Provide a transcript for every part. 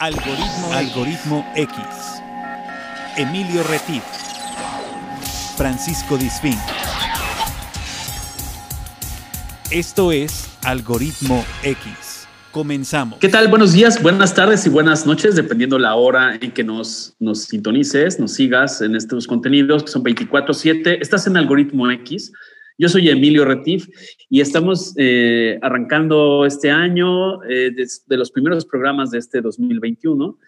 Algoritmo, Algoritmo X. Emilio Retif. Francisco Disfín. Esto es Algoritmo X. Comenzamos. ¿Qué tal? Buenos días, buenas tardes y buenas noches, dependiendo la hora en que nos, nos sintonices, nos sigas en estos contenidos que son 24/7. Estás en Algoritmo X. Yo soy Emilio Retif y estamos eh, arrancando este año eh, de, los primeros programas de este 2021.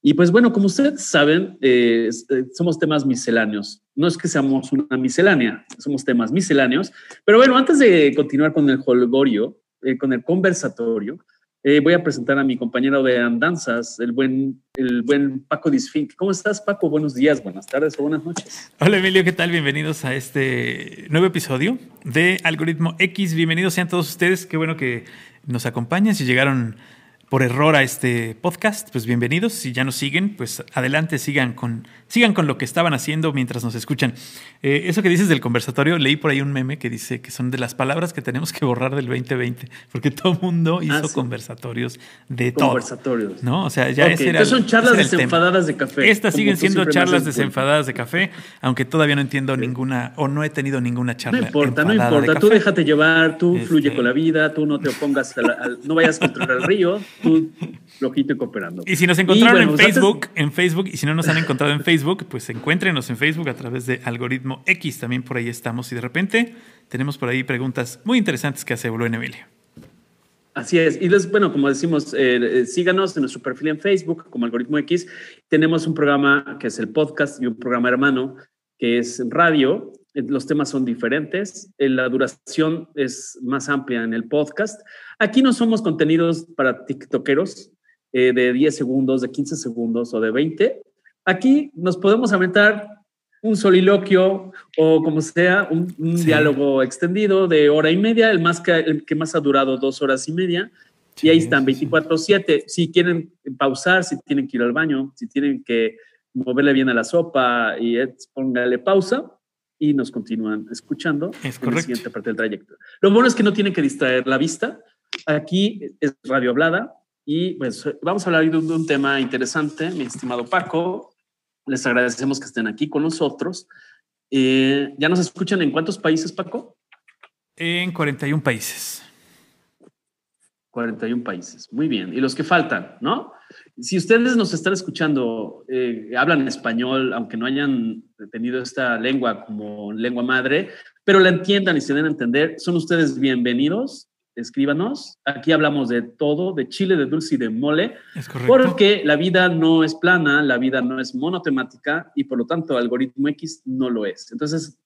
Y pues bueno, como ustedes saben, eh, somos temas misceláneos. No es que seamos una miscelánea, somos temas misceláneos. Pero bueno, antes de continuar con el holgorio, con el conversatorio, eh, voy a presentar a mi compañero de andanzas, el buen, el buen Paco Disfink. ¿Cómo estás, Paco? Buenos días, buenas tardes o buenas noches. Hola, Emilio, ¿qué tal? Bienvenidos a este nuevo episodio de Algoritmo X. Bienvenidos sean todos ustedes. Qué bueno que nos acompañan. Si llegaron por error a este podcast, pues bienvenidos. Si ya nos siguen, pues adelante, sigan con, sigan con lo que estaban haciendo mientras nos escuchan. Eh, eso que dices del conversatorio, leí por ahí un meme que dice que son de las palabras que tenemos que borrar del 2020, porque todo mundo hizo ah, sí. conversatorios de todo. Conversatorios. ¿No? O sea, ya okay. ese era. Entonces son charlas desenfadadas de café. Estas siguen siendo charlas desenfadadas de café, aunque todavía no entiendo sí. ninguna, o no he tenido ninguna charla. No importa, no importa. Tú déjate llevar, tú este... fluye con la vida, tú no te opongas, a la, a, no vayas contra el río, tú flojito y cooperando. Y si nos encontraron bueno, en Facebook, antes... en Facebook, y si no nos han encontrado en Facebook, pues encuéntrenos en Facebook a través de Algoritmo X, también por ahí estamos. Y de repente tenemos por ahí preguntas muy interesantes que hace en Emilio. Así es. Y les, bueno, como decimos, eh, síganos en nuestro perfil en Facebook como Algoritmo X. Tenemos un programa que es el podcast y un programa hermano que es radio. Los temas son diferentes. La duración es más amplia en el podcast. Aquí no somos contenidos para tiktokeros eh, de 10 segundos, de 15 segundos o de 20. Aquí nos podemos aventar un soliloquio o como sea, un, un sí. diálogo extendido de hora y media, el, más que, el que más ha durado dos horas y media. Sí, y ahí están 24/7. Si quieren pausar, si tienen que ir al baño, si tienen que moverle bien a la sopa y póngale pausa y nos continúan escuchando es en la siguiente parte del trayecto. Lo bueno es que no tienen que distraer la vista. Aquí es radio hablada y pues vamos a hablar de un, de un tema interesante, mi estimado Paco. Les agradecemos que estén aquí con nosotros. Eh, ¿Ya nos escuchan en cuántos países, Paco? En 41 países. 41 países. Muy bien. Y los que faltan, ¿no? Si ustedes nos están escuchando, eh, hablan español, aunque no hayan tenido esta lengua como lengua madre, pero la entiendan y se den a entender, son ustedes bienvenidos. Escríbanos. Aquí hablamos de todo, de chile, de dulce y de mole. Es correcto. Porque la vida no es plana, la vida no es monotemática y por lo tanto algoritmo X no lo es. Entonces,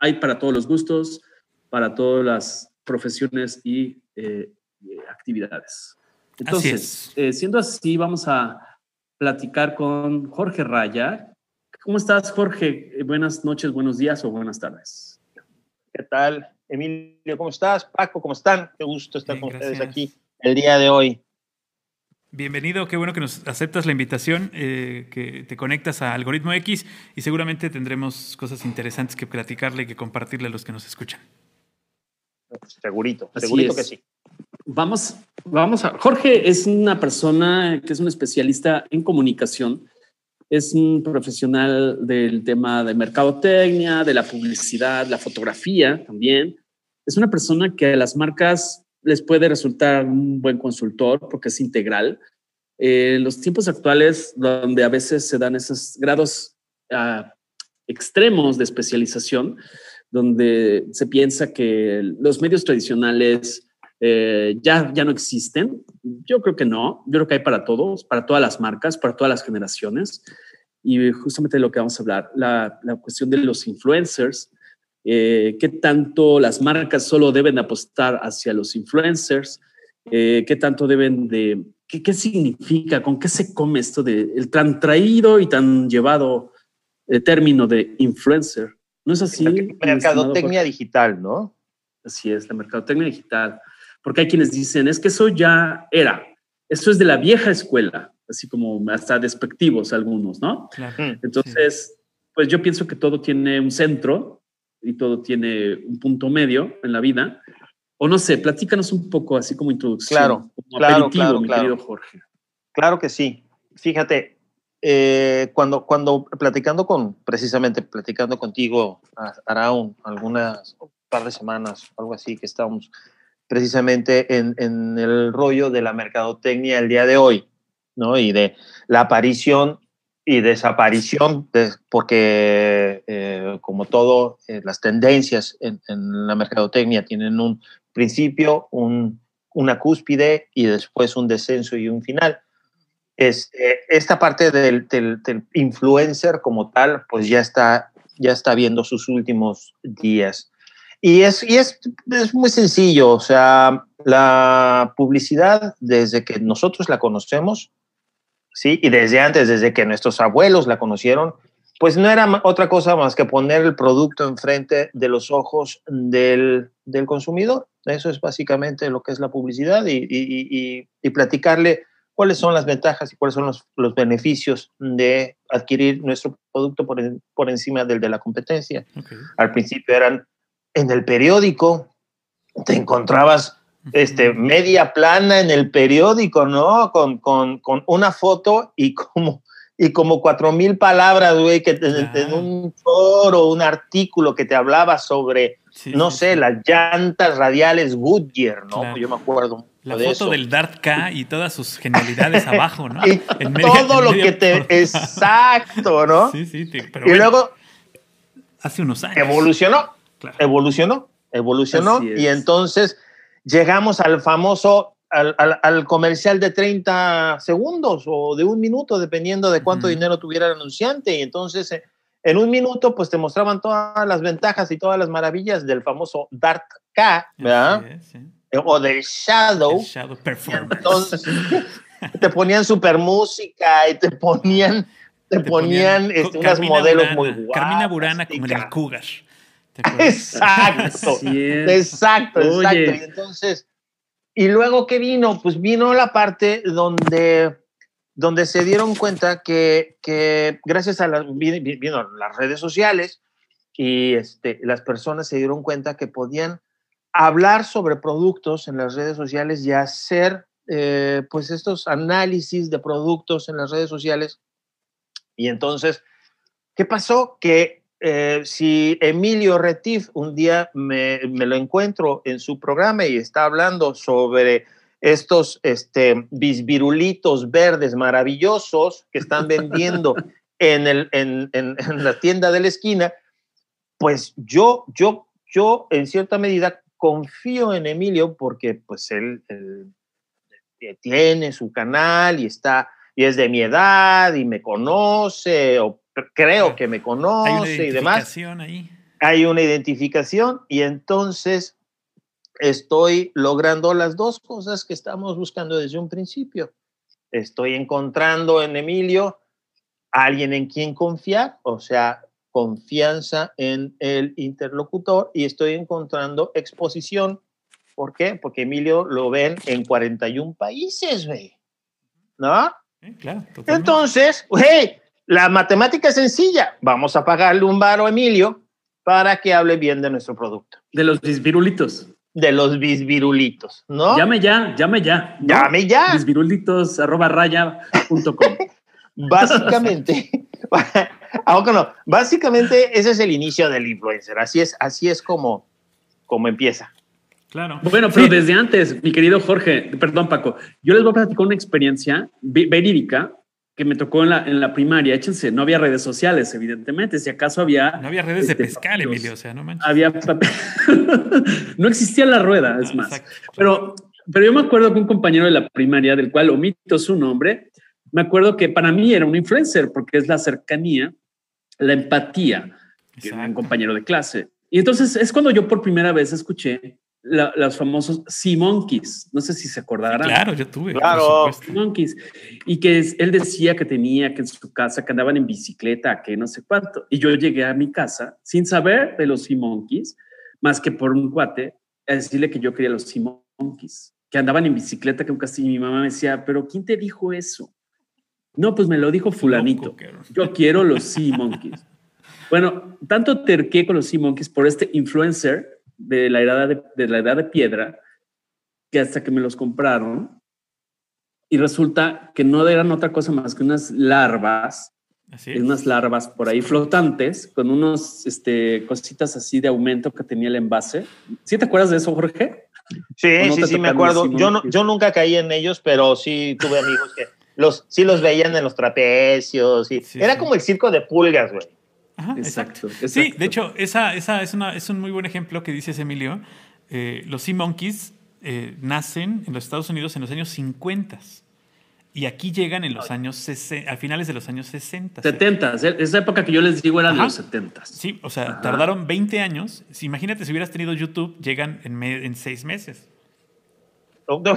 hay para todos los gustos, para todas las profesiones y eh, actividades. Entonces, así eh, siendo así, vamos a platicar con Jorge Raya. ¿Cómo estás, Jorge? Eh, buenas noches, buenos días o buenas tardes. ¿Qué tal, Emilio? ¿Cómo estás? Paco, ¿cómo están? Qué gusto estar Bien, con gracias. ustedes aquí el día de hoy. Bienvenido, qué bueno que nos aceptas la invitación, eh, que te conectas a Algoritmo X y seguramente tendremos cosas interesantes que platicarle y que compartirle a los que nos escuchan. Segurito, Así segurito es. que sí. Vamos, vamos a. Jorge es una persona que es un especialista en comunicación, es un profesional del tema de mercadotecnia, de la publicidad, la fotografía también. Es una persona que a las marcas les puede resultar un buen consultor porque es integral. Eh, los tiempos actuales, donde a veces se dan esos grados uh, extremos de especialización, donde se piensa que los medios tradicionales eh, ya, ya no existen. Yo creo que no. Yo creo que hay para todos, para todas las marcas, para todas las generaciones. Y justamente de lo que vamos a hablar, la, la cuestión de los influencers, eh, qué tanto las marcas solo deben apostar hacia los influencers, eh, qué tanto deben de, qué, qué, significa, con qué se come esto de el tan traído y tan llevado eh, término de influencer. ¿No es así? Mercadotecnia digital, ¿no? Así es, la mercadotecnia digital porque hay quienes dicen, es que eso ya era, eso es de la vieja escuela, así como hasta despectivos algunos, ¿no? Claro. Entonces, sí. pues yo pienso que todo tiene un centro y todo tiene un punto medio en la vida. O no sé, platícanos un poco así como introducción, claro, como claro, aperitivo, claro, mi claro. querido Jorge. Claro que sí. fíjate, eh, cuando, cuando platicando con, precisamente platicando contigo, hará un, algunas par de semanas, algo así, que estábamos precisamente en, el rollo de la mercadotecnia el día de hoy, ¿no? Y de la aparición y desaparición, porque eh, como todo, eh, las tendencias en, la mercadotecnia tienen un principio, un, una cúspide y después un descenso y un final. Este, esta parte del, del, influencer como tal, pues ya está, ya está viendo sus últimos días. Y, es, y es, es muy sencillo, o sea, la publicidad, desde que nosotros la conocemos, ¿sí? Y desde antes, desde que nuestros abuelos la conocieron, pues no era otra cosa más que poner el producto enfrente de los ojos del, del consumidor. Eso es básicamente lo que es la publicidad y, y, y, platicarle cuáles son las ventajas y cuáles son los, los beneficios de adquirir nuestro producto por, por encima del de la competencia. Al principio eran en el periódico, te encontrabas este, media plana en el periódico, ¿no? Con, con, con una foto y como, y como cuatro mil palabras, güey, que en, un foro, un artículo que te hablaba sobre, no sé, las llantas radiales Goodyear, ¿no? Yo me acuerdo. La foto del Dart K y todas sus genialidades abajo, ¿no? Y todo lo que te... Exacto, ¿no? Sí, sí, pero Y luego... Hace unos años. Evolucionó, evolucionó, evolucionó. Y entonces llegamos al famoso, al, al, comercial de 30 segundos o de un minuto, dependiendo de cuánto dinero tuviera el anunciante. Y entonces, eh, en un minuto, pues te mostraban todas las ventajas y todas las maravillas del famoso Dart K, ¿verdad? Eh, o del Shadow. Shadow Performance. Entonces, te ponían super música y te ponían te, ponían, este, unos modelos muy guapos. Carmina Burana como en el Cougar. Exacto, exacto, exacto. Y entonces, y luego ¿qué vino? Pues vino la parte donde, donde se dieron cuenta que, que gracias a las, vino las redes sociales y este, las personas se dieron cuenta que podían hablar sobre productos en las redes sociales y hacer eh, pues estos análisis de productos en las redes sociales. Y entonces, ¿qué pasó? Que eh, si Emilio Retif un día me, me, lo encuentro en su programa y está hablando sobre estos este, bisvirulitos verdes maravillosos que están vendiendo en, el, en, en, la tienda de la esquina, pues yo, yo, yo en cierta medida confío en Emilio porque pues él, él tiene su canal y está y es de mi edad y me conoce o creo que me conoce y demás. Ahí. Hay una identificación y entonces estoy logrando las dos cosas que estamos buscando desde un principio. Estoy encontrando en Emilio alguien en quien confiar, o sea, confianza en el interlocutor y estoy encontrando exposición. ¿Por qué? Porque Emilio lo ven en 41 países, güey. ¿No? claro, Entonces, hey, la matemática es sencilla. Vamos a pagarle un bar a Emilio para que hable bien de nuestro producto. De los bisvirulitos. De los bisvirulitos, ¿no? Llame ya, llame ya. Llame ya. Bisvirulitos arroba raya punto com. básicamente, aunque no, básicamente ese es el inicio del influencer. Así es, así es como, como empieza. Claro. Bueno, pero desde antes, mi querido Jorge, perdón Paco, yo les voy a platicar una experiencia verídica que me tocó en la, en la primaria, échense, no había redes sociales, evidentemente, si acaso había... No había redes de este, pescar, Emilio, o sea, no manches. Había... no existía la rueda, es más. Pero, pero yo me acuerdo que un compañero de la primaria, del cual omito su nombre, me acuerdo que para mí era un influencer, porque es la cercanía, la empatía, que un compañero de clase. Y entonces es cuando yo por primera vez escuché los famosos Sea Monkeys. No sé si se acordarán. Claro, yo tuve. Claro. Sea Monkeys. Y que él decía que tenía que en su casa, que andaban en bicicleta, que no sé cuánto. Y yo llegué a mi casa sin saber de los Sea Monkeys, más que por un cuate, a decirle que yo quería los Sea Monkeys, que andaban en bicicleta, que un castillo. Y mi mamá me decía, ¿pero quién te dijo eso? No, pues me lo dijo Fulanito. Yo quiero los Sea Monkeys. Bueno, tanto terqué con los Sea Monkeys por este influencer de la edad de, la edad de piedra, que hasta que me los compraron, y resulta que no eran otra cosa más que unas larvas, Así es. unas larvas por ahí flotantes, con unos este, cositas así de aumento que tenía el envase. ¿Sí te acuerdas de eso, Jorge? Sí, ¿O no sí, sí, me acuerdo. Yo, no? no, yo nunca caí en ellos, pero sí tuve amigos que los, sí los veían en los trapecios. Y Sí, era sí. como el circo de pulgas, güey. Ajá, exacto. Exacto, Sí, de hecho, esa, esa es, una, es un muy buen ejemplo que dices, Emilio. Eh, los Sea Monkeys eh, nacen en los Estados Unidos en los años 50 y aquí llegan en los años 60, a finales de los años 60. 70, esa época que yo les digo era de los 70. Sí, o sea, Ajá. tardaron 20 años. Si, imagínate si hubieras tenido YouTube, llegan en, en seis meses. No,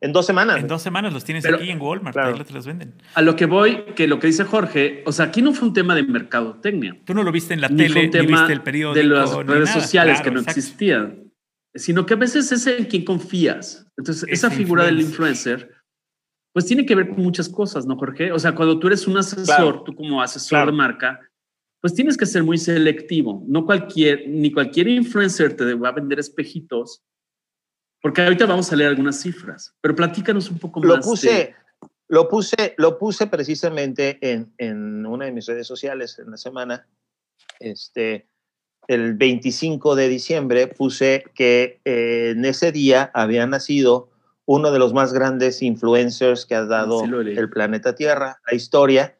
en dos semanas. En dos semanas los tienes Pero- aquí en Walmart, claro. ahí te los venden. A lo que voy, que lo que dice Jorge, o sea, aquí no fue un tema de mercadotecnia. Tú no lo viste en la ni fue tele, un ni tema viste el periódico. de las ni redes nada. sociales Claro, que no exacto. existían, sino que a veces es en quien confías. Entonces, Es esa figura del influencer. influencer, pues tiene que ver con muchas cosas, ¿no, Jorge? O sea, cuando tú eres un asesor, Claro. tú como asesor Claro. de marca, pues tienes que ser muy selectivo. No cualquier, ni cualquier influencer te va a vender espejitos, porque ahorita vamos a leer algunas cifras, pero platícanos un poco lo más. puse, de- lo puse, lo puse precisamente en, en una de mis redes sociales en la semana. Este, el 25 de diciembre puse que eh, en ese día había nacido uno de los más grandes influencers que ha dado Sí lo el planeta Tierra, la historia,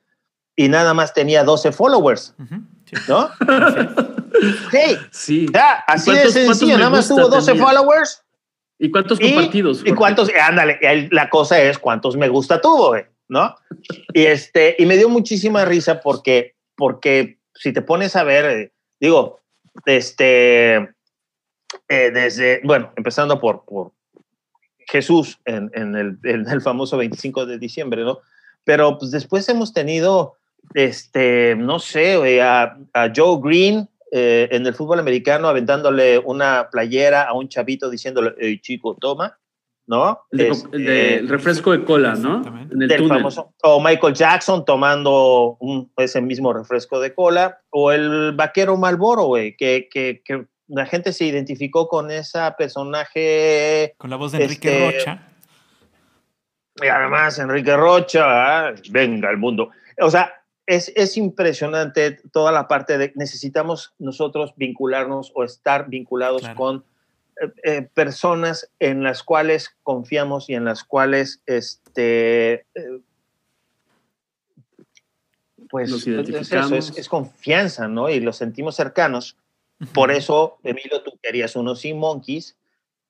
y nada más tenía 12 followers, sí. ¿no? Sí, Sí. ya, así de sencillo, nada más tuvo 12 tenía? followers ¿Y cuántos y, compartidos? ¿Y cuántos? Ándale, la cosa es cuántos me gusta tuvo, güey, ¿no? Y, este, y me dio muchísima risa porque, porque si te pones a ver, eh, digo, este, eh, desde, bueno, empezando por, por Jesús en, en el, en el famoso 25 de diciembre, ¿no? Pero pues después hemos tenido, este, no sé, a Joe Green eh, en el fútbol americano aventándole una playera a un chavito diciéndole, hey, chico, toma, ¿no? El, de- el de- el refresco de cola, ¿no? En el del túnel. famoso, o Michael Jackson tomando un, ese mismo refresco de cola, o el vaquero Malboro, güey, que, que, que la gente se identificó con ese personaje Con la voz de Enrique Este, Rocha. y además, Enrique Rocha, ah, venga al mundo. O sea, es, es impresionante toda la parte de necesitamos nosotros vincularnos o estar vinculados Claro. con eh, eh, personas en las cuales confiamos y en las cuales este eh, pues Nos es, eso, identificamos. es, es confianza, ¿no? Y los sentimos cercanos. Por Ujú. eso, Emilio, tú querías unos Sea Monkeys.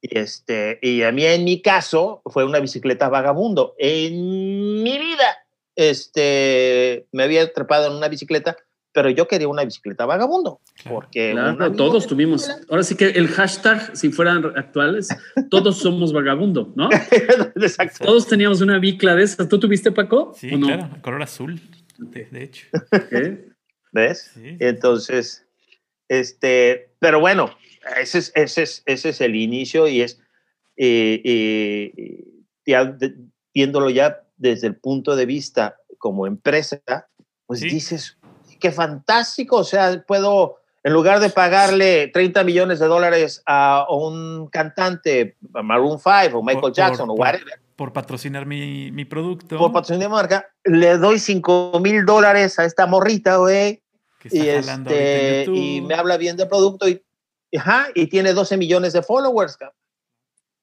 Y, este, y a mí, en mi caso, fue una bicicleta vagabundo. En mi vida, este, me había trepado en una bicicleta, pero yo quería una bicicleta vagabundo. Porque Claro, todos tuvimos. Ahora sí que el hashtag, si fueran actuales, todos somos vagabundo, ¿no? Exacto. Todos teníamos una bicla de esas. ¿Tú tuviste, Paco? Sí, ¿O no? claro, color azul, de, de hecho. ¿Qué? ¿Ves? Sí. Entonces, este, pero bueno, ese es, ese es, ese es el inicio y es, eh, eh, ya de- viéndolo ya desde el punto de vista como empresa, pues Sí. dices, qué fantástico, o sea, puedo, en lugar de pagarle 30 millones de dólares a un cantante, a Maroon 5 o Michael Por- Jackson por- o por- whatever, Por patrocinar mi, mi producto. por patrocinio de marca, le doy 5 mil dólares a esta morrita, güey, y, este, y me habla bien del producto y, ajá, y tiene 12 millones de followers, cabrón,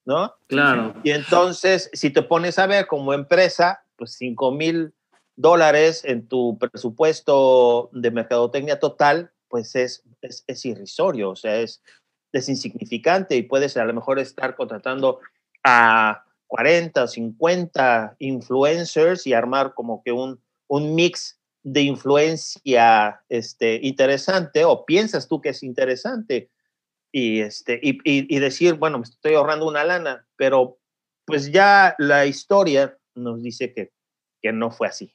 ¿no? Claro. Y entonces, si te pones a ver como empresa, pues 5 mil dólares en tu presupuesto de mercadotecnia total, pues es, es, es irrisorio, o sea, es, es insignificante y puedes a lo mejor estar contratando a 40 o 50 influencers y armar como que un, un mix de influencia este, interesante o piensas tú que es interesante y, este, y, y, y decir, bueno, me estoy ahorrando una lana, pero pues ya la historia nos dice que, que no fue así.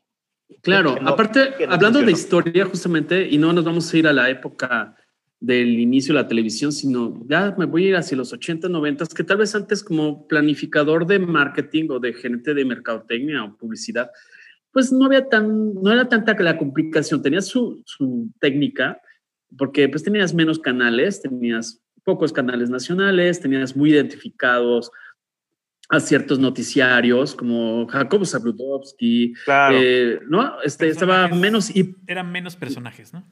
Claro, que no- aparte, que no hablando de funcionó. historia, justamente, y no nos vamos a ir a la época del inicio de la televisión, sino ya me voy a ir hacia los 80, 90, que tal vez antes como planificador de marketing o de gerente de mercadotecnia o publicidad, pues no había tan, no era tanta que la complicación, tenías su, su técnica, porque pues tenías menos canales, tenías pocos canales nacionales, tenías muy identificados a ciertos noticiarios como Jacobo Zabludowski, eh, ¿no? Este, estaba menos... Y, eran menos personajes, ¿no?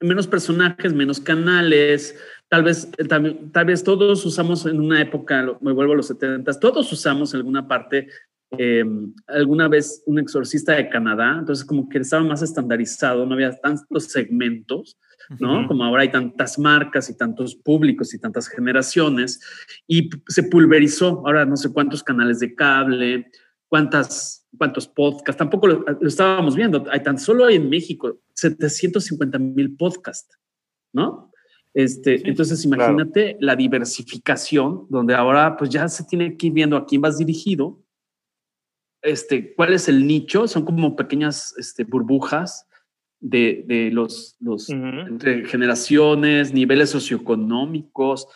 Menos personajes, menos canales, tal vez, tal, vez todos usamos en una época, me vuelvo a los 70, todos usamos en alguna parte em, alguna vez un exorcista de Canadá, entonces como que estaba más estandarizado, no había tantos segmentos, ¿no? Como ahora hay tantas marcas y tantos públicos y tantas generaciones, y se pulverizó, ahora no sé cuántos canales de cable, cuántas, cuántos podcasts, tampoco lo, estábamos viendo, hay tan solo en México 750 mil podcasts, ¿no? Este, entonces imagínate la diversificación, donde ahora pues ya se tiene que ir viendo a quién vas dirigido, este, cuál es el nicho, son como pequeñas este, burbujas de, los, los entre generaciones, niveles socioeconómicos,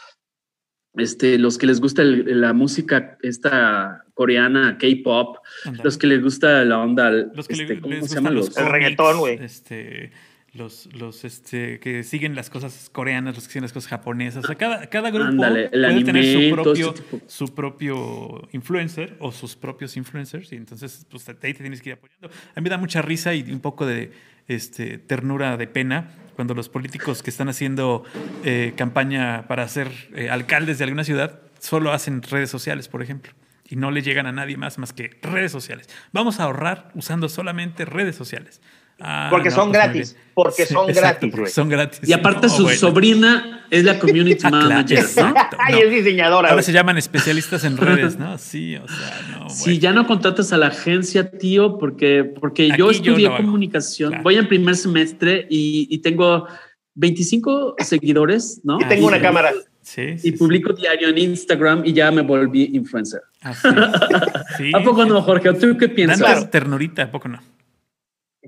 este, los que les gusta la música esta coreana, K-pop, los que les gusta la onda, los que este, ¿cómo se llama? Los, el reggaetón, güey. Este, los, los este, que siguen las cosas coreanas, los que siguen las cosas japonesas. O sea, cada, cada grupo puede tener su propio, su propio influencer o sus propios influencers. Y entonces, pues ahí te tienes que ir apoyando. A mí me da mucha risa y un poco de este, ternura de pena cuando los políticos que están haciendo eh, campaña para ser eh, alcaldes de alguna ciudad solo hacen redes sociales, por ejemplo y no le llegan a nadie más más que redes sociales. Vamos a ahorrar usando solamente redes sociales. Ah, porque son pues gratis. Porque son gratis. son gratis. Y aparte, su sobrina es la community ah, manager. ¿no? es diseñadora. Ahora se llaman especialistas en redes, ¿no? Sí, o sea, no. Sí, ya no contratas a la agencia, tío, porque, porque yo estudié comunicación. Voy en primer semestre y, tengo 25 seguidores, ¿no? Y tengo una cámara. Sí, y publico diario en Instagram y ya me volví influencer. ¿A poco no, Jorge? ¿Tú qué piensas? ternurita, ¿a poco no?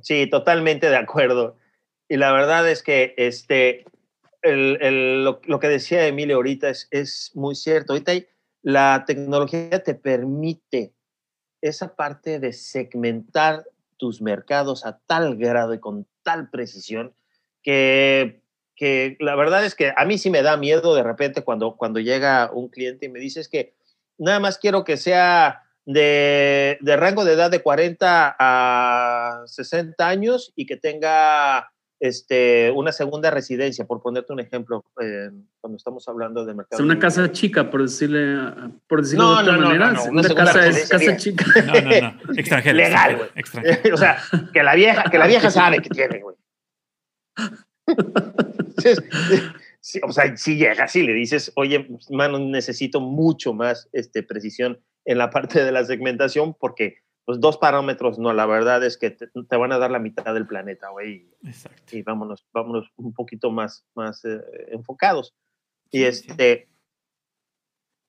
Sí, totalmente de acuerdo. Y la verdad es que este, lo, que decía Emilio ahorita es, es muy cierto. Ahorita la tecnología te permite esa parte de segmentar tus mercados a tal grado y con tal precisión que, que la verdad es que a mí sí me da miedo de repente cuando, cuando llega un cliente y me dice que nada más quiero que sea de, rango de edad de 40 a 60 años y que tenga este, una segunda residencia, por ponerte un ejemplo, eh, cuando estamos hablando de mercado. Es una casa chica, por decirle, por decirlo de otra manera. una, casa es casa chica. No, no, no. Extranjero. Legal, güey. o sea, que la vieja, que la vieja sabe que tiene, güey. o sea, si llega, si le dices, oye, mano, necesito mucho más este, precisión en la parte de la segmentación porque pues dos parámetros, no, la verdad es que te, van a dar la mitad del planeta, güey. Exacto. Y vámonos, vámonos un poquito más, más eh, enfocados. y este,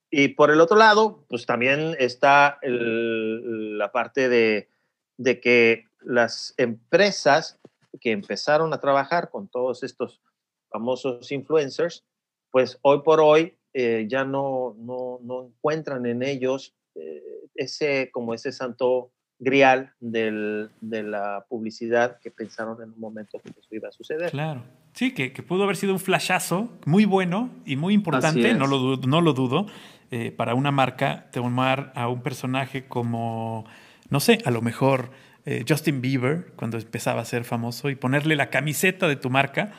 y por el otro lado, pues también está la parte de, de que las empresas que empezaron a trabajar con todos estos famosos influencers, pues hoy por hoy eh, ya no, no, no, encuentran en ellos ese, como ese santo grial del, de la publicidad que pensaron en un momento que eso iba a suceder. Claro. Sí, que, que pudo haber sido un flashazo muy bueno y muy importante, no lo, no lo dudo, eh, para una marca tomar a un personaje como, no sé, a lo mejor eh, Justin Bieber, cuando empezaba a ser famoso, y ponerle la camiseta de tu marca,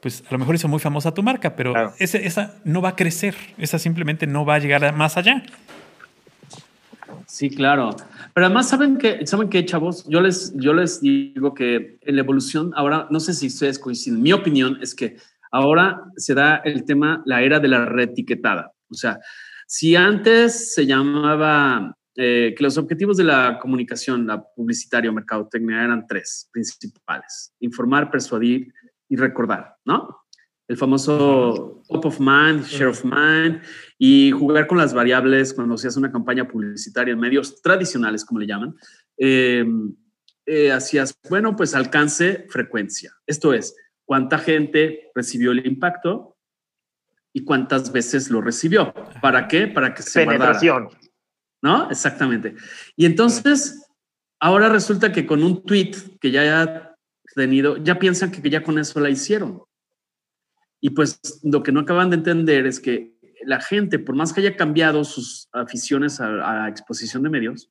pues a lo mejor hizo muy famosa tu marca, pero ese, esa no va a crecer, esa simplemente no va a llegar más allá. Sí, claro. Pero además, ¿saben qué, ¿saben qué, chavos? Yo les, yo les digo que en la evolución, ahora, no sé si ustedes coinciden, mi opinión es que ahora se da el tema, la era de la reetiquetada. O sea, si antes se llamaba eh, que los objetivos de la comunicación, la publicitaria o mercadotecnia eran tres principales, informar, persuadir y recordar, ¿no? El famoso top of mind, share of mind, y jugar con las variables cuando se hace una campaña publicitaria en medios tradicionales, como le llaman. Eh, eh, hacías, bueno, pues alcance, frecuencia. Esto es, cuánta gente recibió el impacto y cuántas veces lo recibió. ¿Para qué? Para que se Penetración. ¿No? Exactamente. Y entonces, ahora resulta que con un tweet que ya haya tenido, ya piensan que ya con eso la hicieron. Y pues lo que no acaban de entender es que la gente, por más que haya cambiado sus aficiones a, a exposición de medios,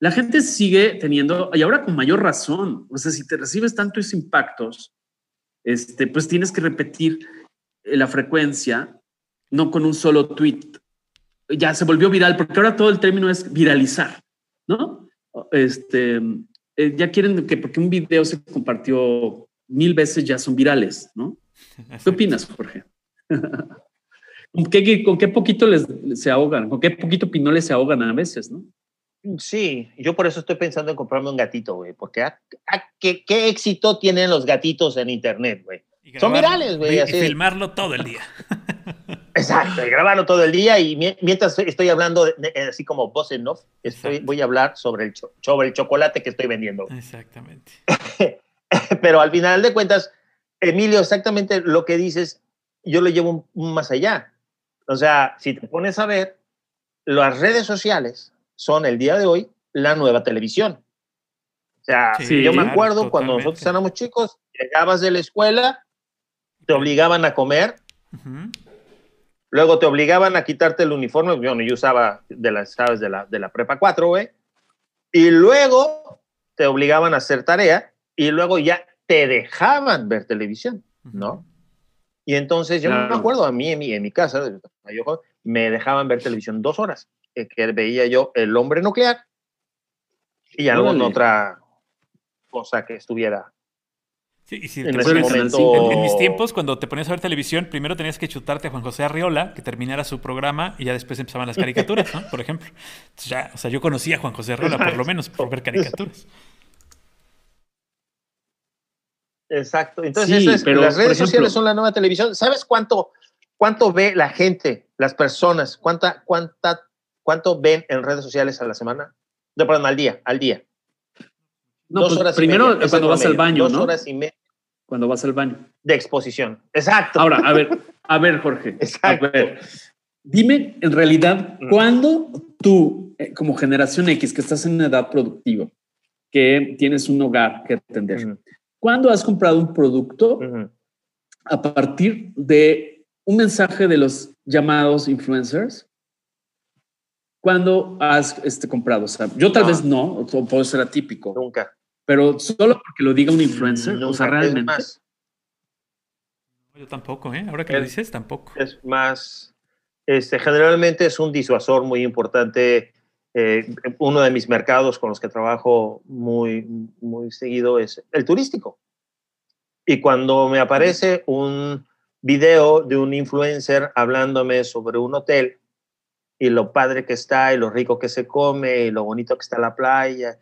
la gente sigue teniendo, y ahora con mayor razón, o sea, si te recibes tantos impactos, este, pues tienes que repetir eh, la frecuencia, no con un solo tweet. Ya se volvió viral, porque ahora todo el término es viralizar, ¿no? Este, eh, ya quieren que porque un video se compartió mil veces ya son virales, ¿no? ¿Qué opinas, Jorge? ¿Con qué, ¿Con qué poquito les se ahogan? ¿Con qué poquito pinoles se ahogan a veces, no? Sí, yo por eso estoy pensando en comprarme un gatito, güey, porque ah, ah, ¿qué, ¿qué, éxito tienen los gatitos en internet, güey. Son virales, güey. Y filmarlo todo el día. Exacto, y grabarlo todo el día y mientras estoy hablando, así como voz en off, estoy, voy a hablar sobre el, sobre el chocolate que estoy vendiendo. Exactamente. Pero al final de cuentas, Emilio, exactamente lo que dices, yo lo llevo más allá. O sea, si te pones a ver, las redes sociales son el día de hoy la nueva televisión. O sea, yo me acuerdo cuando nosotros éramos chicos, llegabas de la escuela, te obligaban a comer, luego te obligaban a quitarte el uniforme, yo, yo usaba de las, ¿sabes? De la, de la prepa 4, güey, y luego te obligaban a hacer tarea y luego ya te dejaban ver televisión, ¿no? Y entonces yo me acuerdo, a mí en mi, en mi casa, me dejaban ver televisión dos horas que veía yo el hombre nuclear y alguna otra cosa que estuviera Sí, y si en, en, mis tiempos, cuando te ponías a ver televisión, primero tenías que chutarte a Juan José Arriola, que terminara su programa, y ya después empezaban las caricaturas, ¿no? Por ejemplo. ya, o sea, yo conocía a Juan José Arriola, por lo menos, por ver caricaturas. Exacto. Entonces, pero, las redes sociales son la nueva televisión. ¿Sabes cuánto, cuánto ve la gente, las personas? ¿Cuánta, cuánta ¿Cuánto ven en redes sociales a la semana? De perdón, al día, al día. No, dos pues horas primero cuando vas al baño, dos ¿no? horas y media. Cuando vas al baño. De exposición. Exacto. Ahora, a ver, a ver, Jorge. Exacto. A ver, dime en realidad, ¿cuándo tú, eh, como generación X, que estás en una edad productiva, que tienes un hogar que atender, ¿cuándo has comprado un producto a partir de un mensaje de los llamados influencers ¿Cuándo has este, comprado? O sea, yo tal vez no, o puedo ser atípico. Nunca. Pero solo porque lo diga un influencer, o sea, realmente. yo tampoco, ¿eh? Ahora que lo dices, tampoco. Es más, este, generalmente es un disuasor muy importante. Eh, uno de mis mercados con los que trabajo muy, muy seguido es el turístico. Y cuando me aparece un video de un influencer hablándome sobre un hotel, y lo padre que está y lo rico que se come y lo bonito que está la playa.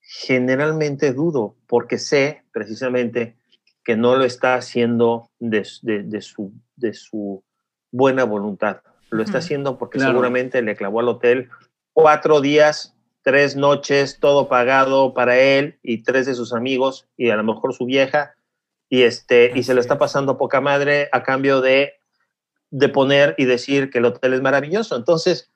Generalmente dudo porque sé precisamente que no lo está haciendo de, su, de su buena voluntad. Lo está haciendo porque seguramente le clavó al hotel cuatro días, tres noches, todo pagado para él y tres de sus amigos y a lo mejor su vieja y este y se le está pasando poca madre a cambio de de poner y decir que el hotel es maravilloso. Entonces,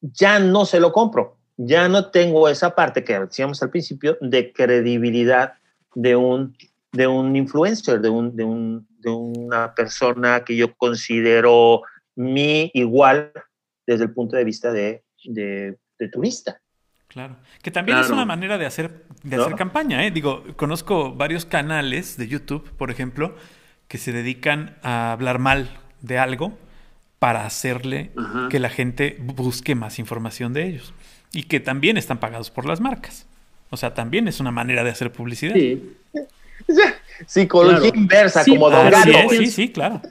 ya no se lo compro. Ya no tengo esa parte que decíamos al principio de credibilidad de un, de un influencer, de, un, de, un, de una persona que yo considero mi igual desde el punto de vista de, de, turista. Claro, que también es una manera de hacer, de hacer campaña. ¿eh? Digo, conozco varios canales de YouTube, por ejemplo, que se dedican a hablar mal de algo para hacerle que la gente busque más información de ellos. Y que también están pagados por las marcas. O sea, también es una manera de hacer publicidad. Sí. Psicología inversa, como Don Gato. sí, sí, claro.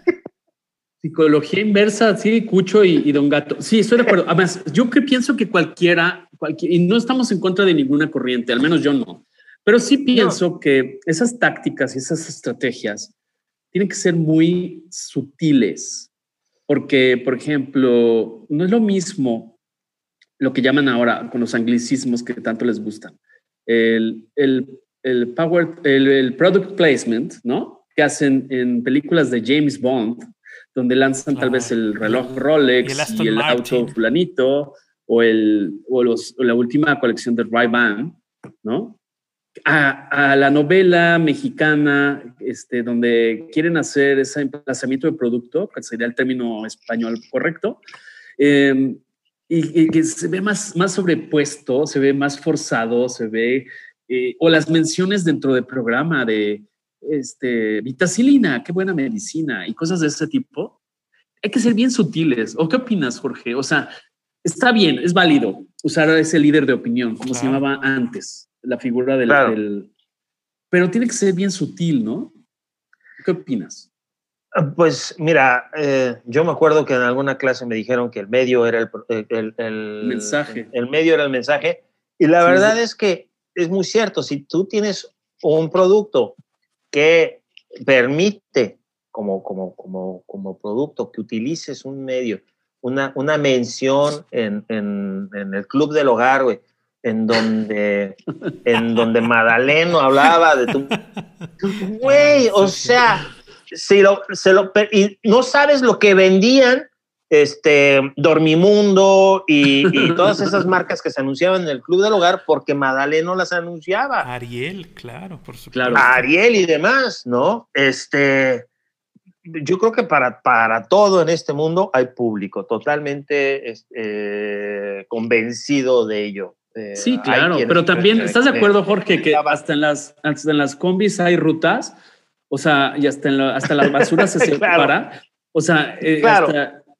Psicología inversa, sí, Cucho y, Don Gato. Sí, estoy de acuerdo. Además, yo que pienso que cualquiera, y no estamos en contra de ninguna corriente, al menos yo no, pero sí pienso que esas tácticas y esas estrategias tienen que ser muy sutiles, porque, por ejemplo, no es lo mismo lo que llaman ahora con los anglicismos que tanto les gustan. El, el, el power, el, product placement, ¿no? Que hacen en películas de James Bond, donde lanzan tal vez el reloj Rolex y el, auto fulanito, o, el, o, los, o la última colección de Ray-Ban, ¿no? a, la novela mexicana, este, donde quieren hacer ese emplazamiento de producto, que sería el término español correcto, em, y, que se ve más, más sobrepuesto, se ve más forzado, se ve, eh, o las menciones dentro del programa de este, vitacilina, qué buena medicina, y cosas de ese tipo, hay que ser bien sutiles. ¿O qué opinas, Jorge? O sea, está bien, es válido usar a ese líder de opinión, como se llamaba antes la figura del, Pero tiene que ser bien sutil, ¿no? ¿Qué opinas? Ah, pues mira, eh, yo me acuerdo que en alguna clase me dijeron que el medio era el, mensaje. El, medio era el mensaje. Y la verdad es que es muy cierto, si tú tienes un producto que permite como, como, como, como producto que utilices un medio, una, una mención en, en, en el club del hogar, güey, en donde, en donde Madaleno hablaba de tu... Güey, o sea, si lo, se lo, y no sabes lo que vendían este, Dormimundo y, y, todas esas marcas que se anunciaban en el Club del Hogar porque Madaleno las anunciaba. Ariel, claro, por supuesto. Claro. Ariel y demás, ¿no? Este, yo creo que para, para todo en este mundo hay público, totalmente este, convencido de ello. Eh, sí, claro, pero también, ¿estás de acuerdo, Jorge, que hasta en las, hasta en las combis hay rutas? O sea, y hasta, en la, hasta las basuras se separa. O sea, eh,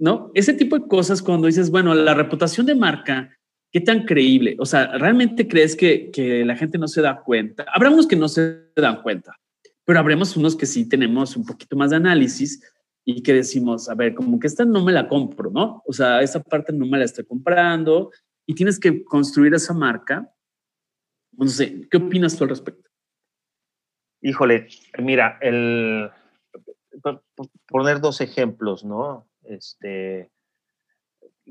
¿no? Ese tipo de cosas cuando dices, bueno, la reputación de marca, ¿qué tan creíble? O sea, ¿realmente crees que, que la gente no se da cuenta? Habrá que no se dan cuenta, pero habremos unos que sí tenemos un poquito más de análisis y que decimos, a ver, como que esta no me la compro, ¿no? O sea, esa parte no me la estoy comprando, y tienes que construir esa marca. No sé, ¿qué opinas tú al respecto? Híjole, mira, el poner dos ejemplos, ¿no? Este,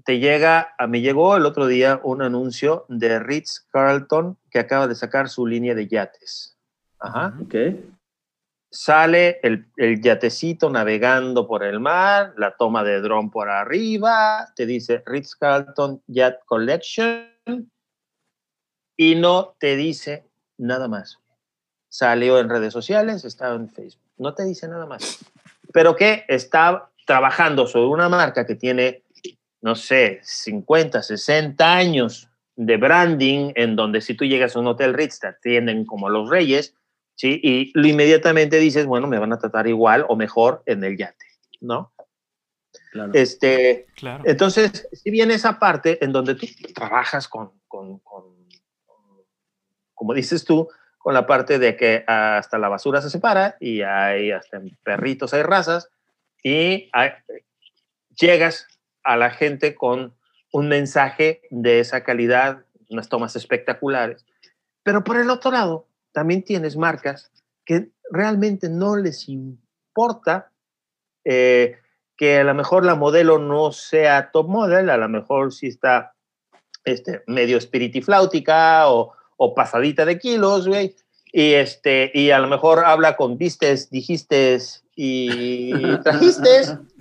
te llega, a mí llegó el otro día un anuncio de Ritz Carlton que acaba de sacar su línea de yates. Ajá. Ok. Sale el, el, yatecito navegando por el mar, la toma de dron por arriba, te dice Ritz Carlton Yacht Collection y no te dice nada más. Salió en redes sociales, está en Facebook, no te dice nada más. Pero que está trabajando sobre una marca que tiene, no sé, 50, 60 años de branding, en donde si tú llegas a un hotel Ritz te atienden como los reyes, ¿sí? Y lo inmediatamente dices, bueno, me van a tratar igual o mejor en el yate, ¿no? Claro. Este, claro. Entonces, si viene esa parte en donde tú trabajas con, con, con, como dices tú, con la parte de que hasta la basura se separa y hay hasta perritos, hay razas, y llegas a la gente con un mensaje de esa calidad, unas tomas espectaculares. Pero por el otro lado, también tienes marcas que realmente no les importa eh, que a lo mejor la modelo no sea top model, a lo mejor sí está este, medio espiritifláutica o, o pasadita de kilos, güey, y, este, y a lo mejor habla con vistes, dijiste y trajiste.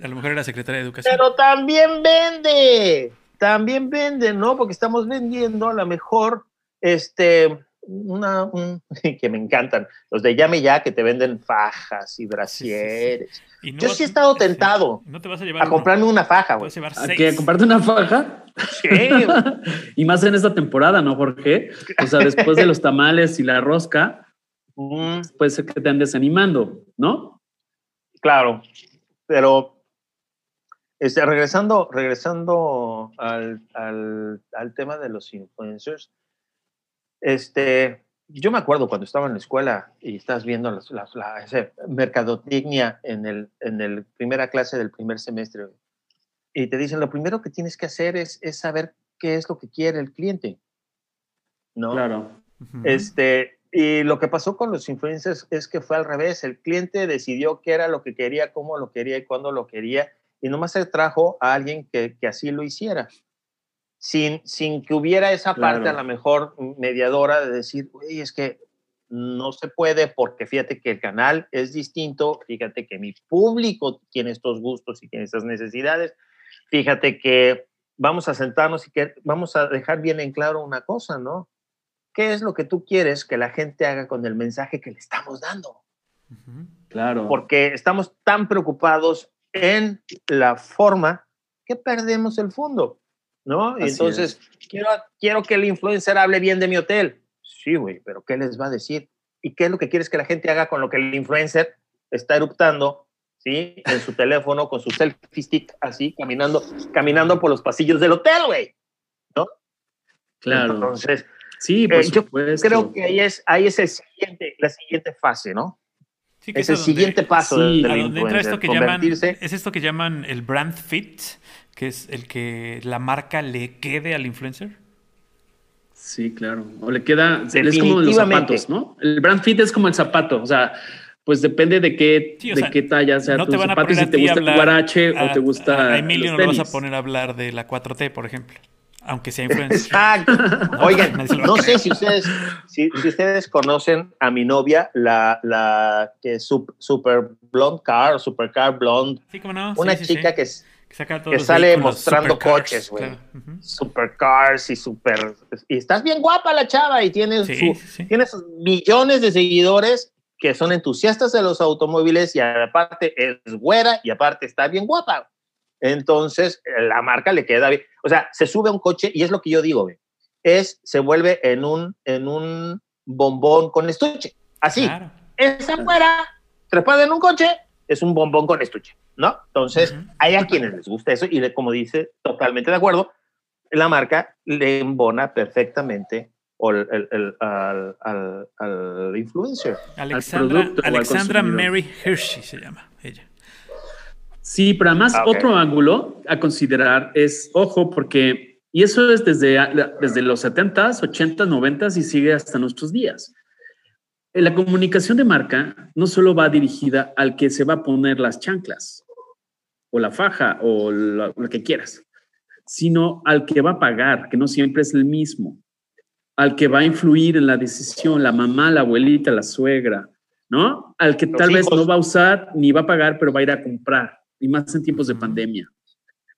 A lo mejor era secretaria de Educación. Pero también vende, también vende, ¿no? Porque estamos vendiendo a lo mejor, este, una, que me encantan, los de Llame Ya que te venden fajas y brasieres. Yo sí he estado tentado no te vas a, llevar comprarme una faja, güey. ¿A, qué? comprarte una faja? Sí. y más en esta temporada, ¿no, Jorge? O sea, después de los tamales y la rosca, puede ser que te andes animando, ¿no? Claro, pero este, regresando, regresando al, al, al tema de los influencers, este, yo me acuerdo cuando estaba en la escuela y estás viendo la, mercadotecnia en el, en el primera clase del primer semestre y te dicen lo primero que tienes que hacer es, es saber qué es lo que quiere el cliente. ¿No? Claro. Este, y lo que pasó con los influencers es que fue al revés. El cliente decidió qué era lo que quería, cómo lo quería y cuándo lo quería. Y nomás se trajo a alguien que, que así lo hiciera sin, sin que hubiera esa parte a lo mejor mediadora de decir, oye, es que no se puede porque fíjate que el canal es distinto, fíjate que mi público tiene estos gustos y tiene estas necesidades, fíjate que vamos a sentarnos y que vamos a dejar bien en claro una cosa, ¿no? Qué es lo que tú quieres que la gente haga con el mensaje que le estamos dando. Claro. Porque estamos tan preocupados en la forma que perdemos el fondo, ¿no? Así entonces, quiero, quiero que el influencer hable bien de mi hotel. Sí, güey, pero ¿qué les va a decir? ¿Y qué es lo que quieres que la gente haga con lo que el influencer está eruptando, ¿sí? En su teléfono, con su selfie stick, así, caminando, caminando por los pasillos del hotel, güey. Claro. Entonces, sí, por eh, yo supuesto. creo que ahí es, ahí es el siguiente, la siguiente fase, ¿no? Sí, que Es el donde- siguiente paso sí, del a donde entra influencer, esto que llaman, convertirse- es esto que llaman el brand fit, que es el que la marca le quede al influencer. Sí, claro. O le queda, es como los Definitivamente. zapatos, ¿no? El brand fit es como el zapato, o sea, pues depende de qué, Sí, de sea, qué talla sea no tu te van a zapato, poner si a te gusta el guarache a- o te gusta a, a Emilio los no lo vas a poner a hablar de la 4T, por ejemplo, aunque sea influencer. Exacto. Oigan, Nadie se lo va a no sé si ustedes, si, si ustedes conocen a mi novia, la, la que es sup- super blonde car, super car blonde, Sí, cómo no. una Sí, sí, chica sí. que es que, saca todos que sale mostrando supercars, coches, güey. claro. Ujú. super cars y super y estás bien guapa la chava y tiene Sí, su- sí, sí. tiene sus millones de seguidores que son entusiastas de los automóviles y aparte es güera y aparte está bien guapa. Entonces, eh, la marca le queda bien. O sea, se sube a un coche y es lo que yo digo. Es, se vuelve en un, en un bombón con estuche. Así. Claro. Esa güera trepada en un coche es un bombón con estuche, ¿no? Entonces, hay a quienes les gusta eso y como dice, totalmente de acuerdo, la marca le embona perfectamente al, el- el- al, al- al influencer. Alexandra, producto Alexandra. Mary Hershey se llama ella. Sí, pero además Ah, ok. otro ángulo a considerar es, ojo, porque, y eso es desde, desde los 70s, 80s, 90s y sigue hasta nuestros días. Eh, La comunicación de marca no solo va dirigida al que se va a poner las chanclas o la faja o lo, lo que quieras, sino al que va a pagar, que no siempre es el mismo, al que va a influir en la decisión, la mamá, la abuelita, la suegra, ¿no? Al que Los tal vez hijos. no va a usar ni va a pagar, pero va a ir a comprar, y más en tiempos de pandemia.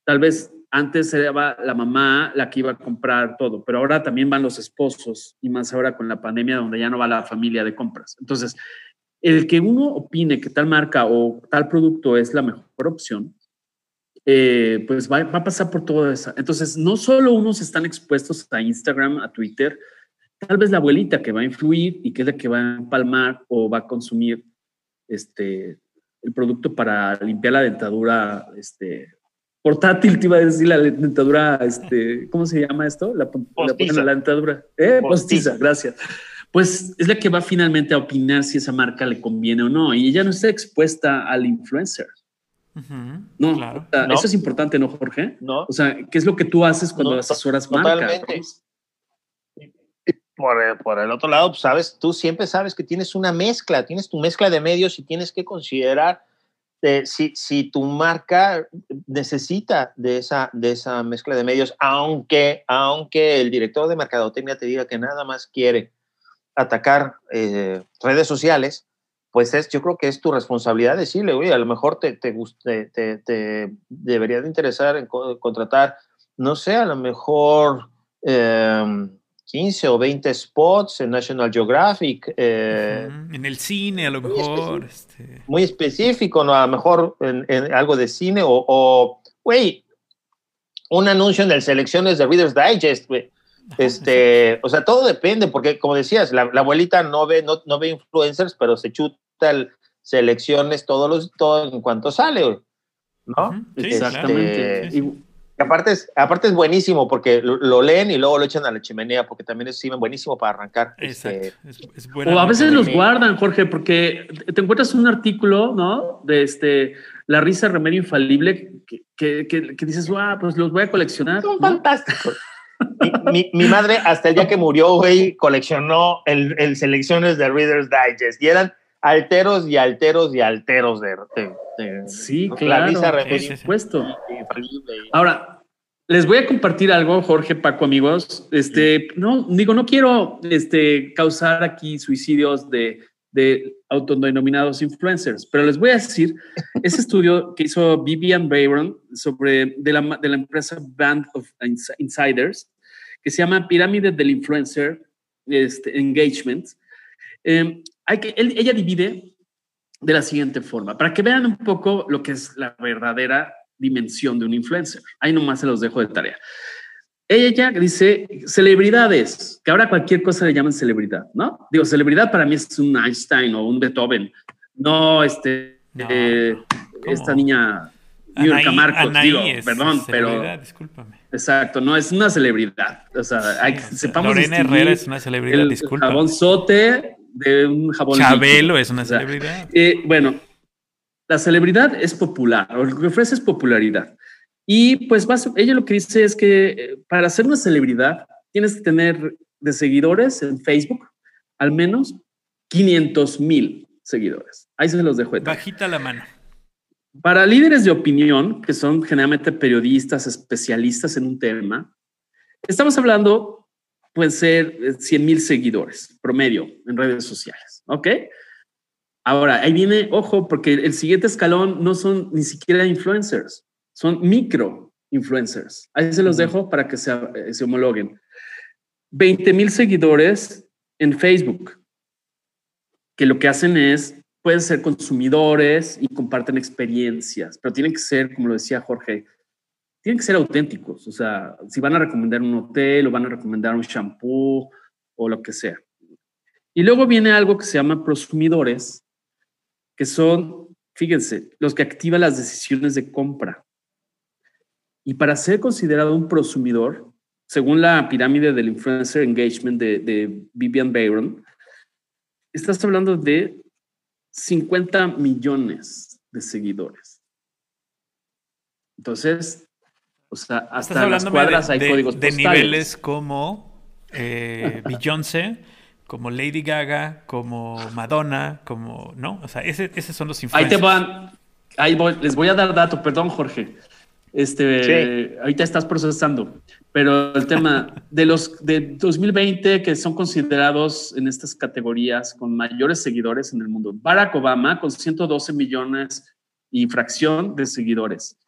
Tal vez antes era la mamá la que iba a comprar todo, pero ahora también van los esposos, y más ahora con la pandemia donde ya no va la familia de compras. Entonces, el que uno opine que tal marca o tal producto es la mejor opción, eh, pues va, va a pasar por todo eso. Entonces, no solo unos están expuestos a Instagram, a Twitter, tal vez la abuelita que va a influir y que es la que va a empalmar o va a consumir este, el producto para limpiar la dentadura este, portátil, te iba a decir la dentadura, este, ¿cómo se llama esto? La, pon- la la dentadura. Eh, postiza, Postiza. gracias. Pues es la que va finalmente a opinar si esa marca le conviene o no. Y ella no está expuesta al influencer. Ujú, No, Claro. o sea, No. eso es importante, ¿no, Jorge? ¿no? O sea, ¿qué es lo que tú haces cuando No, asesoras totalmente. Por, el- por el otro lado, pues, sabes, tú siempre sabes que tienes una mezcla, tienes tu mezcla de medios y tienes que considerar eh, si, si tu marca necesita de esa, de esa mezcla de medios, aunque, aunque el director de mercadotecnia te diga que nada más quiere atacar eh, redes sociales, pues es, yo creo que es tu responsabilidad decirle, oye, a lo mejor te, te, te- te debería de interesar en co- contratar, no sé, a lo mejor eh, 15 o 20 spots en National Geographic, eh, En el cine, a lo muy mejor. Este, muy específico, ¿no? A lo mejor en, en algo de cine o, güey, un anuncio en las selecciones de Reader's Digest, güey. Este, o sea, todo depende, porque como decías, la, la abuelita no ve, no, no ve influencers, pero se chuta el- selecciones todos los, todo en cuanto sale, ¿no? Sí, Este, Exactamente. sí, sí. Aparte es, aparte es buenísimo porque lo, lo leen y luego lo echan a la chimenea, porque también es buenísimo para arrancar. Exacto. este, Es, es buena O a veces los guardan, Jorge, porque te encuentras un artículo, ¿no? De este, la risa remedio infalible, que, que, que- que dices, ah, pues los voy a coleccionar. Son ¿no? fantásticos. Mi, mi- mi madre, hasta el día que murió, güey, coleccionó el, el selecciones de Reader's Digest y eran alteros y alteros y alteros de. de- de- Sí, la claro. por remedio sí, sí. supuesto. Ahora, les voy a compartir algo, Jorge, Paco, amigos. Este, no, digo, no quiero este, causar aquí suicidios de, de autodenominados influencers, pero les voy a decir ese estudio que hizo Vivian Bayron sobre de la, de la empresa Band of Ins- Insiders, que se llama Pirámide del Influencer este, engagements, eh, hay que, ella divide de la siguiente forma, para que vean un poco lo que es la verdadera dimensión de un influencer. Ahí nomás se los dejo de tarea. Ella dice celebridades, que ahora cualquier cosa le llaman celebridad, ¿no? Digo, celebridad para mí es un Einstein o un Beethoven, no este, eh, esta niña Anaí, Marcos, digo, perdón, pero. Discúlpame. Exacto, no es una celebridad. O sea, hay, sepamos Lorena Herrera es una celebridad, el, disculpa. sote de un jabón. Chabelo es una celebridad. eh, bueno, la celebridad es popular, o lo que ofrece es popularidad. Y pues ella lo que dice es que eh, para ser una celebridad tienes que tener de seguidores en Facebook al menos 500 mil seguidores. Ahí se los dejo. De Bajita la mano. Para líderes de opinión, que son generalmente periodistas especialistas en un tema, estamos hablando, pueden ser 100 mil seguidores promedio en redes sociales, ¿ok? Ahora, ahí viene, ojo, porque el siguiente escalón no son ni siquiera influencers, son micro influencers. Ahí se los dejo para que se, eh, se homologuen. 20 mil seguidores en Facebook, que lo que hacen es pueden ser consumidores y comparten experiencias, pero tienen que ser, como lo decía Jorge, tienen que ser auténticos. O sea, si van a recomendar un hotel o van a recomendar un shampoo o lo que sea. Y luego viene algo que se llama prosumidores, que son, fíjense, los que activan las decisiones de compra. Y para ser considerado un prosumidor, según la pirámide del influencer engagement de, de Vivian Bayron, estás hablando de 50 millones de seguidores. Entonces, o sea, hasta las cuadras de, hay códigos de postales. niveles como eh, Beyoncé, como Lady Gaga, como Madonna, como, ¿no? O sea, ese, esos son los Ahí influencers. te van, ahí voy, les voy a dar dato, perdón Jorge. Este, Sí. ahorita estás procesando, pero el tema de los de 2020 que son considerados en estas categorías con mayores seguidores en el mundo. Barack Obama con 112 millones y fracción de seguidores.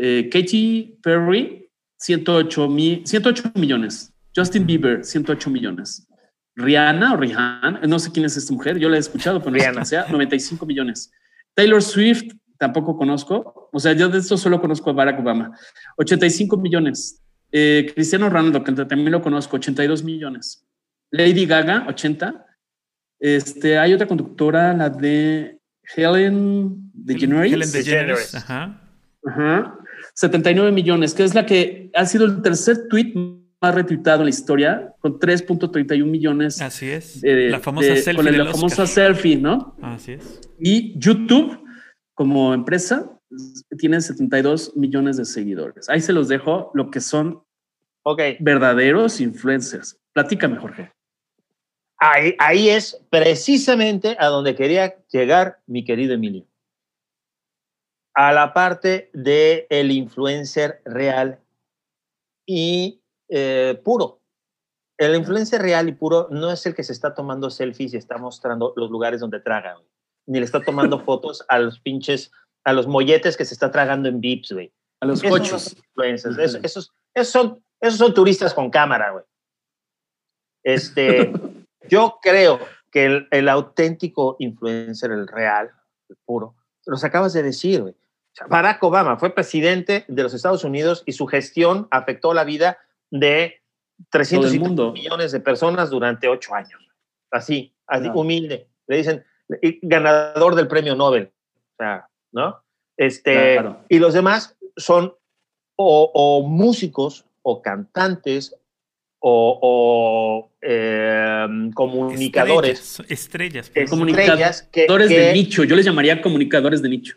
Eh, Katy Perry, 108, mi- 108 millones. Justin Bieber, 108 millones. Rihanna o Rihanna, no sé quién es esta mujer, yo la he escuchado, pero no sé Rihanna. quién sea, 95 millones. Taylor Swift, tampoco conozco. O sea, yo de esto solo conozco a Barack Obama. 85 millones. Eh, Cristiano Ronaldo, que también lo conozco, 82 millones. Lady Gaga, 80. Este, hay otra conductora, la de Helen DeGeneres. Helen. DeGeneres. Ajá. Ajá. 79 millones, que es la que ha sido el tercer tweet más retuitado en la historia, con 3.31 millones. Así es. eh, la famosa de- selfie con el- la famosa selfie, ¿no? Así es. Y YouTube, como empresa, tiene 72 millones de seguidores. Ahí se los dejo lo que son verdaderos influencers. Platícame, Jorge. ahí, ahí es precisamente a donde quería llegar mi querido Emilio. A la parte del el influencer real y eh, puro. El influencer real y puro no es el que se está tomando selfies y está mostrando los lugares donde traga, güey. Ni le está tomando fotos a los pinches, a los molletes que se está tragando en Vips, güey. A los Esos son cochos. los influencers. Esos, esos, esos son, esos son turistas con cámara, güey. Este, yo creo que el, el auténtico influencer, el real, el puro, los acabas de decir, güey. Barack Obama fue presidente de los Estados Unidos y su gestión afectó la vida de 300 Todo el y tantos mundo. millones de personas durante ocho años. Así, así Claro. humilde. Le dicen ganador del premio Nobel. O sea, ¿no? Este, Claro. Y los demás son o, o músicos o cantantes o, o, eh, comunicadores. Estrellas. estrellas, pues. que- Comunicadores que- de nicho. Yo les llamaría comunicadores de nicho.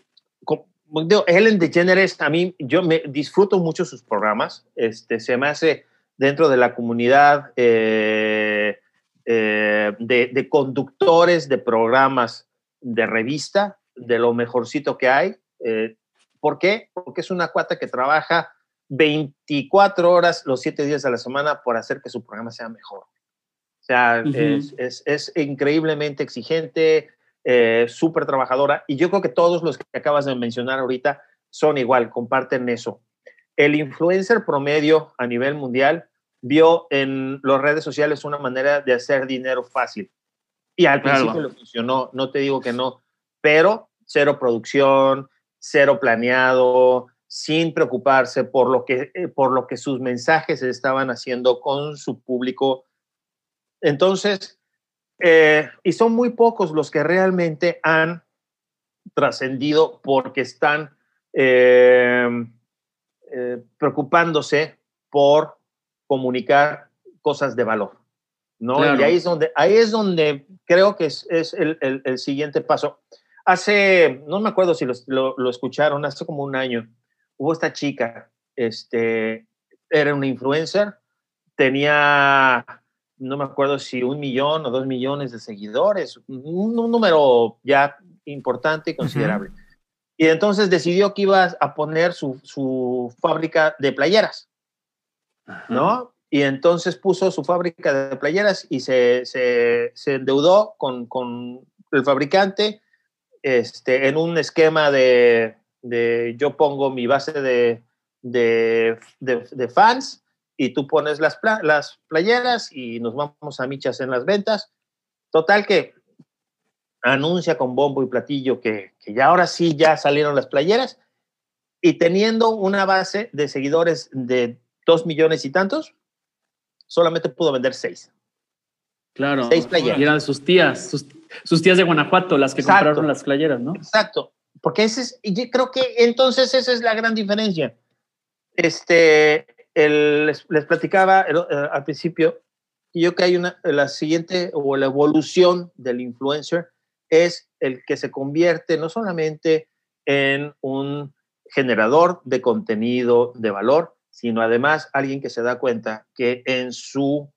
Digo, Ellen DeGeneres, a mí, yo me disfruto mucho sus programas. Este, se me hace dentro de la comunidad eh, eh, de, de conductores de programas de revista, de lo mejorcito que hay. Eh, ¿Por qué? Porque es una cuata que trabaja 24 horas los 7 días de la semana por hacer que su programa sea mejor. O sea, Ujú. es, es- es increíblemente exigente, eh, súper trabajadora. Y yo creo que todos los que acabas de mencionar ahorita son igual, comparten eso. El influencer promedio a nivel mundial vio en las redes sociales una manera de hacer dinero fácil. Y al principio le funcionó, no te digo que no, pero cero producción, cero planeado, sin preocuparse por lo que, eh, por lo que sus mensajes estaban haciendo con su público. Entonces, eh, y son muy pocos los que realmente han trascendido porque están eh, preocupándose por comunicar cosas de valor. ¿no? Y ahí es, donde, ahí es donde creo que es, es el, el, siguiente paso. Hace, no me acuerdo si lo, lo, escucharon, hace como un año, hubo esta chica, este, era una influencer, tenía, no me acuerdo si un millón o dos millones de seguidores, un, número ya importante y considerable. Y entonces decidió que iba a poner su, su fábrica de playeras, ¿no? Y entonces puso su fábrica de playeras y se, se, se endeudó con, con, el fabricante este, en un esquema de, de yo pongo mi base de, de, de, fans y tú pones las, las playeras y nos vamos a michas en las ventas. Total que anuncia con bombo y platillo que, que ya ahora sí ya salieron las playeras y teniendo una base de seguidores de dos millones y tantos, solamente pudo vender seis. Claro. Seis playeras. Y eran sus tías, sus, tías de Guanajuato, las que compraron las playeras, ¿no? Exacto. Porque ese es, y creo que entonces esa es la gran diferencia. Este, les, platicaba eh, al principio, yo que hay una, la siguiente o la evolución del influencer es el que se convierte no solamente en un generador de contenido de valor, sino además alguien que se da cuenta que en su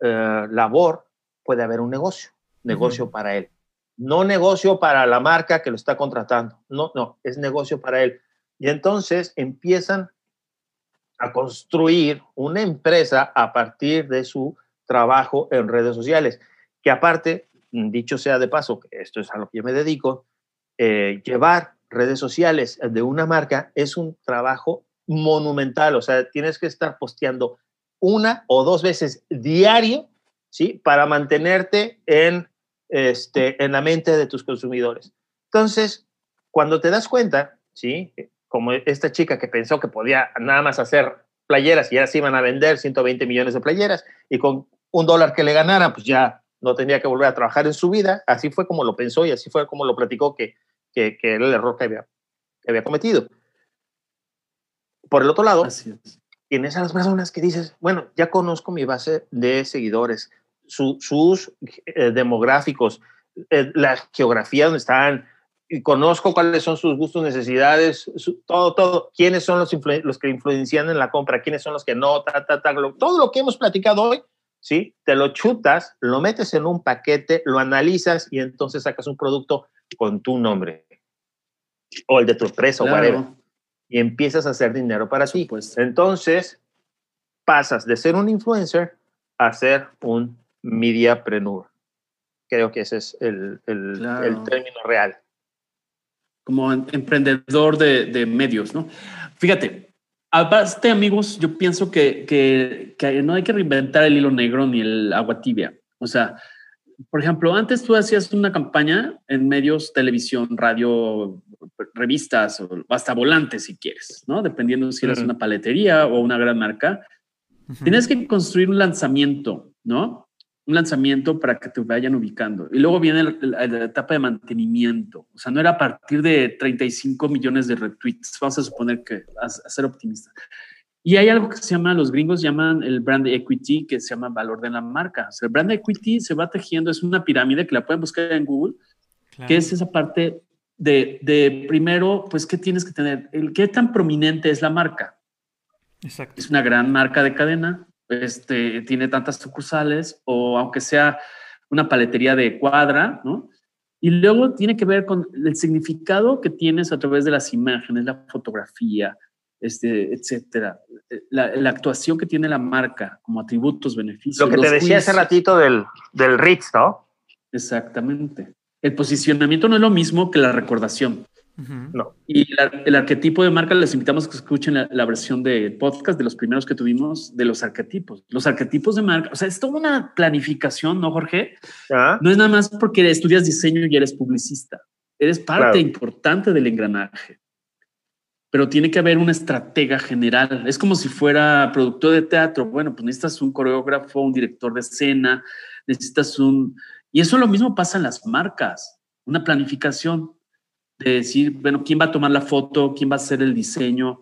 eh, labor puede haber un negocio, negocio para él. No negocio para la marca que lo está contratando, no, no, es negocio para él. Y entonces empiezan a construir una empresa a partir de su trabajo en redes sociales, que aparte, dicho sea de paso, que esto es a lo que me dedico, eh, llevar redes sociales de una marca es un trabajo monumental, o sea, tienes que estar posteando una o dos veces diario, ¿sí? Para mantenerte en, este, en la mente de tus consumidores. Entonces, cuando te das cuenta, ¿sí? Como esta chica que pensó que podía nada más hacer playeras y ya se iban a vender 120 millones de playeras y con un dólar que le ganara, pues ya no tendría que volver a trabajar en su vida. Así fue como lo pensó y así fue como lo platicó que, que, que era el error que había, que había cometido. Por el otro lado, tienes a las personas que dices, bueno, ya conozco mi base de seguidores, sus eh, demográficos, eh, la geografía donde están, conozco cuáles son sus gustos, necesidades, todo, todo, quiénes son los, los que influencian en la compra, quiénes son los que no, ta, ta, ta, todo lo que hemos platicado hoy, ¿sí? Te lo chutas, lo metes en un paquete, lo analizas y entonces sacas un producto con tu nombre o el de tu empresa o whatever y empiezas a hacer dinero para ti. Pues. Entonces, pasas de ser un influencer a ser un mediapreneur. Creo que ese es el, el, término real. Como emprendedor de, de, medios, ¿no? Fíjate, aparte, amigos, yo pienso que, que, que no hay que reinventar el hilo negro ni el agua tibia. O sea, por ejemplo, antes tú hacías una campaña en medios, televisión, radio, revistas o hasta volantes si quieres, ¿no? Dependiendo si eres una paletería o una gran marca. Tienes que construir un lanzamiento, ¿no? Un lanzamiento para que te vayan ubicando. Y luego viene la, etapa de mantenimiento. O sea, no era a partir de 35 millones de retweets. Vamos a suponer que, a, a ser optimista. Y hay algo que se llama, los gringos llaman el brand equity, que se llama valor de la marca. O sea, el brand equity se va tejiendo, es una pirámide que la pueden buscar en Google, que es esa parte de, de, primero, pues, ¿qué tienes que tener? El qué tan prominente es la marca. Exacto. Es una gran marca de cadena, este, tiene tantas sucursales, o aunque sea una paletería de cuadra, ¿no? Y luego tiene que ver con el significado que tienes a través de las imágenes, la fotografía, este, etcétera. La, actuación que tiene la marca como atributos, beneficios. Lo que te decía hace ratito del, Ritz, ¿no? Exactamente. El posicionamiento no es lo mismo que la recordación. No. Y el, arquetipo de marca, les invitamos a que escuchen la, versión de podcast de los primeros que tuvimos de los arquetipos. Los arquetipos de marca, o sea, es toda una planificación, ¿no, Jorge? Ah. No es nada más porque estudias diseño y eres publicista. Eres parte importante del engranaje. Pero tiene que haber una estratega general. Es como si fuera productor de teatro. Bueno, pues necesitas un coreógrafo, un director de escena, necesitas un... Y eso lo mismo pasa en las marcas, una planificación de decir, bueno, quién va a tomar la foto, quién va a hacer el diseño,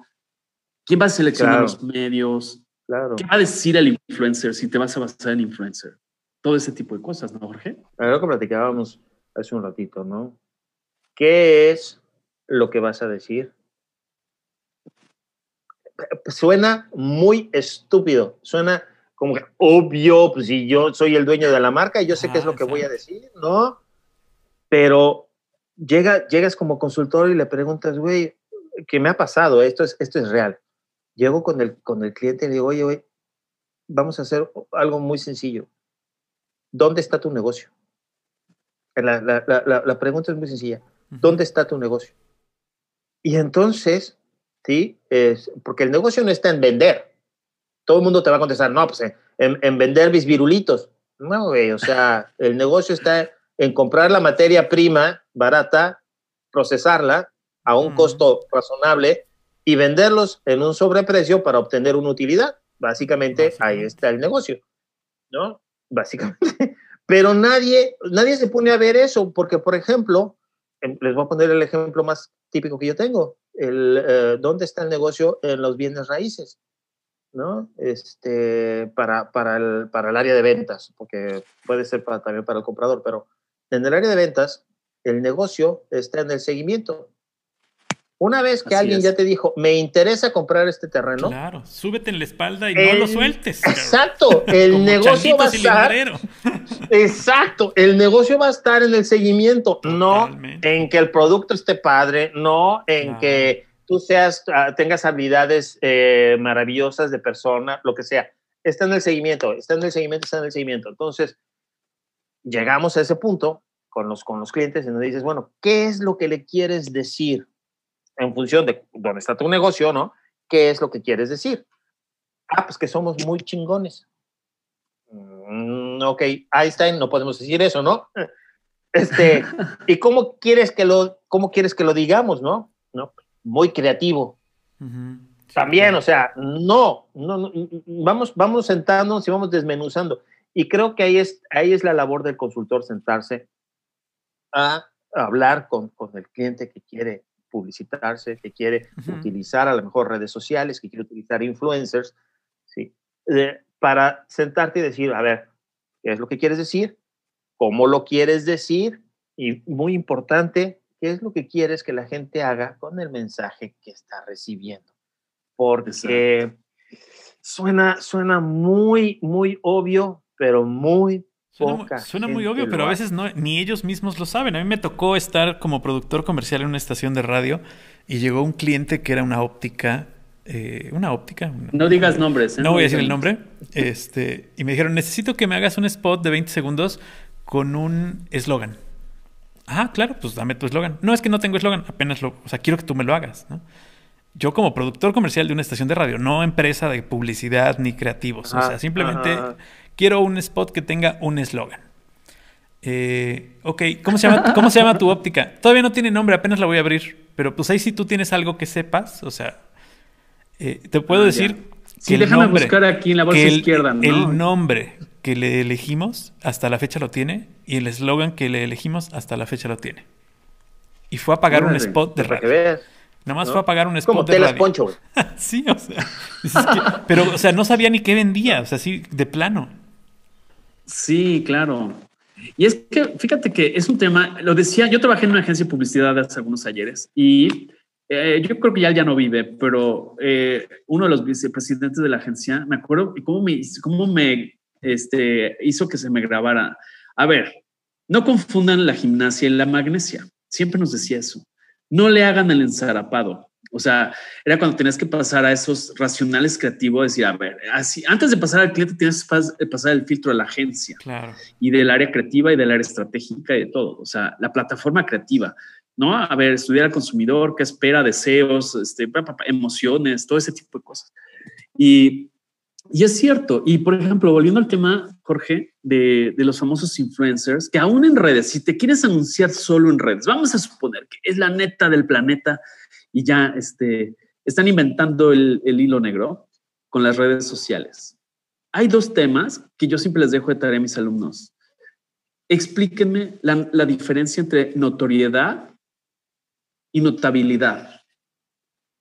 quién va a seleccionar los medios, claro. qué va a decir el influencer si te vas a basar en influencer. Todo ese tipo de cosas, ¿no, Jorge? Lo que platicábamos hace un ratito, ¿no? ¿Qué es lo que vas a decir? Suena muy estúpido, suena como que obvio, pues si yo soy el dueño de la marca, yo sé qué es lo que voy a decir, ¿no? Pero llega, llegas como consultor y le preguntas, güey, ¿qué me ha pasado? Esto es, esto es real. Llego con el, con el cliente y le digo, oye, güey, vamos a hacer algo muy sencillo. ¿Dónde está tu negocio? La, la, la, la pregunta es muy sencilla. ¿Dónde está tu negocio? Y entonces, ¿sí? Es, porque el negocio no está en vender. Todo el mundo te va a contestar, no, pues en, en vender mis virulitos. No, güey, o sea, el negocio está en comprar la materia prima barata, procesarla a un costo razonable y venderlos en un sobreprecio para obtener una utilidad. Básicamente, ahí está el negocio, ¿no? Básicamente. Pero nadie, nadie se pone a ver eso, porque, por ejemplo, les voy a poner el ejemplo más típico que yo tengo. El, eh, ¿Dónde está el negocio en los bienes raíces? ¿no? Este, para, para, el, para el área de ventas, porque puede ser para, también para el comprador, pero en el área de ventas, el negocio está en el seguimiento. Una vez que alguien ya te dijo, me interesa comprar este terreno. Claro, súbete en la espalda y no lo sueltes. Exacto, el negocio va a estar. Exacto, el negocio va a estar en el seguimiento, no en que el producto esté padre, no en que tú seas, ah, tengas habilidades eh, maravillosas de persona, lo que sea. Está en el seguimiento, está en el seguimiento, está en el seguimiento. Entonces, llegamos a ese punto con los, con los clientes y nos dices, bueno, ¿qué es lo que le quieres decir en función de dónde está tu negocio, ¿no? ¿Qué es lo que quieres decir? Ah, pues que somos muy chingones. Mm, ok, Einstein, no podemos decir eso, ¿no? Este, ¿y cómo quieres que lo, cómo quieres que lo digamos, no? ¿No? Muy creativo. También, o sea, no, no, no, vamos, vamos sentándonos y vamos desmenuzando. Y creo que ahí es, ahí es la labor del consultor, sentarse a hablar con, con el cliente que quiere publicitarse, que quiere utilizar a lo mejor redes sociales, que quiere utilizar influencers, ¿sí? para sentarte y decir, a ver, ¿qué es lo que quieres decir? ¿Cómo lo quieres decir? Y muy importante, ¿qué es lo que quieres que la gente haga con el mensaje que está recibiendo? Porque suena, suena muy, muy obvio, pero muy Suena, muy, obvio, pero a veces no, ni ellos mismos lo saben. A mí me tocó estar como productor comercial en una estación de radio y llegó un cliente que era una óptica. Eh, una óptica. no digas nombres. ¿eh? No voy a decir el nombre. Este, y me dijeron, necesito que me hagas un spot de 20 segundos con un eslogan. Ah, claro, pues dame tu eslogan. No, es que no tengo eslogan, apenas lo... O sea, quiero que tú me lo hagas, ¿no? yo como productor comercial de una estación de radio, no empresa de publicidad ni creativos. o sea, simplemente quiero un spot que tenga un eslogan. Eh, ok, ¿cómo se, llama, ¿cómo se llama tu óptica? Todavía no tiene nombre, apenas la voy a abrir. Pero pues ahí si tú tienes algo que sepas, o sea, eh, te puedo ah, decir que el déjame nombre, buscar aquí en la bolsa izquierda. ¿no? El nombre que le elegimos hasta la fecha lo tiene y el eslogan que le elegimos hasta la fecha lo tiene. Y fue a pagar un spot de radio. Nada más fue a pagar un spot Como de telas poncho, sí, o sea. pero, o sea, no sabía ni qué vendía, o sea, sí, de plano. Sí, claro. Y es que, fíjate que es un tema, lo decía, yo trabajé en una agencia de publicidad hace algunos ayeres y eh, yo creo que ya, ya no vive, pero eh, uno de los vicepresidentes de la agencia, me acuerdo, y cómo me, cómo me este, hizo que se me grabara. A ver, no confundan la gimnasia y la magnesia. Siempre nos decía eso no le hagan el ensarapado. O sea, era cuando tenías que pasar a esos racionales creativos, decir, a ver, así, antes de pasar al cliente tienes que pasar el filtro de la agencia claro. y del área creativa y del área estratégica y de todo. O sea, la plataforma creativa. ¿no? A ver, estudiar al consumidor, qué espera, deseos, este, emociones, todo ese tipo de cosas. Y, y es cierto. Y por ejemplo, volviendo al tema, Jorge, de, de, los famosos influencers, que aún en redes, si te quieres anunciar solo en redes, vamos a suponer que es la neta del planeta y ya este, están inventando el, el hilo negro con las redes sociales. Hay dos temas que yo siempre les dejo de tarea a mis alumnos. Explíquenme la, la diferencia entre notoriedad y notabilidad,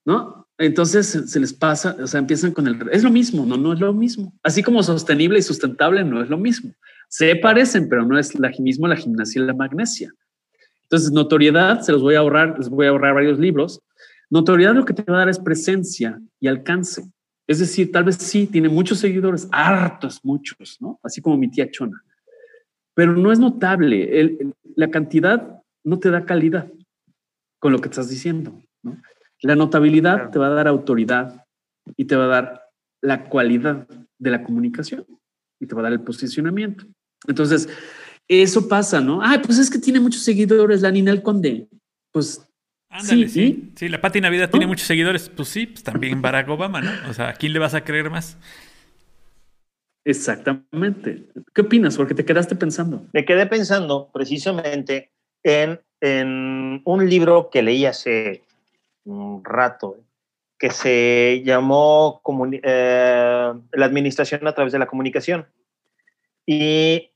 ¿no? Entonces se les pasa, o sea, empiezan con el... Es lo mismo, no, no es lo mismo. Así como sostenible y sustentable no es lo mismo. Se parecen, pero no es la mismo la gimnasia y la magnesia. Entonces, notoriedad, se los voy a ahorrar, les voy a ahorrar varios libros. Notoriedad lo que te va a dar es presencia y alcance. Es decir, tal vez sí, tiene muchos seguidores, hartos, muchos, ¿no? Así como mi tía Chona. Pero no es notable. la cantidad no te da calidad con lo que estás diciendo. La notabilidad te va a dar autoridad y te va a dar la cualidad de la comunicación y te va a dar el posicionamiento. Entonces, eso pasa, ¿no? Ah, pues es que tiene muchos seguidores, la Ninel Conde. Pues Ándale, sí, sí, la Pati Navidad tiene muchos seguidores. Pues sí, pues también Barack Obama, ¿no? O sea, ¿a quién le vas a creer más? Exactamente. ¿Qué opinas? Porque te quedaste pensando. Me quedé pensando precisamente en en un libro que leí hace un rato, que se llamó eh, La Administración a través de la comunicación. Y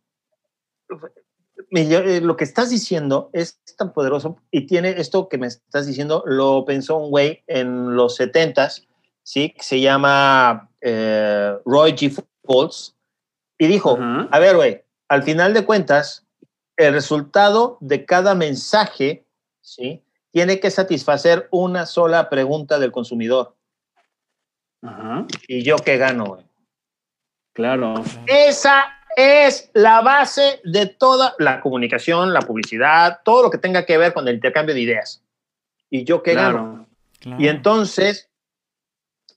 eh, lo que estás diciendo es tan poderoso y tiene esto que me estás diciendo, lo pensó un güey en los 70s, ¿sí? que se llama eh, Roy G. Falls, y dijo, a ver, güey, al final de cuentas, el resultado de cada mensaje, ¿sí? Tiene que satisfacer una sola pregunta del consumidor. ¿Y yo qué gano? Claro. Esa es la base de toda la comunicación, la publicidad, todo lo que tenga que ver con el intercambio de ideas. ¿Y yo qué gano? Y entonces,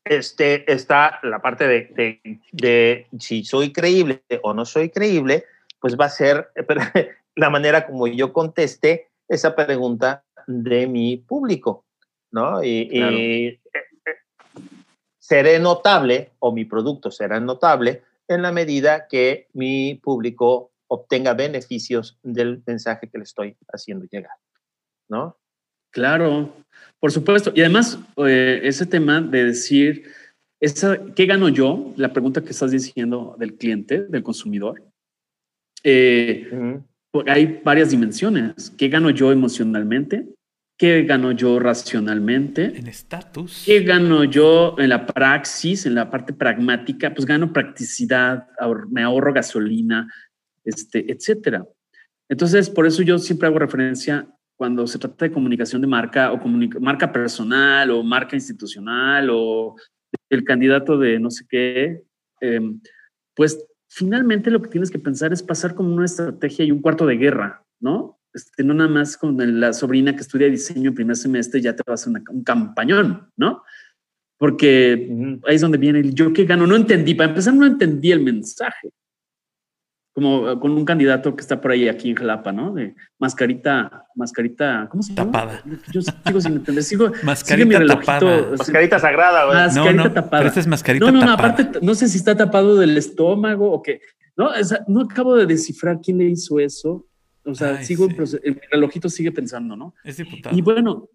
este, está la parte de, de, si soy creíble o no soy creíble, pues va a ser la manera como yo conteste esa pregunta de mi público, ¿no? Y, eh, eh, seré notable o mi producto será notable en la medida que mi público obtenga beneficios del mensaje que le estoy haciendo llegar, ¿no? Claro, por supuesto. Y además, eh, ese tema de decir, esa, ¿qué gano yo? La pregunta que estás diciendo del cliente, del consumidor. Eh, hay varias dimensiones. ¿Qué gano yo emocionalmente? ¿Qué gano yo racionalmente? En estatus. ¿Qué gano yo en la praxis, en la parte pragmática? Pues gano practicidad, me ahorro gasolina, este, etcétera. Entonces, por eso yo siempre hago referencia cuando se trata de comunicación de marca o marca personal o marca institucional o el candidato de no sé qué, em, pues finalmente lo que tienes que pensar es pasar como una estrategia y un cuarto de guerra, ¿no? Este, no nada más con la sobrina que estudia diseño en primer semestre ya te vas a un campañón, ¿no? Porque ahí es donde viene el yo que gano. No entendí, para empezar no entendí el mensaje como eh, con un candidato que está por ahí aquí en Jalapa, ¿no? De mascarita, mascarita, ¿cómo se llama? Tapada. Yo sigo sin entender, sigo. Mascarita tapada. Mascarita sagrada, güey. Mascarita no, no, tapada. Pero esta es mascarita no, no, no, aparte, no sé si está tapado del estómago o qué. No, no acabo de descifrar quién le hizo eso. O sea, sigo, sí. el relojito sigue pensando, ¿no? Es diputado. Y bueno,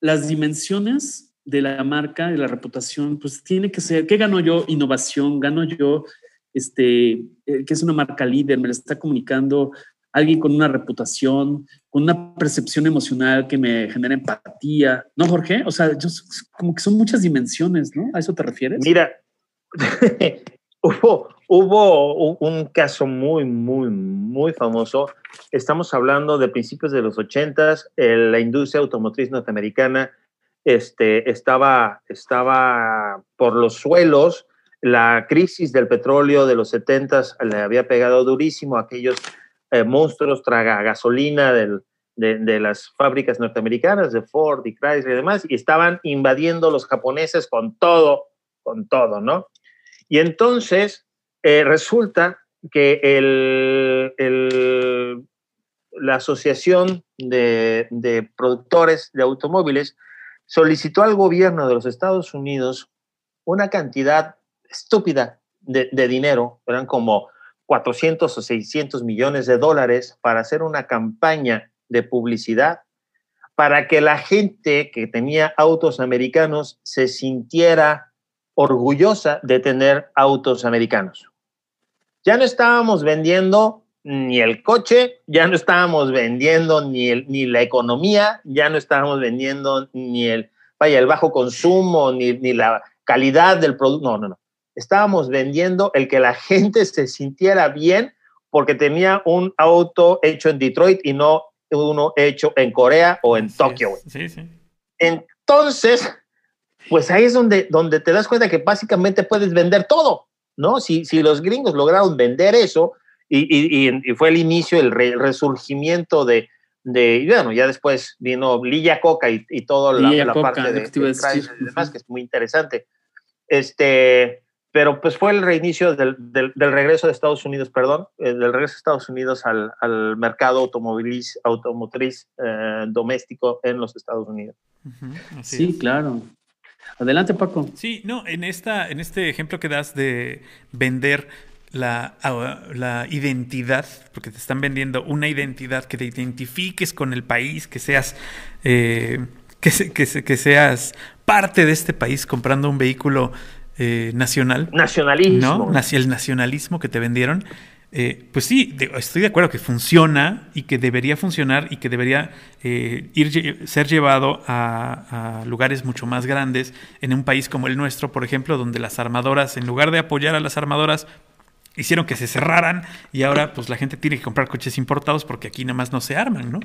las dimensiones de la marca, de la reputación, pues tiene que ser, ¿qué gano yo? Innovación, gano yo este, eh, que es una marca líder, me la está comunicando alguien con una reputación, con una percepción emocional que me genera empatía. ¿No, Jorge? O sea, como que son muchas dimensiones, ¿no? ¿A eso te refieres? Mira, hubo, hubo un caso muy, muy, muy famoso. Estamos hablando de principios de los ochentas, la industria automotriz norteamericana este, estaba, estaba por los suelos la crisis del petróleo de los 70 le había pegado durísimo a aquellos eh, monstruos traga gasolina de, las fábricas norteamericanas, de Ford y Chrysler y demás, y estaban invadiendo los japoneses con todo, con todo, ¿no? Y entonces eh, resulta que la Asociación de, de Productores de Automóviles solicitó al gobierno de los Estados Unidos una cantidad estúpida de, de, dinero, eran como 400 o 600 millones de dólares para hacer una campaña de publicidad para que la gente que tenía autos americanos se sintiera orgullosa de tener autos americanos. Ya no estábamos vendiendo ni el coche, ya no estábamos vendiendo ni, el, ni la economía, ya no estábamos vendiendo ni el, vaya, el bajo consumo, ni, ni la calidad del producto, no, no, no. Estábamos vendiendo el que la gente se sintiera bien porque tenía un auto hecho en Detroit y no uno hecho en Corea o en Tokio. Sí, sí. Entonces, pues ahí es donde, donde te das cuenta que básicamente puedes vender todo, ¿no? Si, si los gringos lograron vender eso y, y, y fue el inicio, el, resurgimiento de, de, bueno, ya después vino Lilla Coca y, y toda la, la parte de, de, de demás, que es muy interesante. Este, pero pues fue el reinicio del, del, del, regreso de Estados Unidos, perdón, eh, del regreso de Estados Unidos al, al mercado automotriz, automotriz eh, doméstico en los Estados Unidos. Uh -huh, sí, es. claro. Adelante, Paco. Sí, no, en, esta, en este ejemplo que das de vender la, la, identidad, porque te están vendiendo una identidad que te identifiques con el país, que seas, eh, que, se, que, se, que seas parte de este país comprando un vehículo eh, nacional. Nacionalismo. ¿no? El nacionalismo que te vendieron. Eh, pues sí, de, estoy de acuerdo que funciona y que debería funcionar y que debería eh, ir, ser llevado a, a, lugares mucho más grandes en un país como el nuestro, por ejemplo, donde las armadoras, en lugar de apoyar a las armadoras, hicieron que se cerraran y ahora pues la gente tiene que comprar coches importados porque aquí nada más no se arman, ¿no?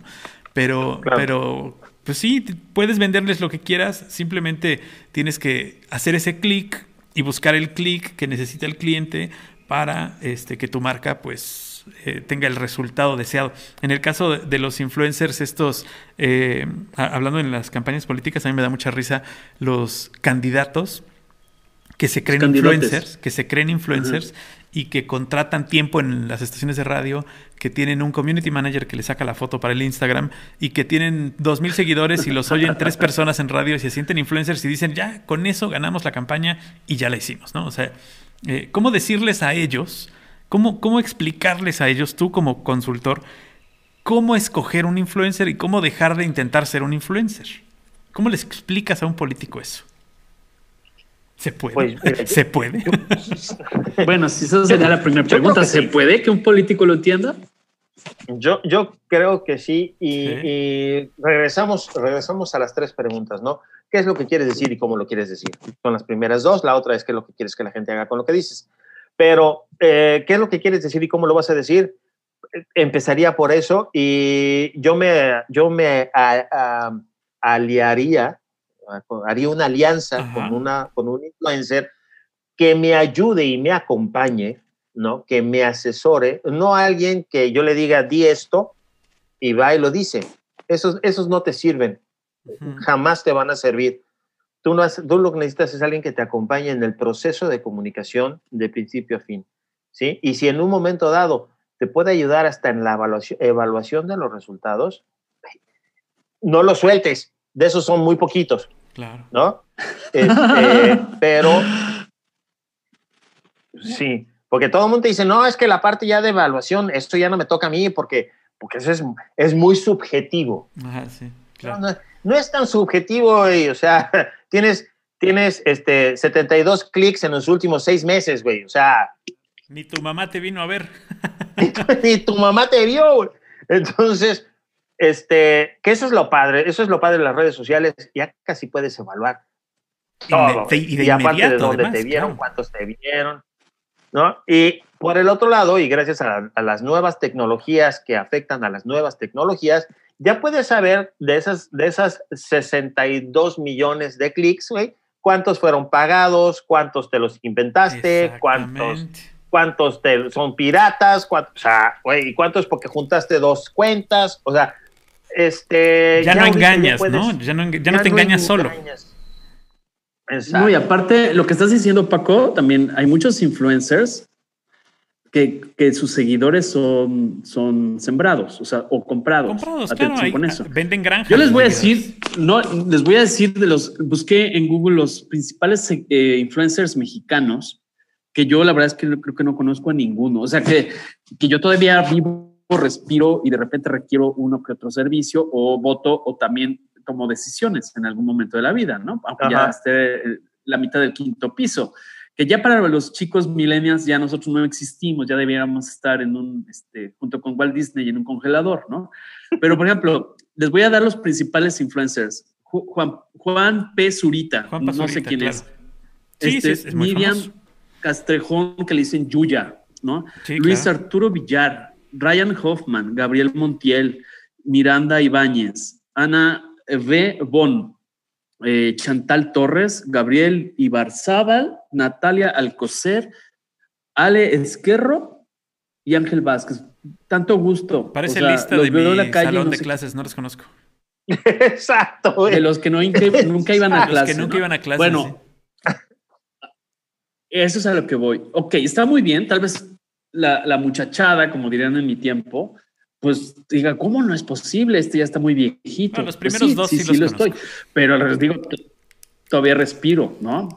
Pero, claro. pero pues sí, puedes venderles lo que quieras, simplemente tienes que hacer ese clic y buscar el clic que necesita el cliente para este, que tu marca pues eh, tenga el resultado deseado. En el caso de, de los influencers, estos, eh, hablando en las campañas políticas, a mí me da mucha risa los candidatos que se creen influencers, que se creen influencers y que contratan tiempo en las estaciones de radio, que tienen un community manager que le saca la foto para el Instagram y que tienen dos mil seguidores y los oyen tres personas en radio y se sienten influencers y dicen, ya, con eso ganamos la campaña y ya la hicimos, ¿no? O sea, eh, ¿cómo decirles a ellos, cómo, cómo explicarles a ellos, tú como consultor, cómo escoger un influencer y cómo dejar de intentar ser un influencer? ¿Cómo les explicas a un político eso? ¿Se puede? Pues, mira, ¿Se puede? bueno, si esa sería la primera pregunta, ¿se sí. puede que un político lo entienda? Yo, yo creo que sí y, sí. y, regresamos, regresamos a las tres preguntas, ¿no? ¿Qué es lo que quieres decir y cómo lo quieres decir? Son las primeras dos, la otra es qué es lo que quieres que la gente haga con lo que dices. Pero, eh, ¿qué es lo que quieres decir y cómo lo vas a decir? Empezaría por eso y yo me, yo me a, a, aliaría haría una alianza con, una, con un influencer que me ayude y me acompañe, ¿no? Que me asesore, no alguien que yo le diga, di esto y va y lo dice. Esos, esos no te sirven, uh -huh. jamás te van a servir. Tú, no has, tú lo que necesitas es alguien que te acompañe en el proceso de comunicación de principio a fin, ¿sí? Y si en un momento dado te puede ayudar hasta en la evaluación, evaluación de los resultados, no lo sueltes, de esos son muy poquitos. Claro. ¿No? Este, pero sí, porque todo el mundo dice, no, es que la parte ya de evaluación, esto ya no me toca a mí porque, porque eso es, es muy subjetivo. Ajá, sí, claro. no, no, no, es tan subjetivo, güey. O sea, tienes, tienes este, 72 clics en los últimos seis meses, güey. O sea. Ni tu mamá te vino a ver. ni, tu, ni tu mamá te vio, güey. Entonces, este, que eso es lo padre, eso es lo padre de las redes sociales, ya casi puedes evaluar todo. Y de, y de y aparte de dónde además, te vieron, claro. cuántos te vieron, ¿no? Y por el otro lado, y gracias a, a, las nuevas tecnologías que afectan a las nuevas tecnologías, ya puedes saber de esas, de esas 62 millones de clics, güey, cuántos fueron pagados, cuántos te los inventaste, cuántos cuántos te, son piratas, cuántos, o sea, güey, y cuántos porque juntaste dos cuentas, o sea, este, ya, ya no engañas, puedes, ¿no? Ya no, ya ya no te no engañas solo. No, y aparte, lo que estás diciendo, Paco, también hay muchos influencers que, sus seguidores son, son sembrados, o sea, o comprados. Comprados, claro, con eso. Venden granjas. Yo les voy a decir, no, les voy a decir de los, busqué en Google los principales eh, influencers mexicanos, que yo la verdad es que creo que no conozco a ninguno. O sea, que, que yo todavía vivo, respiro y de repente requiero uno que otro servicio o voto o también tomo decisiones en algún momento de la vida, ¿no? Aunque ya esté eh, la mitad del quinto piso que ya para los chicos millennials ya nosotros no existimos, ya debiéramos estar en un, este, junto con Walt Disney en un congelador, ¿no? Pero, por ejemplo, les voy a dar los principales influencers. Juan, Juan P. Zurita, no sé quién es. Sí, este, es Miriam Castrejón, que le dicen Yuya, ¿no? Luis Arturo Villar, Ryan Hoffman, Gabriel Montiel, Miranda Ibáñez, Ana V. Bon, eh, Chantal Torres, Gabriel Ibarzábal, Natalia Alcocer, Ale Esquerro y Ángel Vázquez. Tanto gusto. Parece lista de mi salón de clases, no los conozco. Exacto. De los que no, nunca iban a clases. que nunca iban a clases. Bueno, eso es a lo que voy. Ok, está muy bien. Tal vez la, la muchachada, como dirían en mi tiempo, pues diga, ¿cómo no es posible? Este ya está muy viejito. los pues primeros dos sí, sí, lo estoy. Pero les digo, todavía respiro, ¿no?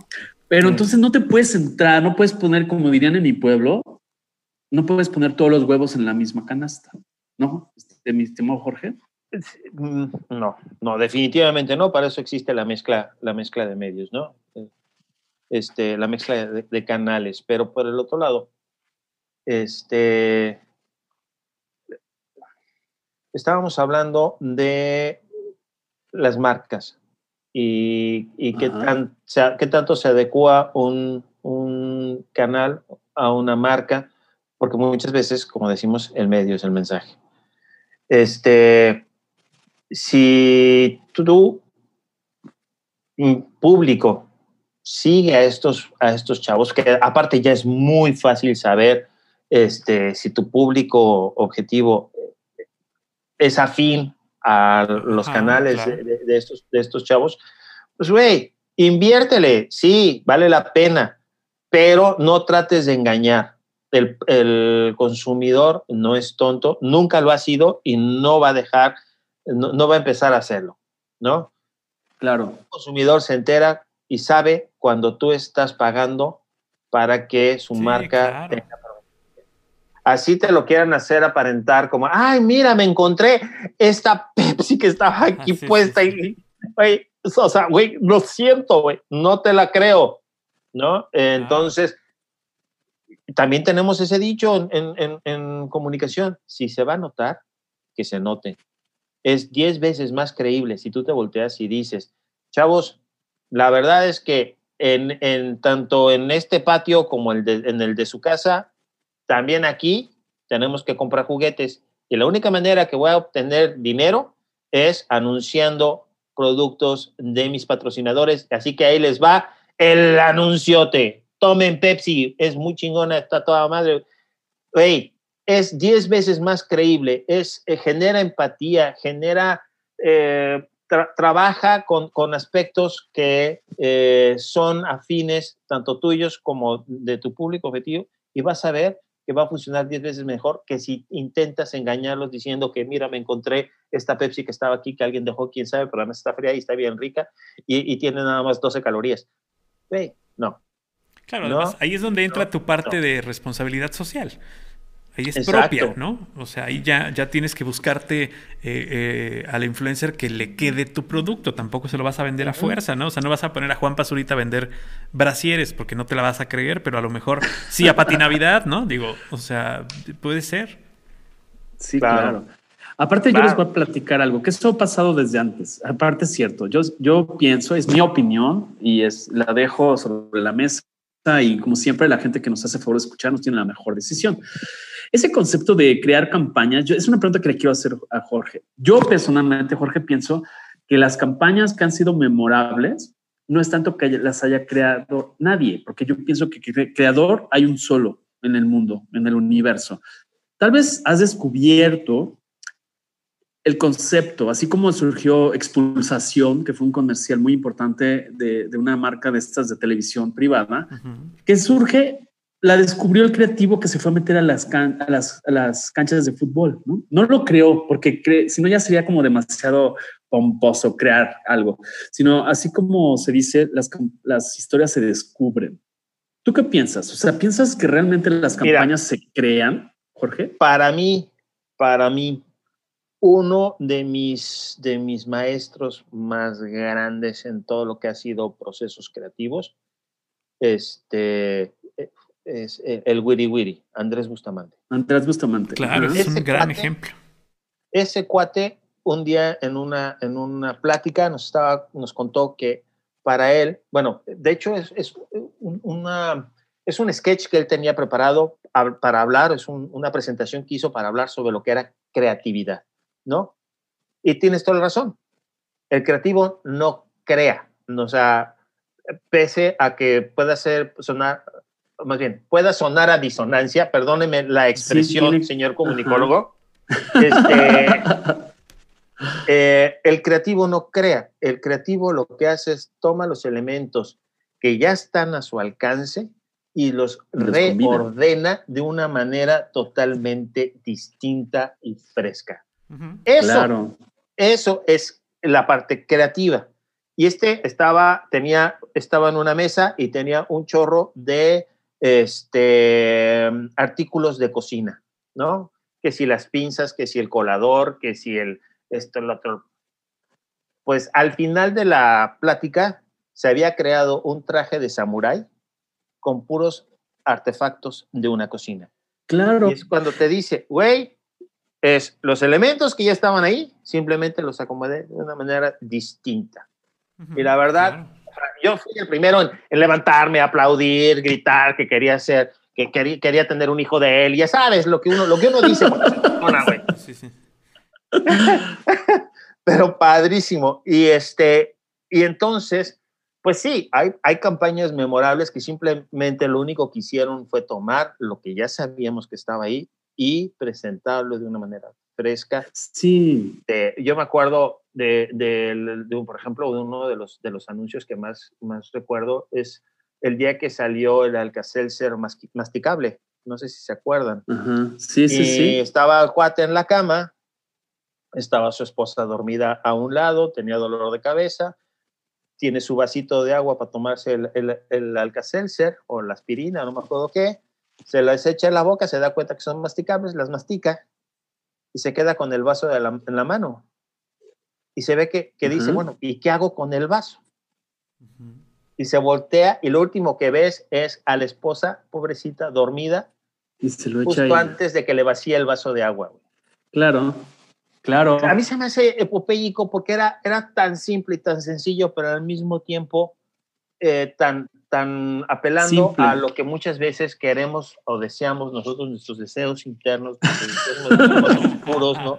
Pero entonces no te puedes entrar, no puedes poner, como dirían en mi pueblo, no puedes poner todos los huevos en la misma canasta, ¿no? De mi estimado Jorge. Mm, no, no, definitivamente no. Para eso existe la mezcla, la mezcla de medios, ¿no? Este, la mezcla de, de canales. Pero por el otro lado, este, estábamos hablando de las marcas y, qué, tan, qué, tanto se adecua un, canal a una marca, porque muchas veces, como decimos, el medio es el mensaje. Este, si tú, público, sigue a estos, a estos chavos, que aparte ya es muy fácil saber este, si tu público objetivo es afín a los canales de, estos, de estos chavos, pues, güey, inviértele, sí, vale la pena, pero no trates de engañar. El, el, consumidor no es tonto, nunca lo ha sido y no va a dejar, no, va a empezar a hacerlo, ¿no? Claro. El consumidor se entera y sabe cuando tú estás pagando para que su marca tenga así te lo quieran hacer aparentar como, ay, mira, me encontré esta Pepsi que estaba aquí puesta y, güey, o sea, güey, lo siento, güey, no te la creo, ¿no? Entonces, también tenemos ese dicho en, en, comunicación, si se va a notar, que se note. Es 10 veces más creíble si tú te volteas y dices, chavos, la verdad es que en, en tanto en este patio como el en el de su casa, también aquí tenemos que comprar juguetes y la única manera que voy a obtener dinero es anunciando productos de mis patrocinadores. Así que ahí les va el anunciote. Tomen Pepsi, es muy chingona, está toda madre. Hey, es 10 veces más creíble, es, eh, genera empatía, genera, eh, trabaja con, con, aspectos que eh, son afines, tanto tuyos como de tu público objetivo, y vas a ver que va a funcionar 10 veces mejor que si intentas engañarlos diciendo que, mira, me encontré esta Pepsi que estaba aquí, que alguien dejó, quién sabe, pero además está fría y está bien rica y, tiene nada más 12 calorías. no. Claro, ahí es donde entra tu parte de responsabilidad social. Ahí es propia, ¿no? O sea, ahí ya, ya tienes que buscarte eh, eh, al influencer que le quede tu producto. Tampoco se lo vas a vender a fuerza, ¿no? O sea, no vas a poner a Juan Pazurita a vender brasieres porque no te la vas a creer, pero a lo mejor sí a Patinavidad, ¿no? Digo, o sea, puede ser. Sí, claro. Aparte, yo les voy a platicar algo, que esto ha pasado desde antes. Aparte, es cierto, yo, yo pienso, es mi opinión y es, la dejo sobre la mesa y como siempre la gente que nos hace favor de escucharnos tiene la mejor decisión. Ese concepto de crear campañas, yo, es una pregunta que le quiero hacer a Jorge. Yo personalmente, Jorge, pienso que las campañas que han sido memorables no es tanto que las haya creado nadie, porque yo pienso que creador hay un solo en el mundo, en el universo. Tal vez has descubierto el concepto, así como surgió Expulsación, que fue un comercial muy importante de, una marca de estas de televisión privada, que surge la descubrió el creativo que se fue a meter a las, a las, canchas de fútbol, ¿no? No lo creó porque si no ya sería como demasiado pomposo crear algo, sino así como se dice, las, las historias se descubren. ¿Tú qué piensas? O sea, ¿piensas que realmente las campañas se crean, Jorge? Para mí, para mí, uno de mis, de mis maestros más grandes en todo lo que ha sido procesos creativos, este, es eh, el Wiri Wiri, Andrés Bustamante. Andrés Bustamante. Claro, es un gran ejemplo. Ese cuate, un día en una, en una plática, nos, estaba, nos contó que para él, bueno, de hecho es, es una, es un sketch que él tenía preparado para hablar, es una presentación que hizo para hablar sobre lo que era creatividad, ¿no? Y tienes toda la razón. El creativo no crea, o sea, pese a que pueda ser sonar más bien, pueda sonar a disonancia, perdóneme la expresión, señor comunicólogo. Este, eh, el creativo no crea, el creativo lo que hace es toma los elementos que ya están a su alcance y los, reordena de una manera totalmente distinta y fresca. Eso, eso es la parte creativa. Y este estaba, tenía, estaba en una mesa y tenía un chorro de este, artículos de cocina, ¿no? Que si las pinzas, que si el colador, que si el, esto, el otro. Pues al final de la plática se había creado un traje de samurái con puros artefactos de una cocina. Claro. Y es cuando te dice, güey, es los elementos que ya estaban ahí, simplemente los acomodé de una manera distinta. Y la verdad, yo fui el primero en, levantarme, aplaudir, gritar que quería ser, que quería, quería, tener un hijo de él. Ya sabes lo que uno, lo que uno dice Sí, sí. Pero padrísimo. Y este, y entonces, pues sí, hay, hay campañas memorables que simplemente lo único que hicieron fue tomar lo que ya sabíamos que estaba ahí y presentarlo de una manera fresca. Sí. yo me acuerdo de, de, por ejemplo, uno de los, de los anuncios que más, más recuerdo es el día que salió el Alcacelser masticable. No sé si se acuerdan. Sí, sí, sí. Estaba el cuate en la cama, estaba su esposa dormida a un lado, tenía dolor de cabeza, tiene su vasito de agua para tomarse el, el, el Alcacelser o la aspirina, no me acuerdo qué, se las echa en la boca, se da cuenta que son masticables, las mastica y se queda con el vaso en la mano. Y se ve que, que dice, bueno, ¿y qué hago con el vaso? Y se voltea y lo último que ves es a la esposa, pobrecita, dormida, y se lo justo antes de que le vacíe el vaso de agua. Claro, claro. A mí se me hace epopéico porque era, era tan simple y tan sencillo, pero al mismo tiempo eh, tan, tan apelando a lo que muchas veces queremos o deseamos nosotros, nuestros deseos internos, nuestros puros, ¿no?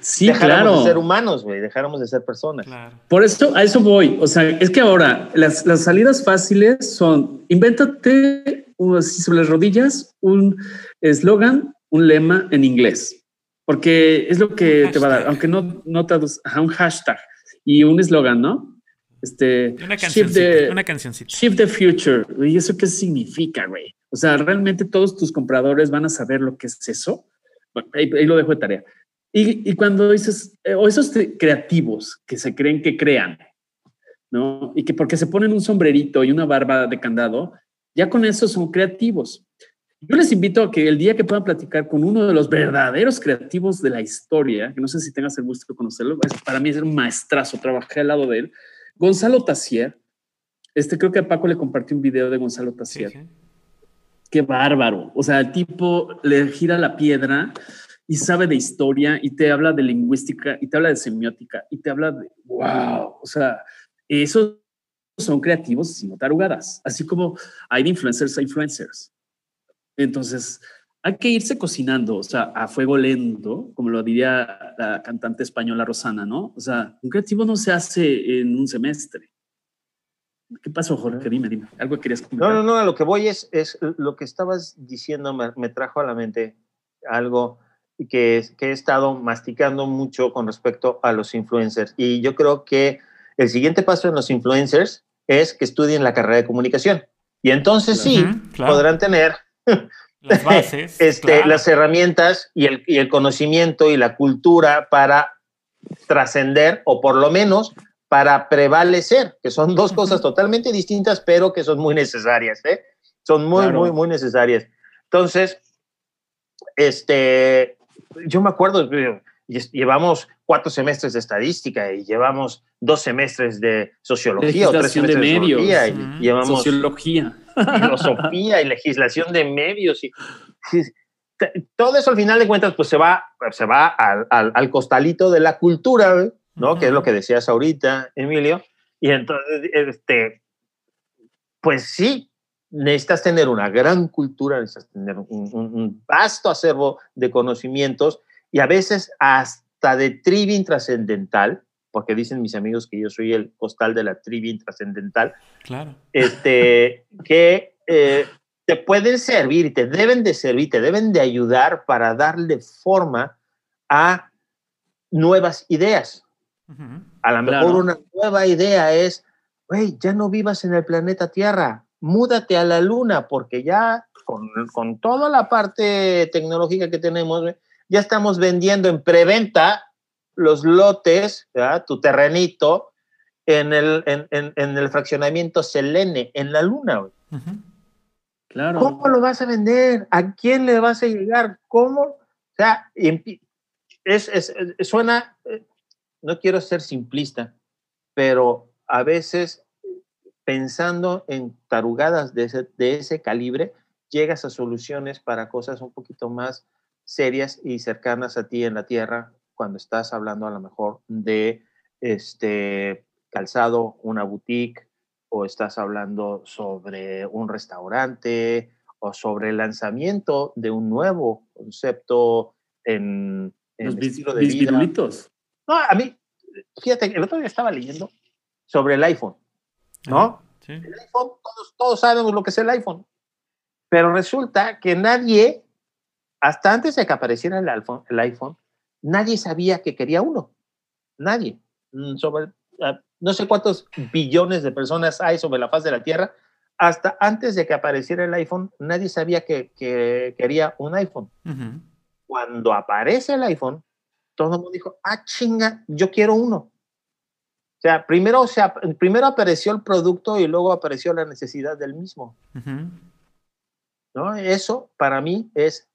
Sí, dejáramos de ser humanos, güey, dejáramos de ser personas. Por eso, a eso voy. O sea, es que ahora las, las salidas fáciles son, invéntate sobre las rodillas un eslogan, un lema en inglés, porque es lo que te va a dar, aunque no, no a un hashtag y un eslogan, ¿no? Este, una cancioncita, una cancioncita. Shift the future. ¿Y eso qué significa, güey? O sea, realmente todos tus compradores van a saber lo que es eso. Bueno, ahí, lo dejo de tarea. Y, y cuando dices, eh, o esos creativos que se creen que crean, ¿no? Y que porque se ponen un sombrerito y una barba de candado, ya con eso son creativos. Yo les invito a que el día que puedan platicar con uno de los verdaderos creativos de la historia, que no sé si tengas el gusto de conocerlo, para mí es un maestrazo, trabajé al lado de él, Gonzalo Tassier, este creo que a Paco le compartió un video de Gonzalo Tassier. Qué bárbaro. O sea, el tipo le gira la piedra y sabe de historia y te habla de lingüística y te habla de semiótica y te habla de wow. O sea, esos son creativos sin tarugadas. Así como hay de influencers a influencers. Entonces, hay que irse cocinando, o sea, a fuego lento, como lo diría la cantante española Rosana, ¿no? O sea, un creativo no se hace en un semestre. ¿Qué pasó, Jorge? Dime, dime. Algo querías comentar. No, no, no, a lo que voy es, es lo que estabas diciendo me, trajo a la mente algo que, que he estado masticando mucho con respecto a los influencers. Y yo creo que el siguiente paso en los influencers es que estudien la carrera de comunicación. Y entonces sí, podrán tener las bases, este, las herramientas y el, y el conocimiento y la cultura para trascender o por lo menos para prevalecer, que son dos cosas totalmente distintas, pero que son muy necesarias, ¿eh? Son muy, muy, muy necesarias. Entonces, este, yo me acuerdo, llevamos cuatro semestres de estadística y llevamos dos semestres de sociología o tres semestres de, medios, y llevamos sociología, filosofía y legislación de medios y, todo eso al final de cuentas pues se va se va al, al, costalito de la cultura, ¿no? Que es lo que decías ahorita, Emilio. Y entonces este pues sí, necesitas tener una gran cultura, necesitas tener un, vasto acervo de conocimientos y a veces hasta de trivia trascendental, porque dicen mis amigos que yo soy el costal de la trivia trascendental. Claro. Este, que eh, te pueden servir te deben de servir, te deben de ayudar para darle forma a nuevas ideas. A lo mejor una nueva idea es, güey, ya no vivas en el planeta Tierra, múdate a la luna, porque ya con, con toda la parte tecnológica que tenemos, ya estamos vendiendo en preventa los lotes, tu terrenito, en el, en, en, el fraccionamiento Selene, en la luna. Claro. ¿Cómo lo vas a vender? ¿A quién le vas a llegar? ¿Cómo? O sea, es, es, suena, no quiero ser simplista, pero a veces pensando en tarugadas de ese, de ese calibre, llegas a soluciones para cosas un poquito más serias y cercanas a ti en la tierra cuando estás hablando a lo mejor de este calzado, una boutique, o estás hablando sobre un restaurante, o sobre el lanzamiento de un nuevo concepto en, en Los estilo de vida. No, a mí, fíjate, el otro día estaba leyendo sobre el iPhone. ¿no? El iPhone, todos, sabemos lo que es el iPhone, pero resulta que nadie, hasta antes de que apareciera el iPhone, el iPhone nadie sabía que quería uno. Nadie. Mm, sobre, ah, no sé cuántos billones de personas hay sobre la faz de la Tierra. Hasta antes de que apareciera el iPhone, nadie sabía que, quería un iPhone. Cuando aparece el iPhone, todo el mundo dijo, ah, chinga, yo quiero uno. O sea, primero, o sea, primero apareció el producto y luego apareció la necesidad del mismo. ¿No? Eso para mí es,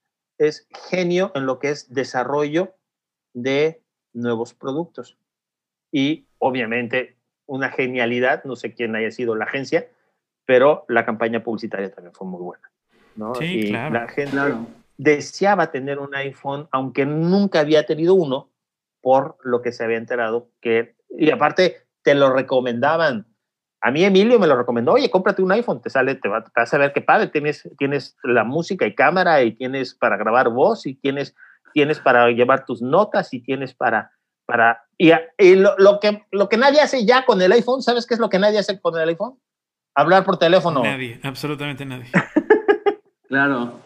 es genio en lo que es desarrollo de nuevos productos. Y obviamente una genialidad, no sé quién haya sido la agencia, pero la campaña publicitaria también fue muy buena. ¿no? Sí, y claro, la gente deseaba tener un iPhone, aunque nunca había tenido uno, por lo que se había enterado que y aparte te lo recomendaban. A mí Emilio me lo recomendó, oye, cómprate un iPhone, te sale, te, vas a ver qué padre, tienes, tienes la música y cámara y tienes para grabar voz y tienes, tienes para llevar tus notas y tienes para, para, y, lo, que, lo que nadie hace ya con el iPhone, ¿sabes qué es lo que nadie hace con el iPhone? Hablar por teléfono. Nadie, absolutamente nadie. claro.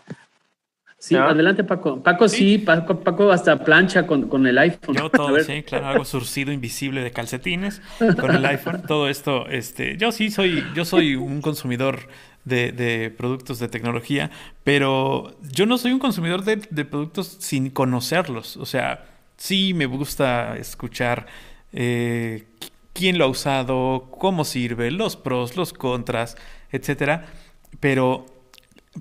Sí, adelante Paco. Paco sí, Paco, Paco, hasta plancha con, con el iPhone. Yo todo, sí, claro, hago surcido invisible de calcetines con el iPhone. Todo esto, este, yo sí soy, yo soy un consumidor de, de productos de tecnología, pero yo no soy un consumidor de, de, productos sin conocerlos. O sea, sí me gusta escuchar eh, quién lo ha usado, cómo sirve, los pros, los contras, etcétera. Pero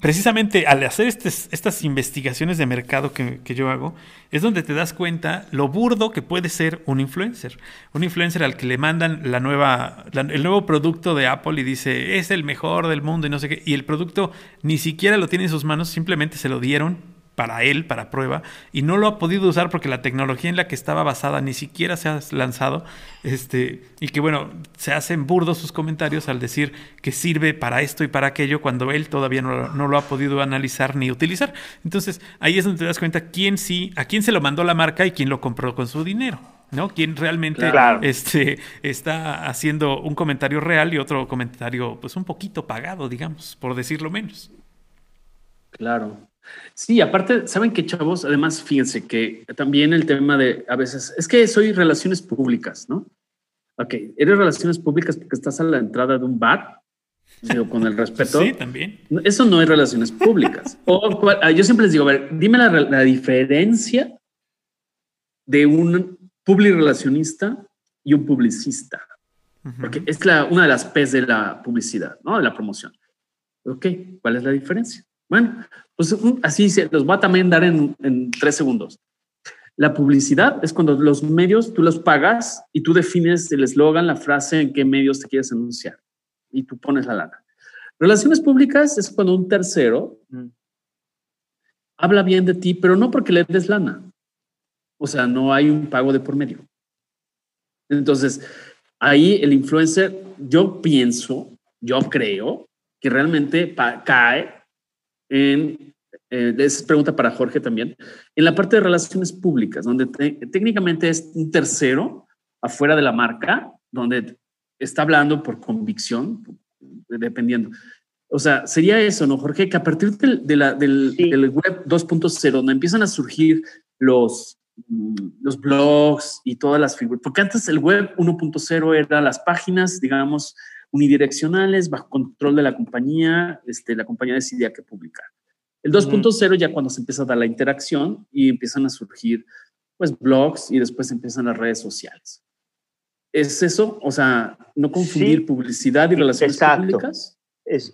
precisamente al hacer estas investigaciones de mercado que, yo hago, es donde te das cuenta lo burdo que puede ser un influencer. Un influencer al que le mandan la nueva, el nuevo producto de Apple y dice, es el mejor del mundo y no sé qué, y el producto ni siquiera lo tiene en sus manos, simplemente se lo dieron para él, para prueba, y no lo ha podido usar porque la tecnología en la que estaba basada ni siquiera se ha lanzado, este, y que bueno, se hacen burdos sus comentarios al decir que sirve para esto y para aquello cuando él todavía no, no, lo ha podido analizar ni utilizar. Entonces, ahí es donde te das cuenta quién sí, a quién se lo mandó la marca y quién lo compró con su dinero. ¿no? Quién realmente este, está haciendo un comentario real y otro comentario, pues un poquito pagado, digamos, por decirlo menos. Claro. Sí, aparte, ¿saben qué, chavos? Además, fíjense que también el tema de a veces es que soy relaciones públicas, ¿no? Ok, eres relaciones públicas porque estás a la entrada de un bar Digo, con el respeto. Sí, también. Eso no es relaciones públicas. o, ah, yo siempre les digo, a ver, dime la, la diferencia de un publirelacionista y un publicista. Porque es la, una de las P's de la publicidad, ¿no? De la promoción. Ok, ¿cuál es la diferencia? Bueno, pues así se los voy a también dar en, en tres segundos. La publicidad es cuando los medios tú los pagas y tú defines el eslogan, la frase, en qué medios te quieres anunciar y tú pones la lana. Relaciones públicas es cuando un tercero mm. habla bien de ti, pero no porque le des lana. O sea, no hay un pago de por medio. Entonces, ahí el influencer, yo pienso, yo creo que realmente cae en, eh, es pregunta para Jorge también, en la parte de relaciones públicas, donde técnicamente es un tercero afuera de la marca, donde está hablando por convicción, dependiendo. O sea, sería eso, ¿no, Jorge? Que a partir de la, del, del, web 2.0, donde empiezan a surgir los, mm, los blogs y todas las figuras, porque antes el web 1.0 era las páginas, digamos, unidireccionales, bajo control de la compañía, este, la compañía decidía qué publicar. El 2.0 ya cuando se empieza a dar la interacción y empiezan a surgir pues blogs y después empiezan las redes sociales. ¿Es eso? O sea, no confundir publicidad y relaciones públicas. Es,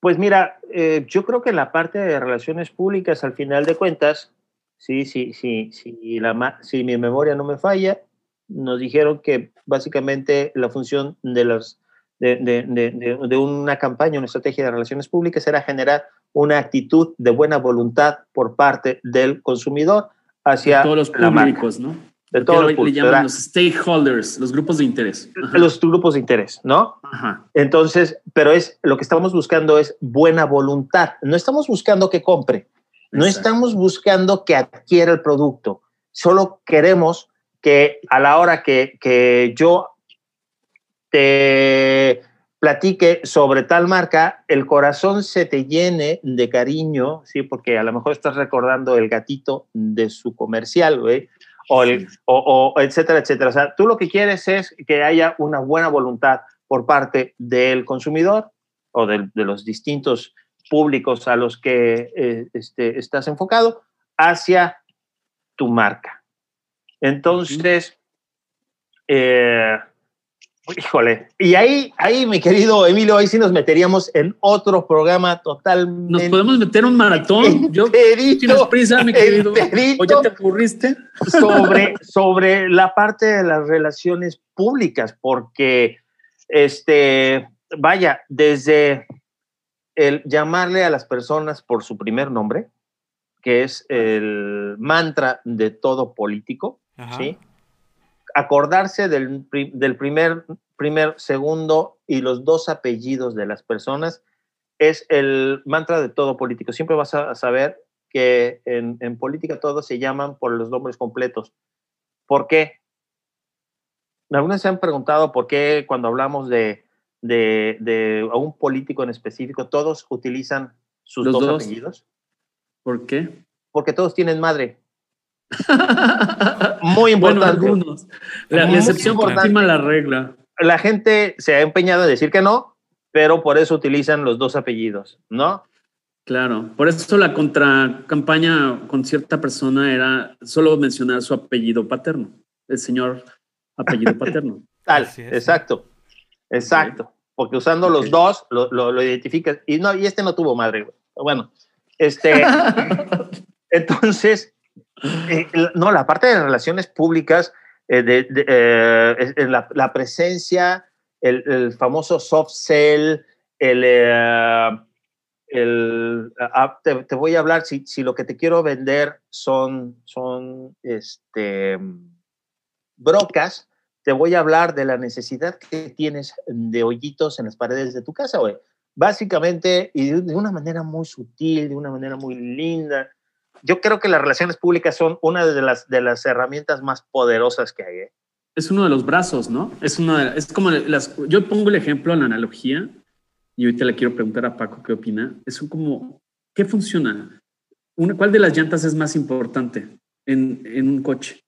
pues mira, eh, yo creo que la parte de relaciones públicas, al final de cuentas, sí, sí, sí, sí, la, si mi memoria no me falla, nos dijeron que básicamente la función de las de, de, de, una campaña, una estrategia de relaciones públicas era generar una actitud de buena voluntad por parte del consumidor hacia todos los públicos, ¿no? De todos los le llaman los stakeholders, los grupos de interés. Los grupos de interés, ¿no? Ajá. Entonces, pero es lo que estamos buscando es buena voluntad. No estamos buscando que compre, no estamos buscando que adquiera el producto. Solo queremos que a la hora que, que yo te platique sobre tal marca, el corazón se te llene de cariño, ¿sí? Porque a lo mejor estás recordando el gatito de su comercial, güey, o, el, o, etcétera, etcétera. O sea, tú lo que quieres es que haya una buena voluntad por parte del consumidor o de, los distintos públicos a los que eh, este, estás enfocado hacia tu marca. Entonces, eh, Híjole, y ahí, ahí, mi querido Emilio, ahí sí nos meteríamos en otro programa totalmente. Nos podemos meter un maratón. Yo tienes prisa, mi querido. ¿O ya te ocurriste? Sobre, sobre la parte de las relaciones públicas, porque, este, vaya, desde el llamarle a las personas por su primer nombre, que es el mantra de todo político, ¿sí? Acordarse del, del, primer, primer, segundo y los dos apellidos de las personas es el mantra de todo político. Siempre vas a saber que en, en política todos se llaman por los nombres completos. ¿Por qué? Algunas se han preguntado por qué cuando hablamos de, de, de un político en específico, todos utilizan sus dos, dos apellidos. ¿Por qué? Porque todos tienen madre. Muy importante. Bueno, algunos. La, excepción confirma la regla. La gente se ha empeñado en decir que no, pero por eso utilizan los dos apellidos, ¿no? Claro, por eso la contracampaña con cierta persona era solo mencionar su apellido paterno, el señor apellido paterno. Tal, exacto, exacto, porque usando los dos lo, lo, identificas y no, y este no tuvo madre. Bueno, este, entonces eh, no, la parte de relaciones públicas, eh, eh, la, presencia, el, famoso soft sell, el, el ah, te, voy a hablar, si, si, lo que te quiero vender son, son este, brocas, te voy a hablar de la necesidad que tienes de hoyitos en las paredes de tu casa, güey. Básicamente, y de una manera muy sutil, de una manera muy linda, yo creo que las relaciones públicas son una de las, de las herramientas más poderosas que hay. ¿eh? Es uno de los brazos, ¿no? Es, una, es como las... Yo pongo el ejemplo, la analogía, y ahorita le quiero preguntar a Paco qué opina. Es como, ¿qué funciona? Una, ¿Cuál de las llantas es más importante en, en un coche?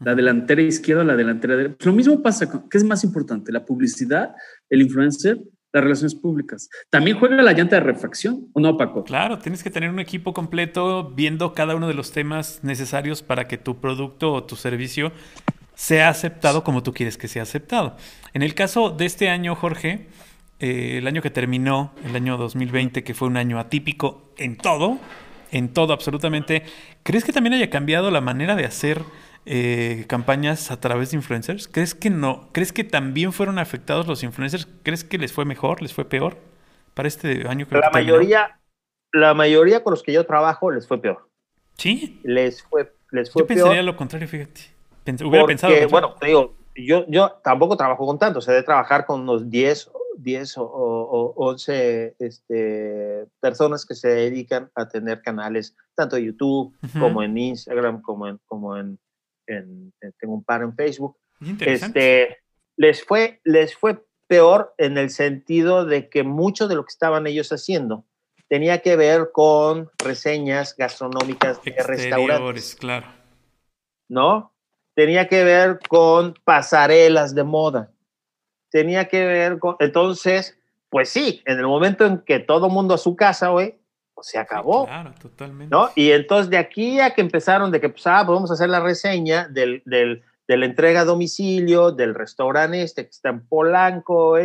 ¿La delantera izquierda o la delantera derecha? Lo mismo pasa, con, ¿qué es más importante? ¿La publicidad, el influencer las relaciones públicas. También juega la llanta de refracción, ¿o no, Paco? Claro, tienes que tener un equipo completo viendo cada uno de los temas necesarios para que tu producto o tu servicio sea aceptado como tú quieres que sea aceptado. En el caso de este año, Jorge, eh, el año que terminó, el año 2020, que fue un año atípico en todo, en todo absolutamente, ¿crees que también haya cambiado la manera de hacer eh, campañas a través de influencers? ¿Crees que no? ¿Crees que también fueron afectados los influencers? ¿Crees que les fue mejor, les fue peor para este año que La mayoría, la mayoría con los que yo trabajo les fue peor. ¿Sí? Les fue, les fue yo pensaría lo contrario, fíjate. hubiera pensado. Bueno, te digo, yo, yo tampoco trabajo con tantos, he de trabajar con unos 10, 10 o, o, 11 este, personas que se dedican a tener canales tanto en YouTube como en Instagram, como en, como en, en, tengo un par en Facebook. Este, les, fue, les fue peor en el sentido de que mucho de lo que estaban ellos haciendo tenía que ver con reseñas gastronómicas de restaurantes. claro. ¿No? Tenía que ver con pasarelas de moda. Tenía que ver con... Entonces, pues sí, en el momento en que todo mundo a su casa, güey, se acabó. claro, totalmente. ¿no? Y entonces de aquí a que empezaron de que, pues, ah, pues vamos a hacer la reseña del, del, de la entrega a domicilio, del restaurante este que está en Polanco,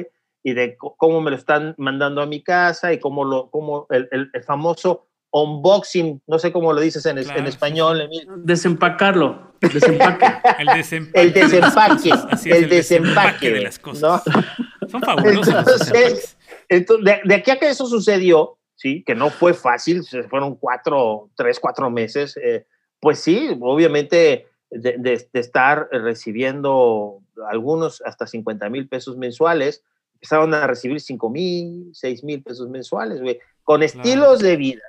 y de cómo me lo están mandando a mi casa y cómo, lo, cómo el, el, famoso unboxing, no sé cómo lo dices en, en español, Emil. Desempacarlo, desempaque. el desempaque. El desempaque. el, desempaque, de las cosas. Son fabulosos. Entonces, entonces de, de, aquí a que eso sucedió, ¿sí? Que no fue fácil, fueron cuatro, tres, cuatro meses. Eh, pues sí, obviamente de, de, estar recibiendo algunos hasta 50 mil pesos mensuales, empezaron a recibir 5 mil, 6 mil pesos mensuales, güey, con estilos de vida,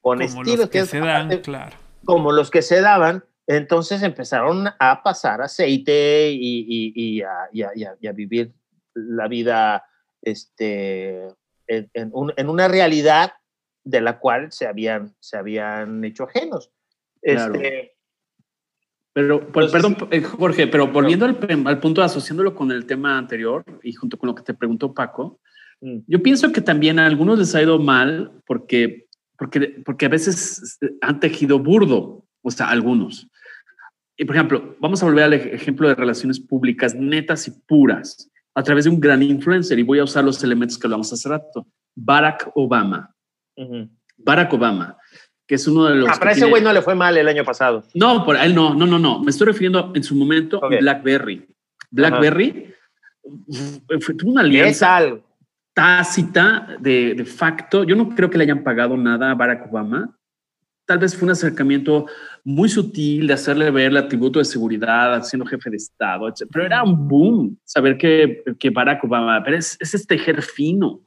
con como estilos los que, se dan, claro. como los que se daban, entonces empezaron a pasar aceite y, y, y, a, y, a, y a, vivir la vida este, en, en, un, en, una realidad de la cual se habían, se habían hecho ajenos. Claro. Este, pero, pues, perdón, eh, Jorge, pero volviendo al, al, punto, asociándolo con el tema anterior y junto con lo que te preguntó Paco, mm. yo pienso que también a algunos les ha ido mal porque, porque, porque a veces han tejido burdo, o sea, algunos. Y por ejemplo, vamos a volver al ejemplo de relaciones públicas netas y puras a través de un gran influencer y voy a usar los elementos que hablamos hace rato. Barack Obama. Uh -huh. Barack Obama, que es uno de los... Ah, pero ese güey no le fue mal el año pasado. No, por él no, no, no, no. Me estoy refiriendo en su momento okay. BlackBerry. BlackBerry fue, tuvo una alianza tácita de, de facto. Yo no creo que le hayan pagado nada a Barack Obama. Tal vez fue un acercamiento muy sutil de hacerle ver el atributo de seguridad, siendo jefe de Estado, etc. Pero era un boom saber que, que Barack Obama, pero es, es este tejer fino.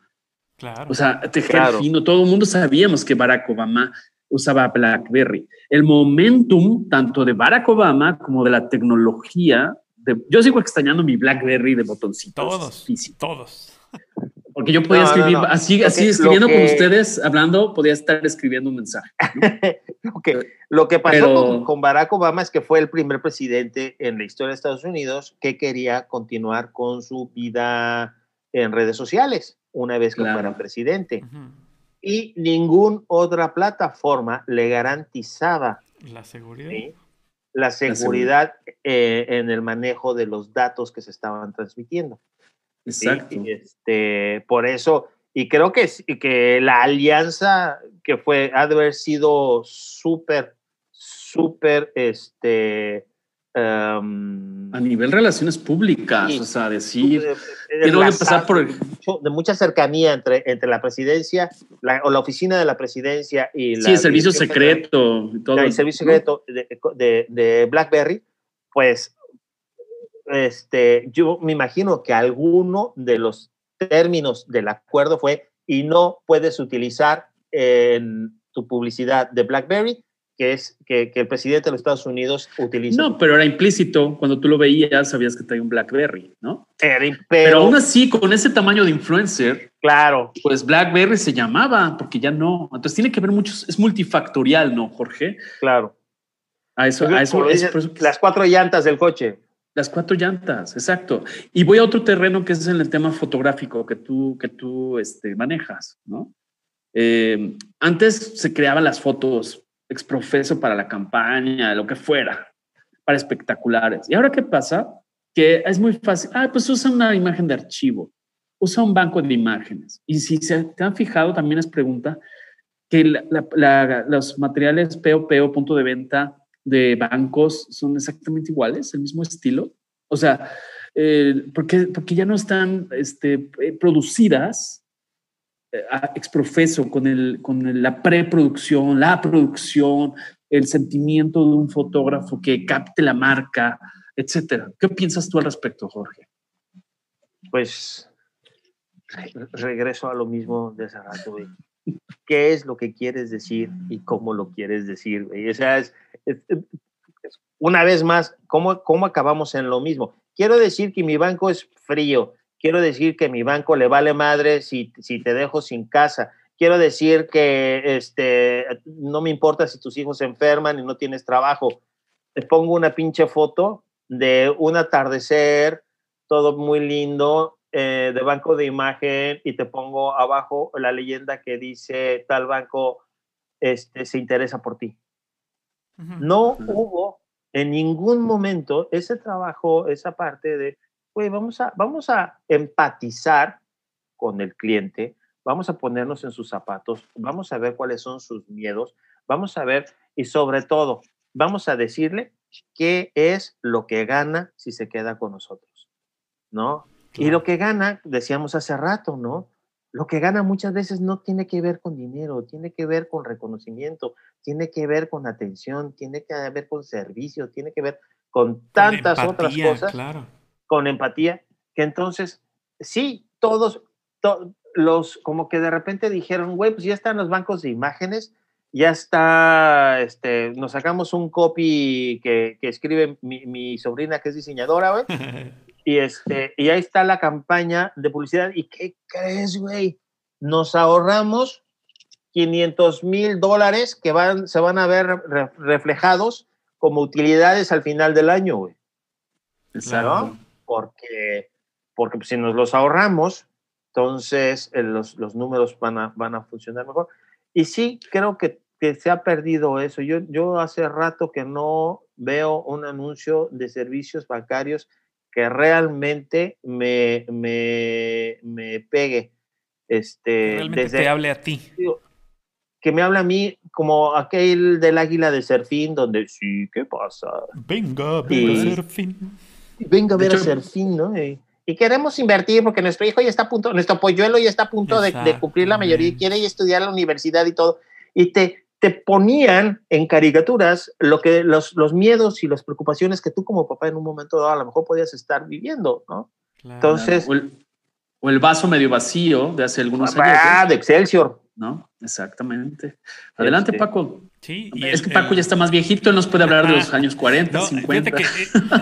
Claro. O sea, tejer claro. fino. Todo el mundo sabíamos que Barack Obama usaba BlackBerry. El momentum tanto de Barack Obama como de la tecnología. De, yo sigo extrañando mi BlackBerry de botoncitos. Todos. Físicos. Todos. Porque yo podía no, escribir, no, no. así, así okay, escribiendo que, con ustedes, hablando, podía estar escribiendo un mensaje. lo, que, lo que pasó Pero, con, con, Barack Obama es que fue el primer presidente en la historia de Estados Unidos que quería continuar con su vida en redes sociales una vez que claro. fuera presidente. Uh -huh. Y ninguna otra plataforma le garantizaba la seguridad. ¿sí? La seguridad, la seguridad. Eh, en el manejo de los datos que se estaban transmitiendo. Exacto. ¿sí? este, por eso, y creo que, que la alianza que fue, ha de haber sido súper, súper, este, um, a nivel relaciones públicas, sí, o sea, decir, tiene que pasar por de mucha cercanía entre, entre la presidencia la, o la oficina de la presidencia y sí, el servicio secreto y todo el servicio secreto de, de, de BlackBerry, pues este, yo me imagino que alguno de los términos del acuerdo fue y no puedes utilizar en tu publicidad de BlackBerry, que es que, que, el presidente de los Estados Unidos utiliza. No, pero era implícito. Cuando tú lo veías, sabías que traía un BlackBerry, ¿no? Era, pero, pero, aún así, con ese tamaño de influencer, claro. Pues BlackBerry se llamaba, porque ya no. Entonces tiene que ver muchos, es multifactorial, ¿no, Jorge? Claro. A eso, a eso, dices, eso, las cuatro llantas del coche. Las cuatro llantas, exacto. Y voy a otro terreno que es en el tema fotográfico que tú, que tú este, manejas, ¿no? Eh, antes se creaban las fotos exprofeso para la campaña, lo que fuera, para espectaculares. ¿Y ahora qué pasa? Que es muy fácil. Ah, pues usa una imagen de archivo, usa un banco de imágenes. Y si se te han fijado, también es pregunta que los materiales POP o punto de venta de bancos son exactamente iguales, el mismo estilo. O sea, eh, porque, porque ya no están este, eh, producidas eh, exprofeso con, el, con la preproducción, la producción, el sentimiento de un fotógrafo que capte la marca, etcétera. ¿Qué piensas tú al respecto, Jorge? Pues regreso a lo mismo de hace rato, ¿Qué es lo que quieres decir y cómo lo quieres decir? O sea, es, una vez más, ¿cómo, ¿cómo acabamos en lo mismo? Quiero decir que mi banco es frío, quiero decir que mi banco le vale madre si, si te dejo sin casa, quiero decir que este, no me importa si tus hijos se enferman y no tienes trabajo. Te pongo una pinche foto de un atardecer, todo muy lindo, eh, de banco de imagen y te pongo abajo la leyenda que dice tal banco este, se interesa por ti. No hubo en ningún momento ese trabajo, esa parte de, güey, vamos a, vamos a empatizar con el cliente, vamos a ponernos en sus zapatos, vamos a ver cuáles son sus miedos, vamos a ver y sobre todo, vamos a decirle qué es lo que gana si se queda con nosotros, ¿no? Y lo que gana, decíamos hace rato, ¿no? Lo que gana muchas veces no tiene que ver con dinero, tiene que ver con reconocimiento, tiene que ver con atención, tiene que ver con servicio, tiene que ver con tantas otras cosas, claro. con empatía, que entonces, sí, todos, los, como que de repente dijeron, güey, pues ya están los bancos de imágenes, ya está, este, nos sacamos un copy que, que escribe mi, mi, sobrina que es diseñadora, güey, Y, este, y ahí está la campaña de publicidad. ¿Y qué crees, güey? Nos ahorramos 500 mil dólares que van, se van a ver reflejados como utilidades al final del año, güey. Claro. Porque, porque pues, si nos los ahorramos, entonces eh, los, los, números van a, van a funcionar mejor. Y sí, creo que, que se ha perdido eso. Yo, yo hace rato que no veo un anuncio de servicios bancarios que realmente me, me, me pegue. Este, realmente desde, te hable a ti. Que me hable a mí como aquel del águila de Serfín, donde sí, ¿qué pasa? Venga a ver a Serfín. Venga a ver a Serfín, ¿no? Y, y, queremos invertir porque nuestro hijo ya está a punto, nuestro polluelo ya está a punto de, de, cumplir la mayoría y quiere ir a estudiar a la universidad y todo. Y te, te ponían en caricaturas lo que los, los miedos y las preocupaciones que tú como papá en un momento dado a lo mejor podías estar viviendo, ¿no? Entonces... O el, o el, vaso medio vacío de hace algunos años. Ah, de Excelsior. ¿No? Exactamente. Adelante, este, Paco. Sí, y es el, que Paco ya está más viejito, él nos puede hablar de los años 40, no, 50. Que, eh,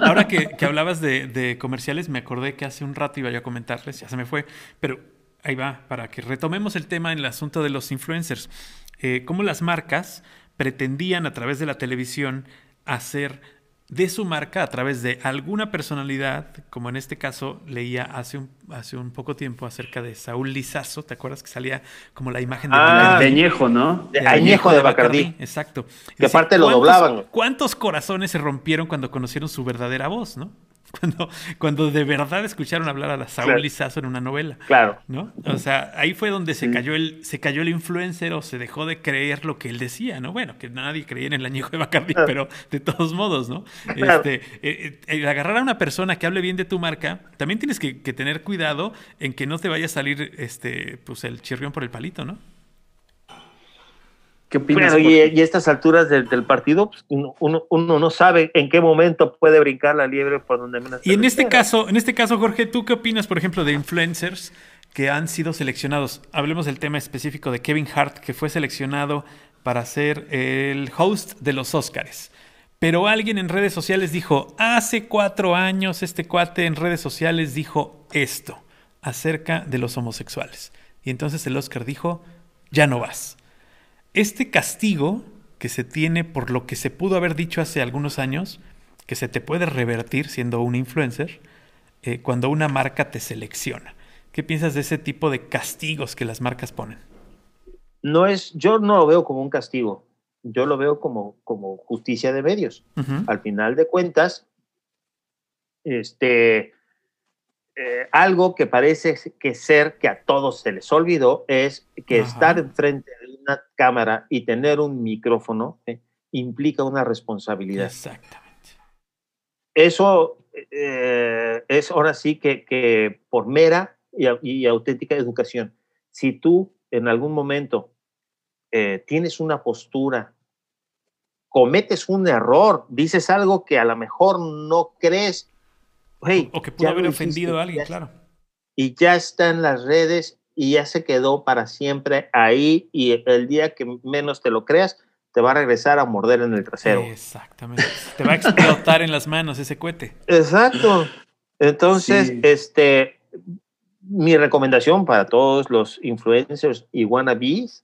ahora que, que hablabas de, de, comerciales, me acordé que hace un rato iba yo a comentarles, ya se me fue, pero ahí va, para que retomemos el tema en el asunto de los influencers. Eh, cómo las marcas pretendían a través de la televisión hacer de su marca a través de alguna personalidad, como en este caso leía hace un, hace un poco tiempo acerca de Saúl Lizazo, ¿te acuerdas que salía como la imagen de ah, de Añejo, ¿no? De, Añejo, de Bacardí. Exacto. Que aparte lo doblaban. ¿Cuántos corazones se rompieron cuando conocieron su verdadera voz, no? Cuando, cuando de verdad escucharon hablar a la Saúl Lizazo en una novela. Claro. ¿No? O sea, ahí fue donde se cayó el, se cayó el influencer o se dejó de creer lo que él decía, ¿no? Bueno, que nadie creía en el añejo de Bacardi, pero de todos modos, ¿no? Este, eh, eh, agarrar a una persona que hable bien de tu marca, también tienes que, que, tener cuidado en que no te vaya a salir este, pues el chirrión por el palito, ¿no? ¿Qué opinas? Bueno, y, y, a estas alturas del, del partido, pues uno, uno, uno, no sabe en qué momento puede brincar la liebre por donde menos. Y en este caso, en este caso, Jorge, ¿tú qué opinas, por ejemplo, de influencers que han sido seleccionados? Hablemos del tema específico de Kevin Hart, que fue seleccionado para ser el host de los Oscars. Pero alguien en redes sociales dijo, hace cuatro años este cuate en redes sociales dijo esto acerca de los homosexuales. Y entonces el Oscar dijo, ya no vas. Este castigo que se tiene por lo que se pudo haber dicho hace algunos años que se te puede revertir siendo un influencer eh, cuando una marca te selecciona. ¿Qué piensas de ese tipo de castigos que las marcas ponen? No es, yo no lo veo como un castigo, yo lo veo como, como justicia de medios. Al final de cuentas, este, eh, algo que parece que ser que a todos se les olvidó es que estar enfrente una cámara y tener un micrófono eh, implica una responsabilidad. Exactamente. Eso eh, es ahora sí que, que por mera y, auténtica educación. Si tú en algún momento tienes una postura, cometes un error, dices algo que a lo mejor no crees o que pudo haber ofendido a alguien, claro. Y ya está en las redes y ya se quedó para siempre ahí y el día que menos te lo creas, te va a regresar a morder en el trasero. Exactamente. te va a explotar en las manos ese cohete. Exacto. Entonces, este, mi recomendación para todos los influencers y wannabes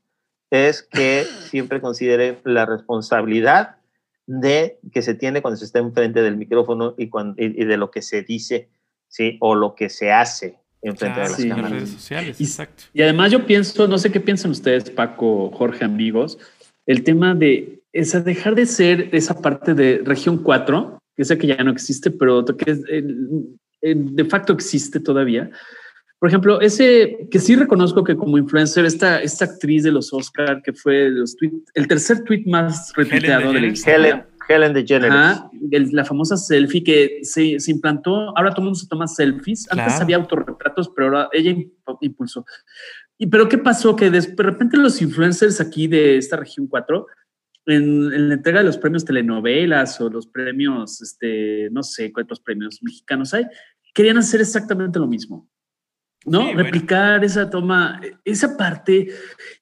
es que siempre consideren la responsabilidad de que se tiene cuando se está enfrente del micrófono y, cuando, y, de lo que se dice, ¿sí? O lo que se hace enfrente de las cámaras. redes sociales, y, exacto. Y además yo pienso, no sé qué piensan ustedes, Paco, Jorge, amigos, el tema de esa, dejar de ser esa parte de región 4, que sé que ya no existe, pero que de facto existe todavía, por ejemplo, ese que sí reconozco que como influencer, esta, esta actriz de los Oscar, que fue los el tercer tweet más retuiteado de la historia. Helen, DeGeneres. la famosa selfie que se, se, implantó. Ahora todo el mundo se toma selfies. Antes había autorretratos, pero ahora ella impulsó. Y pero ¿qué pasó? Que de, repente los influencers aquí de esta región 4 en, en, la entrega de los premios telenovelas o los premios, este, no sé cuántos premios mexicanos hay, querían hacer exactamente lo mismo. ¿No? Replicar esa toma, esa parte,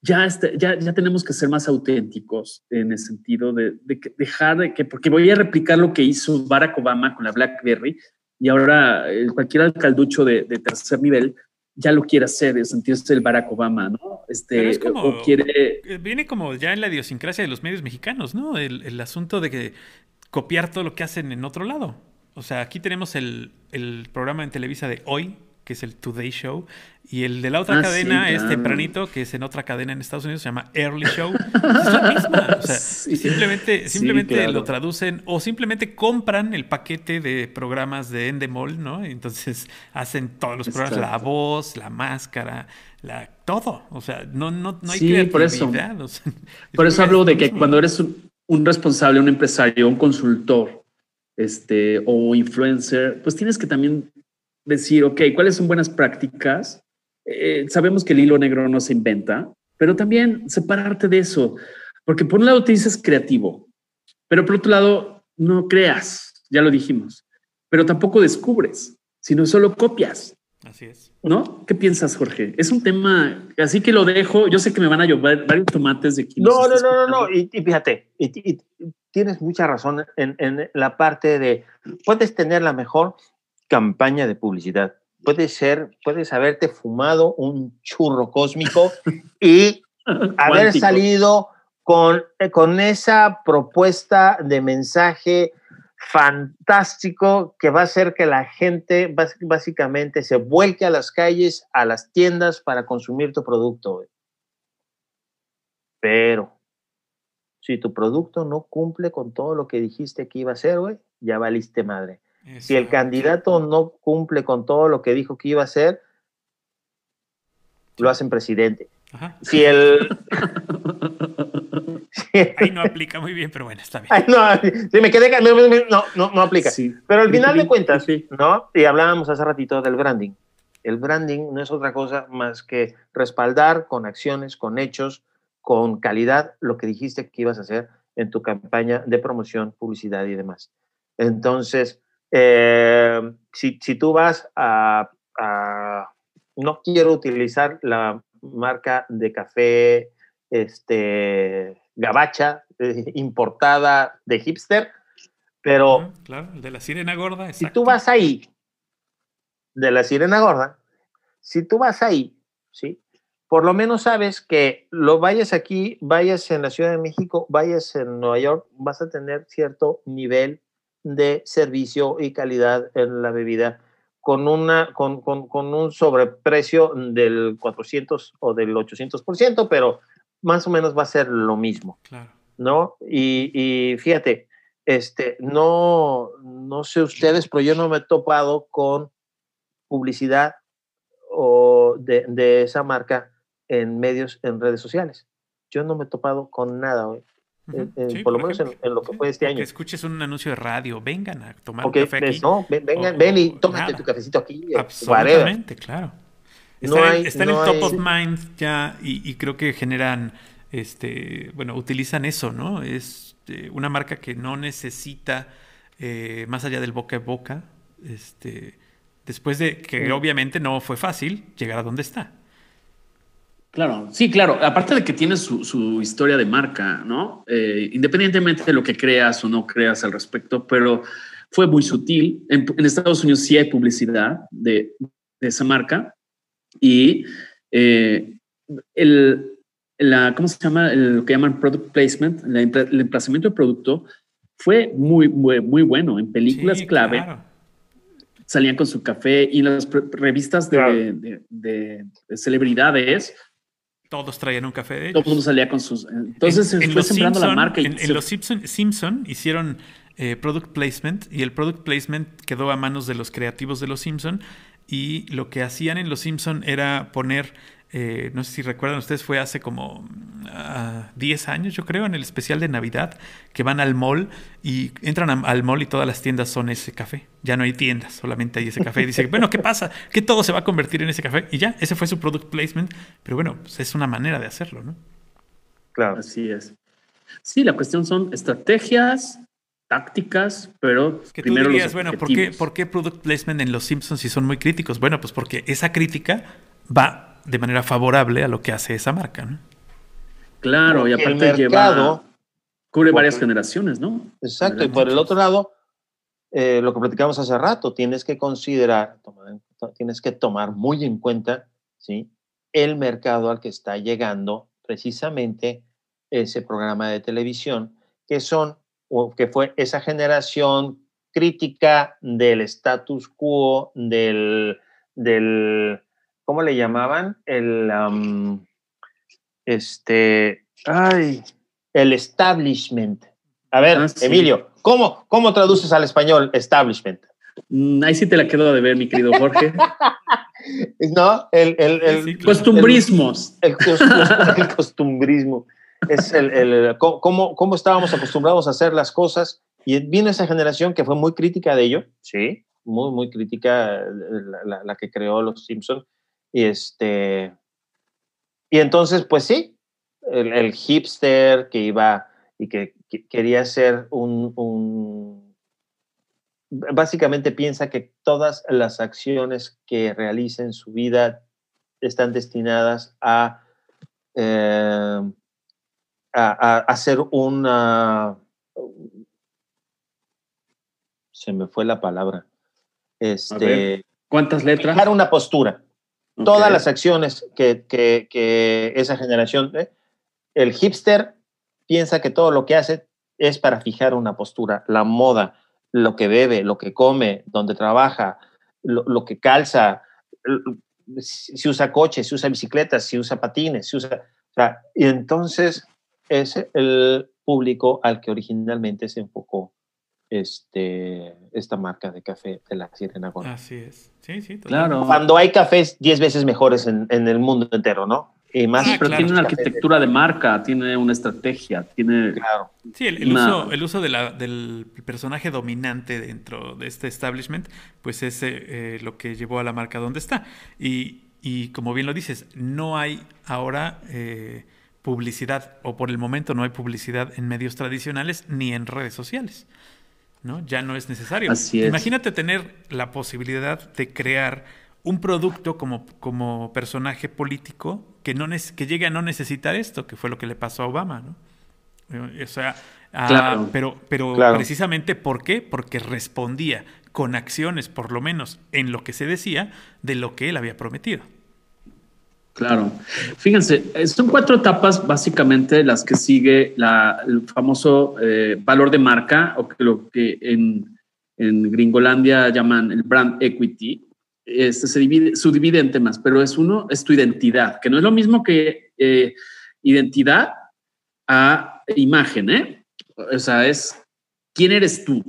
ya, está, ya, ya tenemos que ser más auténticos en el sentido de, de, dejar de que, porque voy a replicar lo que hizo Barack Obama con la BlackBerry y ahora cualquier alcalducho de, de, tercer nivel ya lo quiere hacer, es sentirse el Barack Obama, ¿no? Este, es como, quiere... Eh, viene como ya en la idiosincrasia de los medios mexicanos, ¿no? El, el asunto de que copiar todo lo que hacen en otro lado. O sea, aquí tenemos el, el programa en Televisa de hoy, que es el Today Show, y el de la otra ah, cadena es tempranito, que es en otra cadena en Estados Unidos, se llama Early Show. es la misma. O sea, simplemente, simplemente lo traducen o simplemente compran el paquete de programas de Endemol, ¿no? entonces hacen todos los programas, la voz, la máscara, la, todo. O sea, no, no, no hay creatividad. Por eso, por eso hablo de que cuando eres un, un responsable, un empresario, un consultor, este, o influencer, pues tienes que también decir, ok, ¿cuáles son buenas prácticas? Eh, sabemos que el hilo negro no se inventa, pero también separarte de eso, porque por un lado te dices creativo, pero por otro lado no creas, ya lo dijimos, pero tampoco descubres, sino solo copias. Así es. ¿No? ¿Qué piensas, Jorge? Es un tema, así que lo dejo. Yo sé que me van a llover varios tomates de aquí. No, no, no, no, no. Y, fíjate, y, tienes mucha razón en, en, la parte de, puedes tener la mejor campaña de publicidad. Puede ser, puedes haberte fumado un churro cósmico y haber salido con, eh, con esa propuesta de mensaje fantástico que va a hacer que la gente básicamente se vuelque a las calles, a las tiendas para consumir tu producto. Pero si tu producto no cumple con todo lo que dijiste que iba a ser, güey, ya valiste madre. Si el candidato no cumple con todo lo que dijo que iba a hacer, lo hacen presidente. Si el. Ahí no aplica muy bien, pero bueno, está bien. no, si me quedé. No, no, no aplica. Pero al final de cuentas, ¿no? Y hablábamos hace ratito del branding. El branding no es otra cosa más que respaldar con acciones, con hechos, con calidad lo que dijiste que ibas a hacer en tu campaña de promoción, publicidad y demás. Entonces, eh, si, si, tú vas a, no quiero utilizar la marca de café este, gabacha eh, importada de hipster, pero... Claro, de la sirena gorda. Si tú vas ahí, de la sirena gorda, si tú vas ahí, ¿sí? Por lo menos sabes que lo vayas aquí, vayas en la Ciudad de México, vayas en Nueva York, vas a tener cierto nivel de servicio y calidad en la bebida con, una, con, con, con un sobreprecio del 400 o del 800%, pero más o menos va a ser lo mismo. Claro. ¿No? Y, y fíjate, este, no, no sé ustedes, pero yo no me he topado con publicidad o de, de esa marca en medios, en redes sociales. Yo no me he topado con nada hoy. En- en- Sí, por lo por menos en, en lo que Sí, fue este Que año. escuches un anuncio de radio, vengan a tomar Ok, un café ves, aquí. no, ven, vengan, O- ven y tómate nada. tu cafecito aquí. whatever. Absolutamente, claro. No Está, en- hay- está en no el top hay- of mind ya y, y creo que generan, este, bueno, utilizan eso, ¿no? Es eh, una marca que no necesita, eh, más allá del boca a boca, este, después de que Mm. obviamente no fue fácil llegar a donde está. Claro, sí, claro. Aparte de que tiene su, su historia de marca, ¿no? Eh, independientemente de lo que creas o no creas al respecto, pero fue muy sutil. En, en Estados Unidos sí hay publicidad de, de esa marca y eh, el, la, ¿cómo se llama? El- lo que llaman product placement, la el emplazamiento del producto fue muy, muy, muy bueno. En películas Sí, clave claro. salían con su café y en las revistas de, Claro. de- de- de celebridades Todos traían un café de todo ellos. el mundo salía con sus. Entonces en, se en fue los sembrando la marca. Y en, en se- los Simpson, Simpson hicieron eh, product placement y el product placement quedó a manos de los creativos de los Simpson y lo que hacían en los Simpson era poner, eh, no sé si recuerdan ustedes, fue hace como ah, 10 años yo creo, en el especial de Navidad, que van al mall y entran a- al mall y todas las tiendas son ese café. Ya no hay tiendas, solamente hay ese café. Y dice, bueno, ¿qué pasa? Que todo se va a convertir en ese café y ya, ese fue su product placement. Pero bueno, pues es una manera de hacerlo, ¿no? Claro. Así es. Sí, la cuestión son estrategias, tácticas, pero Que tú primero dirías, los bueno, ¿por qué. ¿por qué product placement en Los Simpsons si son muy críticos? Bueno, pues porque esa crítica va de manera favorable a lo que hace esa marca, ¿no? Claro, y Porque aparte mercado- lleva. Cubre varias porque- generaciones, ¿no? Exacto, y por el otro lado, eh, lo que platicamos hace rato, tienes que considerar, tienes que tomar muy en cuenta, ¿sí? El mercado al que está llegando precisamente ese programa de televisión, que son, o que fue esa generación crítica del status quo, del, del ¿cómo le llamaban? El, este, ay, el establishment. A ver, Ah, sí. Emilio, ¿cómo, ¿cómo traduces al español establishment? Mm, Ahí sí te la quedo de ver, mi querido Jorge. No, el, el, el, Sí, claro. Costumbrismos. el, cos- el costumbrismo. Es el, el- cómo, cómo estábamos acostumbrados a hacer las cosas. Y vino esa generación que fue muy crítica de ello, sí, muy, muy crítica, la, la- la que creó los Simpson. Y este. Y entonces, pues sí, el, el hipster que iba y que, que quería ser un, un- Básicamente piensa que todas las acciones que realiza en su vida están destinadas a, eh, a, a hacer una... Se me fue la palabra. Este. ¿Cuántas letras? fijar una postura. Todas las acciones que, que- que esa generación, ¿eh? el hipster piensa que todo lo que hace es para fijar una postura, la moda, lo que bebe, lo que come, donde trabaja, lo, lo que calza, si usa coches, si usa bicicletas, si usa patines, si usa... o sea, y entonces es el público al que originalmente se enfocó este, esta marca de café de la Sirena Gorda. Así es. Sí, sí. totalmente. Claro. Cuando hay cafés 10 veces mejores en, en el mundo entero, ¿no? Y más Sí, Ah, pero claro. tiene una arquitectura de marca, tiene una estrategia, tiene. Claro. Sí, el, el Una- uso, el uso de la- del personaje dominante dentro de este establishment, pues es eh, eh, lo que llevó a la marca donde está. Y, y como bien lo dices, no hay ahora eh, publicidad, o por el momento no hay publicidad en medios tradicionales ni en redes sociales. ¿No? Ya no es necesario. Así es. Imagínate tener la posibilidad de crear un producto como, como personaje político que, no que llegue a no necesitar esto, que fue lo que le pasó a Obama, ¿no? Eh, O sea, ah, Claro. pero, pero Claro. precisamente ¿por qué? Porque respondía con acciones, por lo menos en lo que se decía, de lo que él había prometido. Claro. Fíjense, eh, son cuatro etapas básicamente las que sigue la, el famoso eh, valor de marca o que lo que en, en Gringolandia llaman el brand equity, este se divide, subdivide en temas, pero es uno, es tu identidad, que no es lo mismo que eh, identidad a imagen, ¿eh? O sea, es quién eres tú.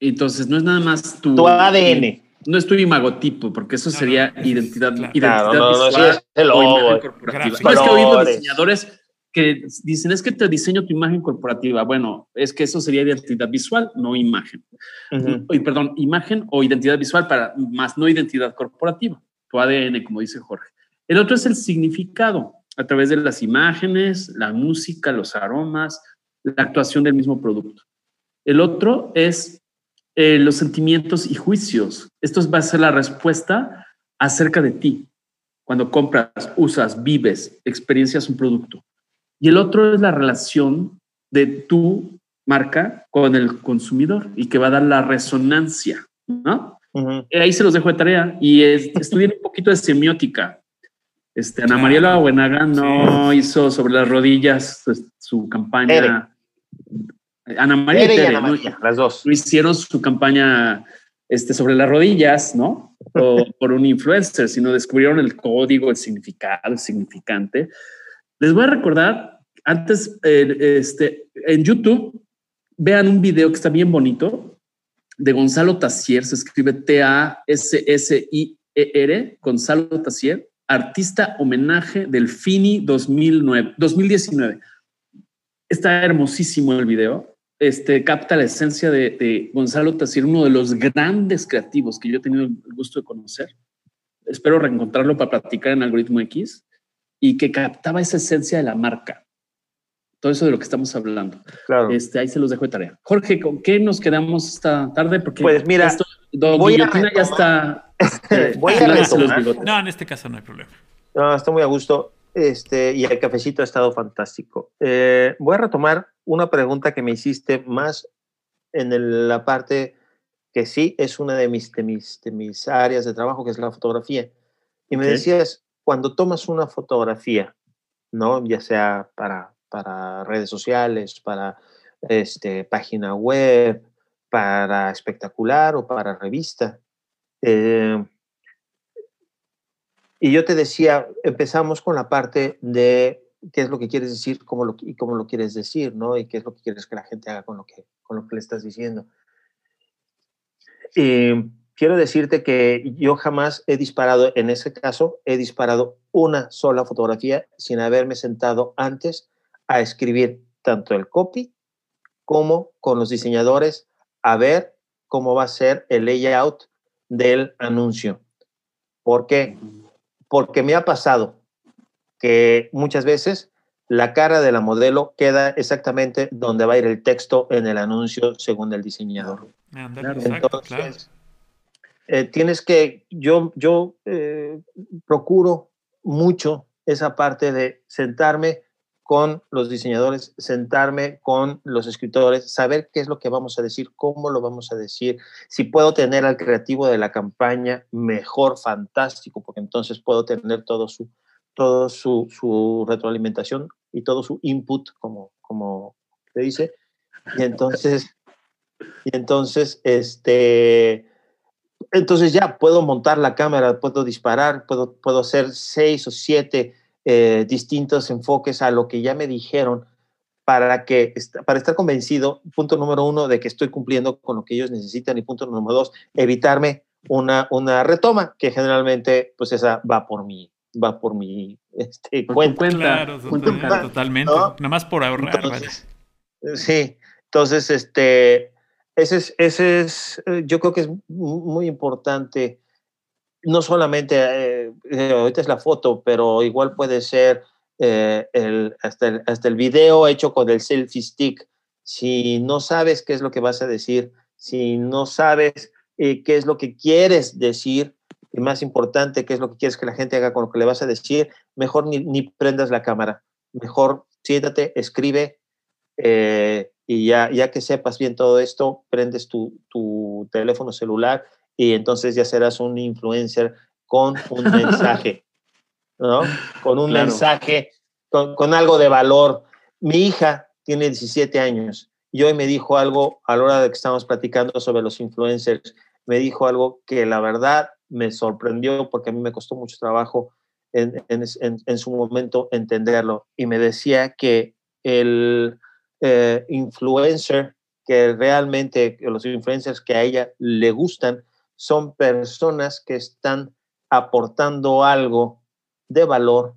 Entonces, no es nada más tu, tu ADN. No es tu imagotipo, porque eso sería identidad, identidad claro, no, visual no, es el logo, corporativa. No es que oído diseñadores que dicen es que te diseño tu imagen corporativa. Bueno, es que eso sería identidad visual, no imagen. Uh -huh. Perdón, imagen o identidad visual para más no identidad corporativa, tu ADN, como dice Jorge. El otro es el significado a través de las imágenes, la música, los aromas, la actuación del mismo producto. El otro es eh, los sentimientos y juicios. Esto va a ser la respuesta acerca de ti. Cuando compras, usas, vives, experiencias un producto. Y el otro es la relación de tu marca con el consumidor y que va a dar la resonancia, ¿no? Uh -huh. Ahí se los dejo de tarea y es, estudien un poquito de semiótica. Este, Ana Mariela Buenaga no sí. hizo sobre las rodillas pues, su campaña. Ere. Ana María, Ere y Ana María, ¿no? las dos. Hicieron su campaña este, sobre las rodillas, ¿no? O por un influencer, sino descubrieron el código, el significado, el significante. Les voy a recordar, antes, eh, este, en YouTube, vean un video que está bien bonito de Gonzalo Tassier, se escribe T-A-S-S-I-E-R, Gonzalo Tassier, artista homenaje del FINI 2009, 2019. Está hermosísimo el video. Este capta la esencia de, de Gonzalo Tassier, uno de los grandes creativos que yo he tenido el gusto de conocer. Espero reencontrarlo para platicar en Algoritmo X y que captaba esa esencia de la marca. Todo eso de lo que estamos hablando. Claro. Este, ahí se los dejo de tarea. Jorge, ¿con qué nos quedamos esta tarde? Porque pues mira, esto, Don voy Guillotina a ya está. Este, voy a. No, en este caso no hay problema. No, está muy a gusto. Este, y el cafecito ha estado fantástico. Eh, voy a retomar una pregunta que me hiciste más en el, la parte que sí es una de mis, de, mis, de mis áreas de trabajo, que es la fotografía. Y me decías, cuando tomas una fotografía, ¿no? Ya sea para, para redes sociales, para este, página web, para espectacular o para revista. Eh, y yo te decía, empezamos con la parte de qué es lo que quieres decir cómo lo, y cómo lo quieres decir, ¿no? Y qué es lo que quieres que la gente haga con lo que, con lo que le estás diciendo. Y quiero decirte que yo jamás he disparado, en ese caso, he disparado una sola fotografía sin haberme sentado antes a escribir tanto el copy como con los diseñadores a ver cómo va a ser el layout del anuncio. ¿Por qué? Porque me ha pasado que muchas veces la cara de la modelo queda exactamente donde va a ir el texto en el anuncio según el diseñador. Claro, exacto, Entonces, claro. eh, tienes que, yo, yo eh, procuro mucho esa parte de sentarme con los diseñadores, sentarme con los escritores, saber qué es lo que vamos a decir, cómo lo vamos a decir, si puedo tener al creativo de la campaña, mejor, fantástico, porque entonces puedo tener todo su, todo su, su retroalimentación y todo su input, como, como se dice. Y entonces, y entonces, este, entonces ya puedo montar la cámara, puedo disparar, puedo, puedo hacer seis o siete eh, distintos enfoques a lo que ya me dijeron para, que, para estar convencido, punto número uno, de que estoy cumpliendo con lo que ellos necesitan y punto número dos, evitarme una, una retoma, que generalmente pues esa va por mí, va por mi este, cuenta. cuenta. Claro, totalmente, totalmente. ¿no? nada más por ahorrar. Entonces, vale. Sí, entonces este, ese es, ese es, yo creo que es muy importante no solamente, eh, ahorita es la foto, pero igual puede ser eh, el, hasta, el, hasta el video hecho con el selfie stick. Si no sabes qué es lo que vas a decir, si no sabes eh, qué es lo que quieres decir, y más importante, qué es lo que quieres que la gente haga con lo que le vas a decir, mejor ni, ni prendas la cámara. Mejor siéntate, escribe, eh, y ya, ya que sepas bien todo esto, prendes tu, tu teléfono celular y entonces ya serás un influencer con un mensaje, ¿no? Con un claro. mensaje, con, con, algo de valor. Mi hija tiene 17 años y hoy me dijo algo a la hora de que estábamos platicando sobre los influencers, me dijo algo que la verdad me sorprendió porque a mí me costó mucho trabajo en, en, su momento entenderlo. Y me decía que el eh, influencer, que realmente los influencers que a ella le gustan, son personas que están aportando algo de valor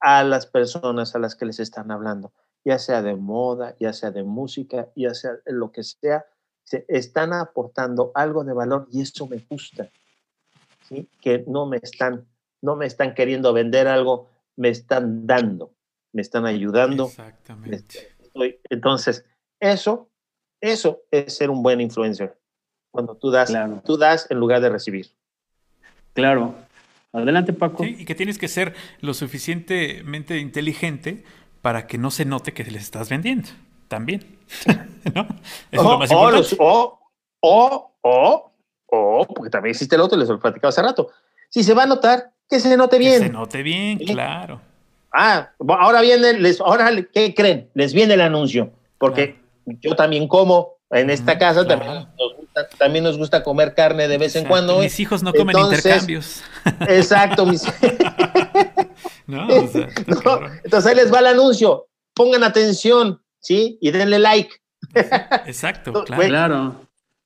a las personas a las que les están hablando, ya sea de moda, ya sea de música, ya sea lo que sea, se están aportando algo de valor y eso me gusta, ¿sí? que no me están, no me están queriendo vender algo, me están dando, me están ayudando. Exactamente. entonces, eso, eso es ser un buen influencer. Cuando tú das, tú das en lugar de recibir. Claro. Adelante, Paco. y que tienes que ser lo suficientemente inteligente para que no se note que les estás vendiendo. También. ¿No? es o, lo más importante. O, o, o, o, porque también existe el otro, les lo platicado hace rato. Si se va a notar, que se note bien. Que se note bien, claro. Ah, ahora viene, les, ahora, ¿qué creen? Les viene el anuncio, porque yo también como en esta casa, también también nos gusta comer carne de vez en cuando. Mis hijos no comen intercambios. Exacto, mis no, Entonces ahí les va el anuncio. Pongan atención, ¿sí? Y denle like. Exacto, claro. claro.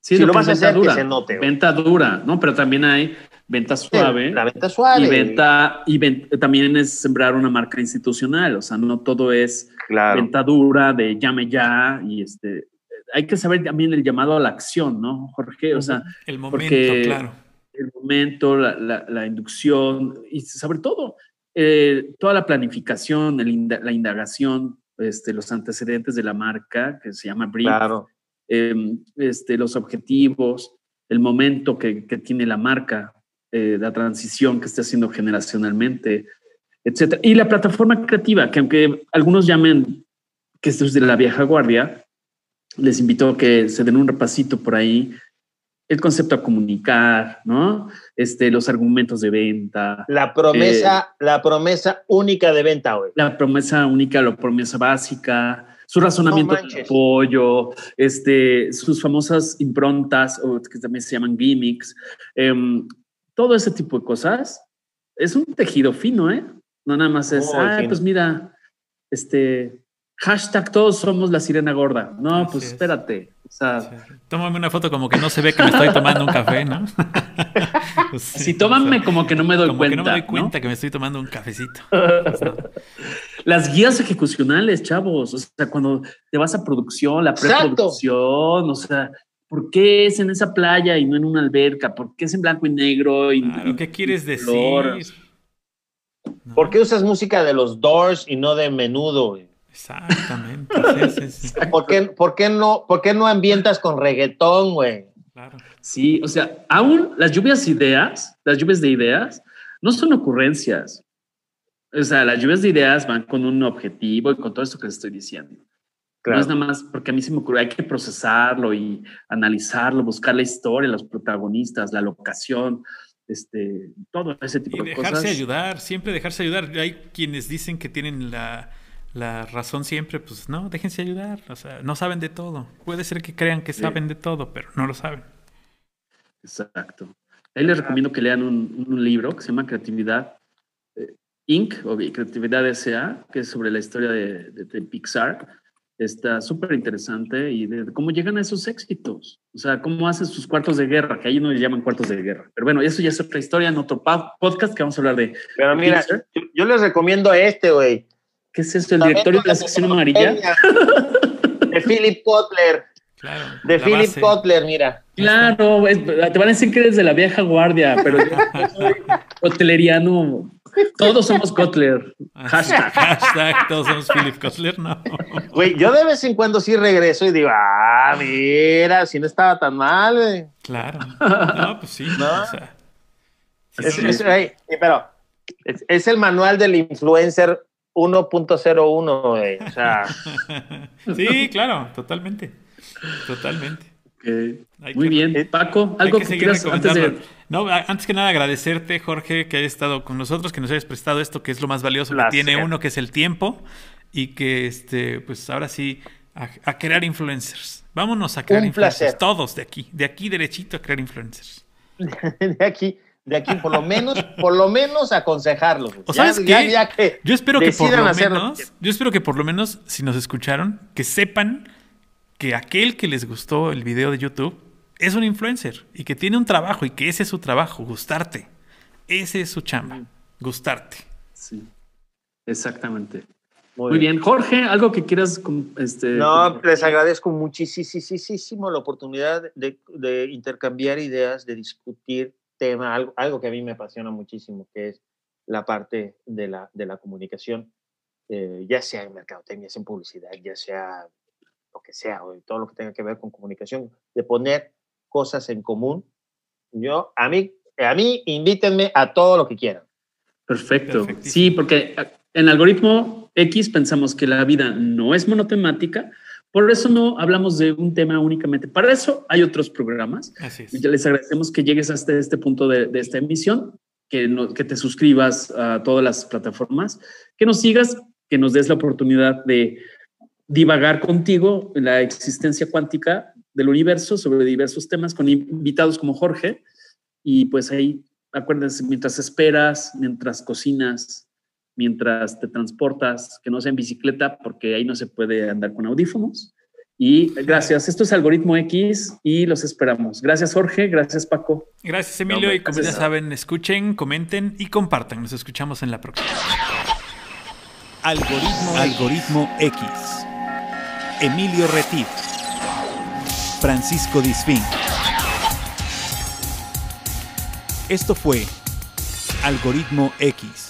Sí, si lo vas a hacer dura, que se note. Venta dura, ¿no? Pero también hay venta suave. La venta suave. Y venta, y también es sembrar una marca institucional. O sea, no todo es venta dura de llame ya y este hay que saber también el llamado a la acción, ¿no, Jorge? O sea, el momento, claro. El momento, la, inducción y sobre todo eh, toda la planificación, la indagación, este, los antecedentes de la marca, que se llama brief, em, este, los objetivos, el momento que, tiene la marca, eh, la transición que está haciendo generacionalmente, etc. Y la plataforma creativa, que aunque algunos llamen que esto es de la vieja guardia, les invito a que se den un repasito por ahí. El concepto a comunicar, ¿no? Este, los argumentos de venta. La promesa, eh, la promesa única de venta, güey. La promesa única, la promesa básica, su razonamiento de apoyo, este, sus famosas improntas, o que también se llaman gimmicks, em, todo ese tipo de cosas. Es un tejido fino, ¿eh? No nada más es, ah, pues mira, este, Hashtag todos somos la sirena gorda. No, pues espérate. O sea, Tómame una foto como que no se ve que me estoy tomando un café, ¿no? pues sí, tómame como que no me doy como cuenta. Que no me doy cuenta que me estoy tomando un cafecito. Las guías ejecucionales, chavos. O sea, cuando te vas a producción, la preproducción, o sea, ¿por qué es en esa playa y no en una alberca? ¿Por qué es en blanco y negro? Y, ¿Qué quieres decir? ¿Por qué usas música de los Doors y no de menudo? Exactamente. ¿Por, qué, no, ¿Por qué no ambientas con reggaetón, güey? Claro. Sí, o sea, aún las lluvias ideas, las lluvias de ideas, no son ocurrencias. O sea, las lluvias de ideas van con un objetivo y con todo esto que les estoy diciendo. No es nada más porque a mí se me ocurre, hay que procesarlo y analizarlo, buscar la historia, los protagonistas, la locación, este, todo ese tipo de cosas. Dejarse ayudar, siempre dejarse ayudar. Hay quienes dicen que tienen la, la razón siempre, pues no, déjense ayudar. O sea, no saben de todo. Puede ser que crean que saben de todo, pero no lo saben. Exacto. Ahí les recomiendo que lean un, libro que se llama Creatividad eh, Inc. o Creatividad S.A., que es sobre la historia de, de, Pixar. Está súper interesante y de, cómo llegan a esos éxitos. O sea, cómo hacen sus cuartos de guerra, que ahí no le llaman cuartos de guerra. Pero bueno, eso ya es otra historia en otro podcast que vamos a hablar de. Pero mira, yo, yo les recomiendo este, güey ¿Qué es esto? ¿El directorio de la sección amarilla? De Philip Kotler. Claro, de Philip Kotler, mira. Claro, te van a decir que eres de la vieja guardia, pero yo soy cotleriano. Todos somos Kotler. Hashtag. Hashtag, todos somos Philip Kotler, no. Güey, yo de vez en cuando sí regreso y digo, ah, mira, si no estaba tan mal, güey. Claro. No, pues sí. ¿No? O sea, es, pero es, el manual del influencer 1.01, o sea. sí, claro, totalmente. Totalmente. Muy bien, Paco, algo que, quieras antes de... No, antes que nada agradecerte, Jorge, que hayas estado con nosotros, que nos hayas prestado esto, que es lo más valioso que tiene uno, que es el tiempo, y que este, pues ahora sí a, crear influencers. Vámonos a crear influencers. Todos de aquí, de aquí derechito a crear influencers. de aquí, de aquí por lo menos, por lo menos aconsejarlos. ¿O sabes qué? yo espero que por lo menos, yo espero que por lo menos, si nos escucharon, que sepan que aquel que les gustó el video de YouTube es un influencer y que tiene un trabajo y que ese es su trabajo, gustarte. Ese es su chamba, gustarte. Sí, exactamente. Muy, bien. Jorge, algo que quieras. Este, no, les agradezco muchísimo la oportunidad de, intercambiar ideas, de discutir tema, algo, algo, que a mí me apasiona muchísimo, que es la parte de la, de la comunicación, eh, ya sea en mercadotecnia, en publicidad, ya sea lo que sea, o todo lo que tenga que ver con comunicación, de poner cosas en común. Yo, a mí, a mí, invítenme a todo lo que quieran. Perfecto. Sí, porque en algoritmo X pensamos que la vida no es monotemática, por eso no hablamos de un tema únicamente. Para eso hay otros programas. Así es. Les agradecemos que llegues hasta este punto de, esta emisión, que, que te suscribas a todas las plataformas, que nos sigas, que nos des la oportunidad de divagar contigo en la existencia cuántica del universo sobre diversos temas con invitados como Jorge. Y pues ahí, acuérdense, mientras esperas, mientras cocinas, mientras te transportas, que no sea en bicicleta, porque ahí no se puede andar con audífonos. Y gracias. Esto es Algoritmo X y los esperamos. Gracias, Jorge. Gracias, Paco. Gracias, Emilio. y como ya saben, escuchen, comenten y compartan. Nos escuchamos en la próxima. Algoritmo, Algoritmo X. Emilio Retif. Francisco Disfín. Esto fue Algoritmo X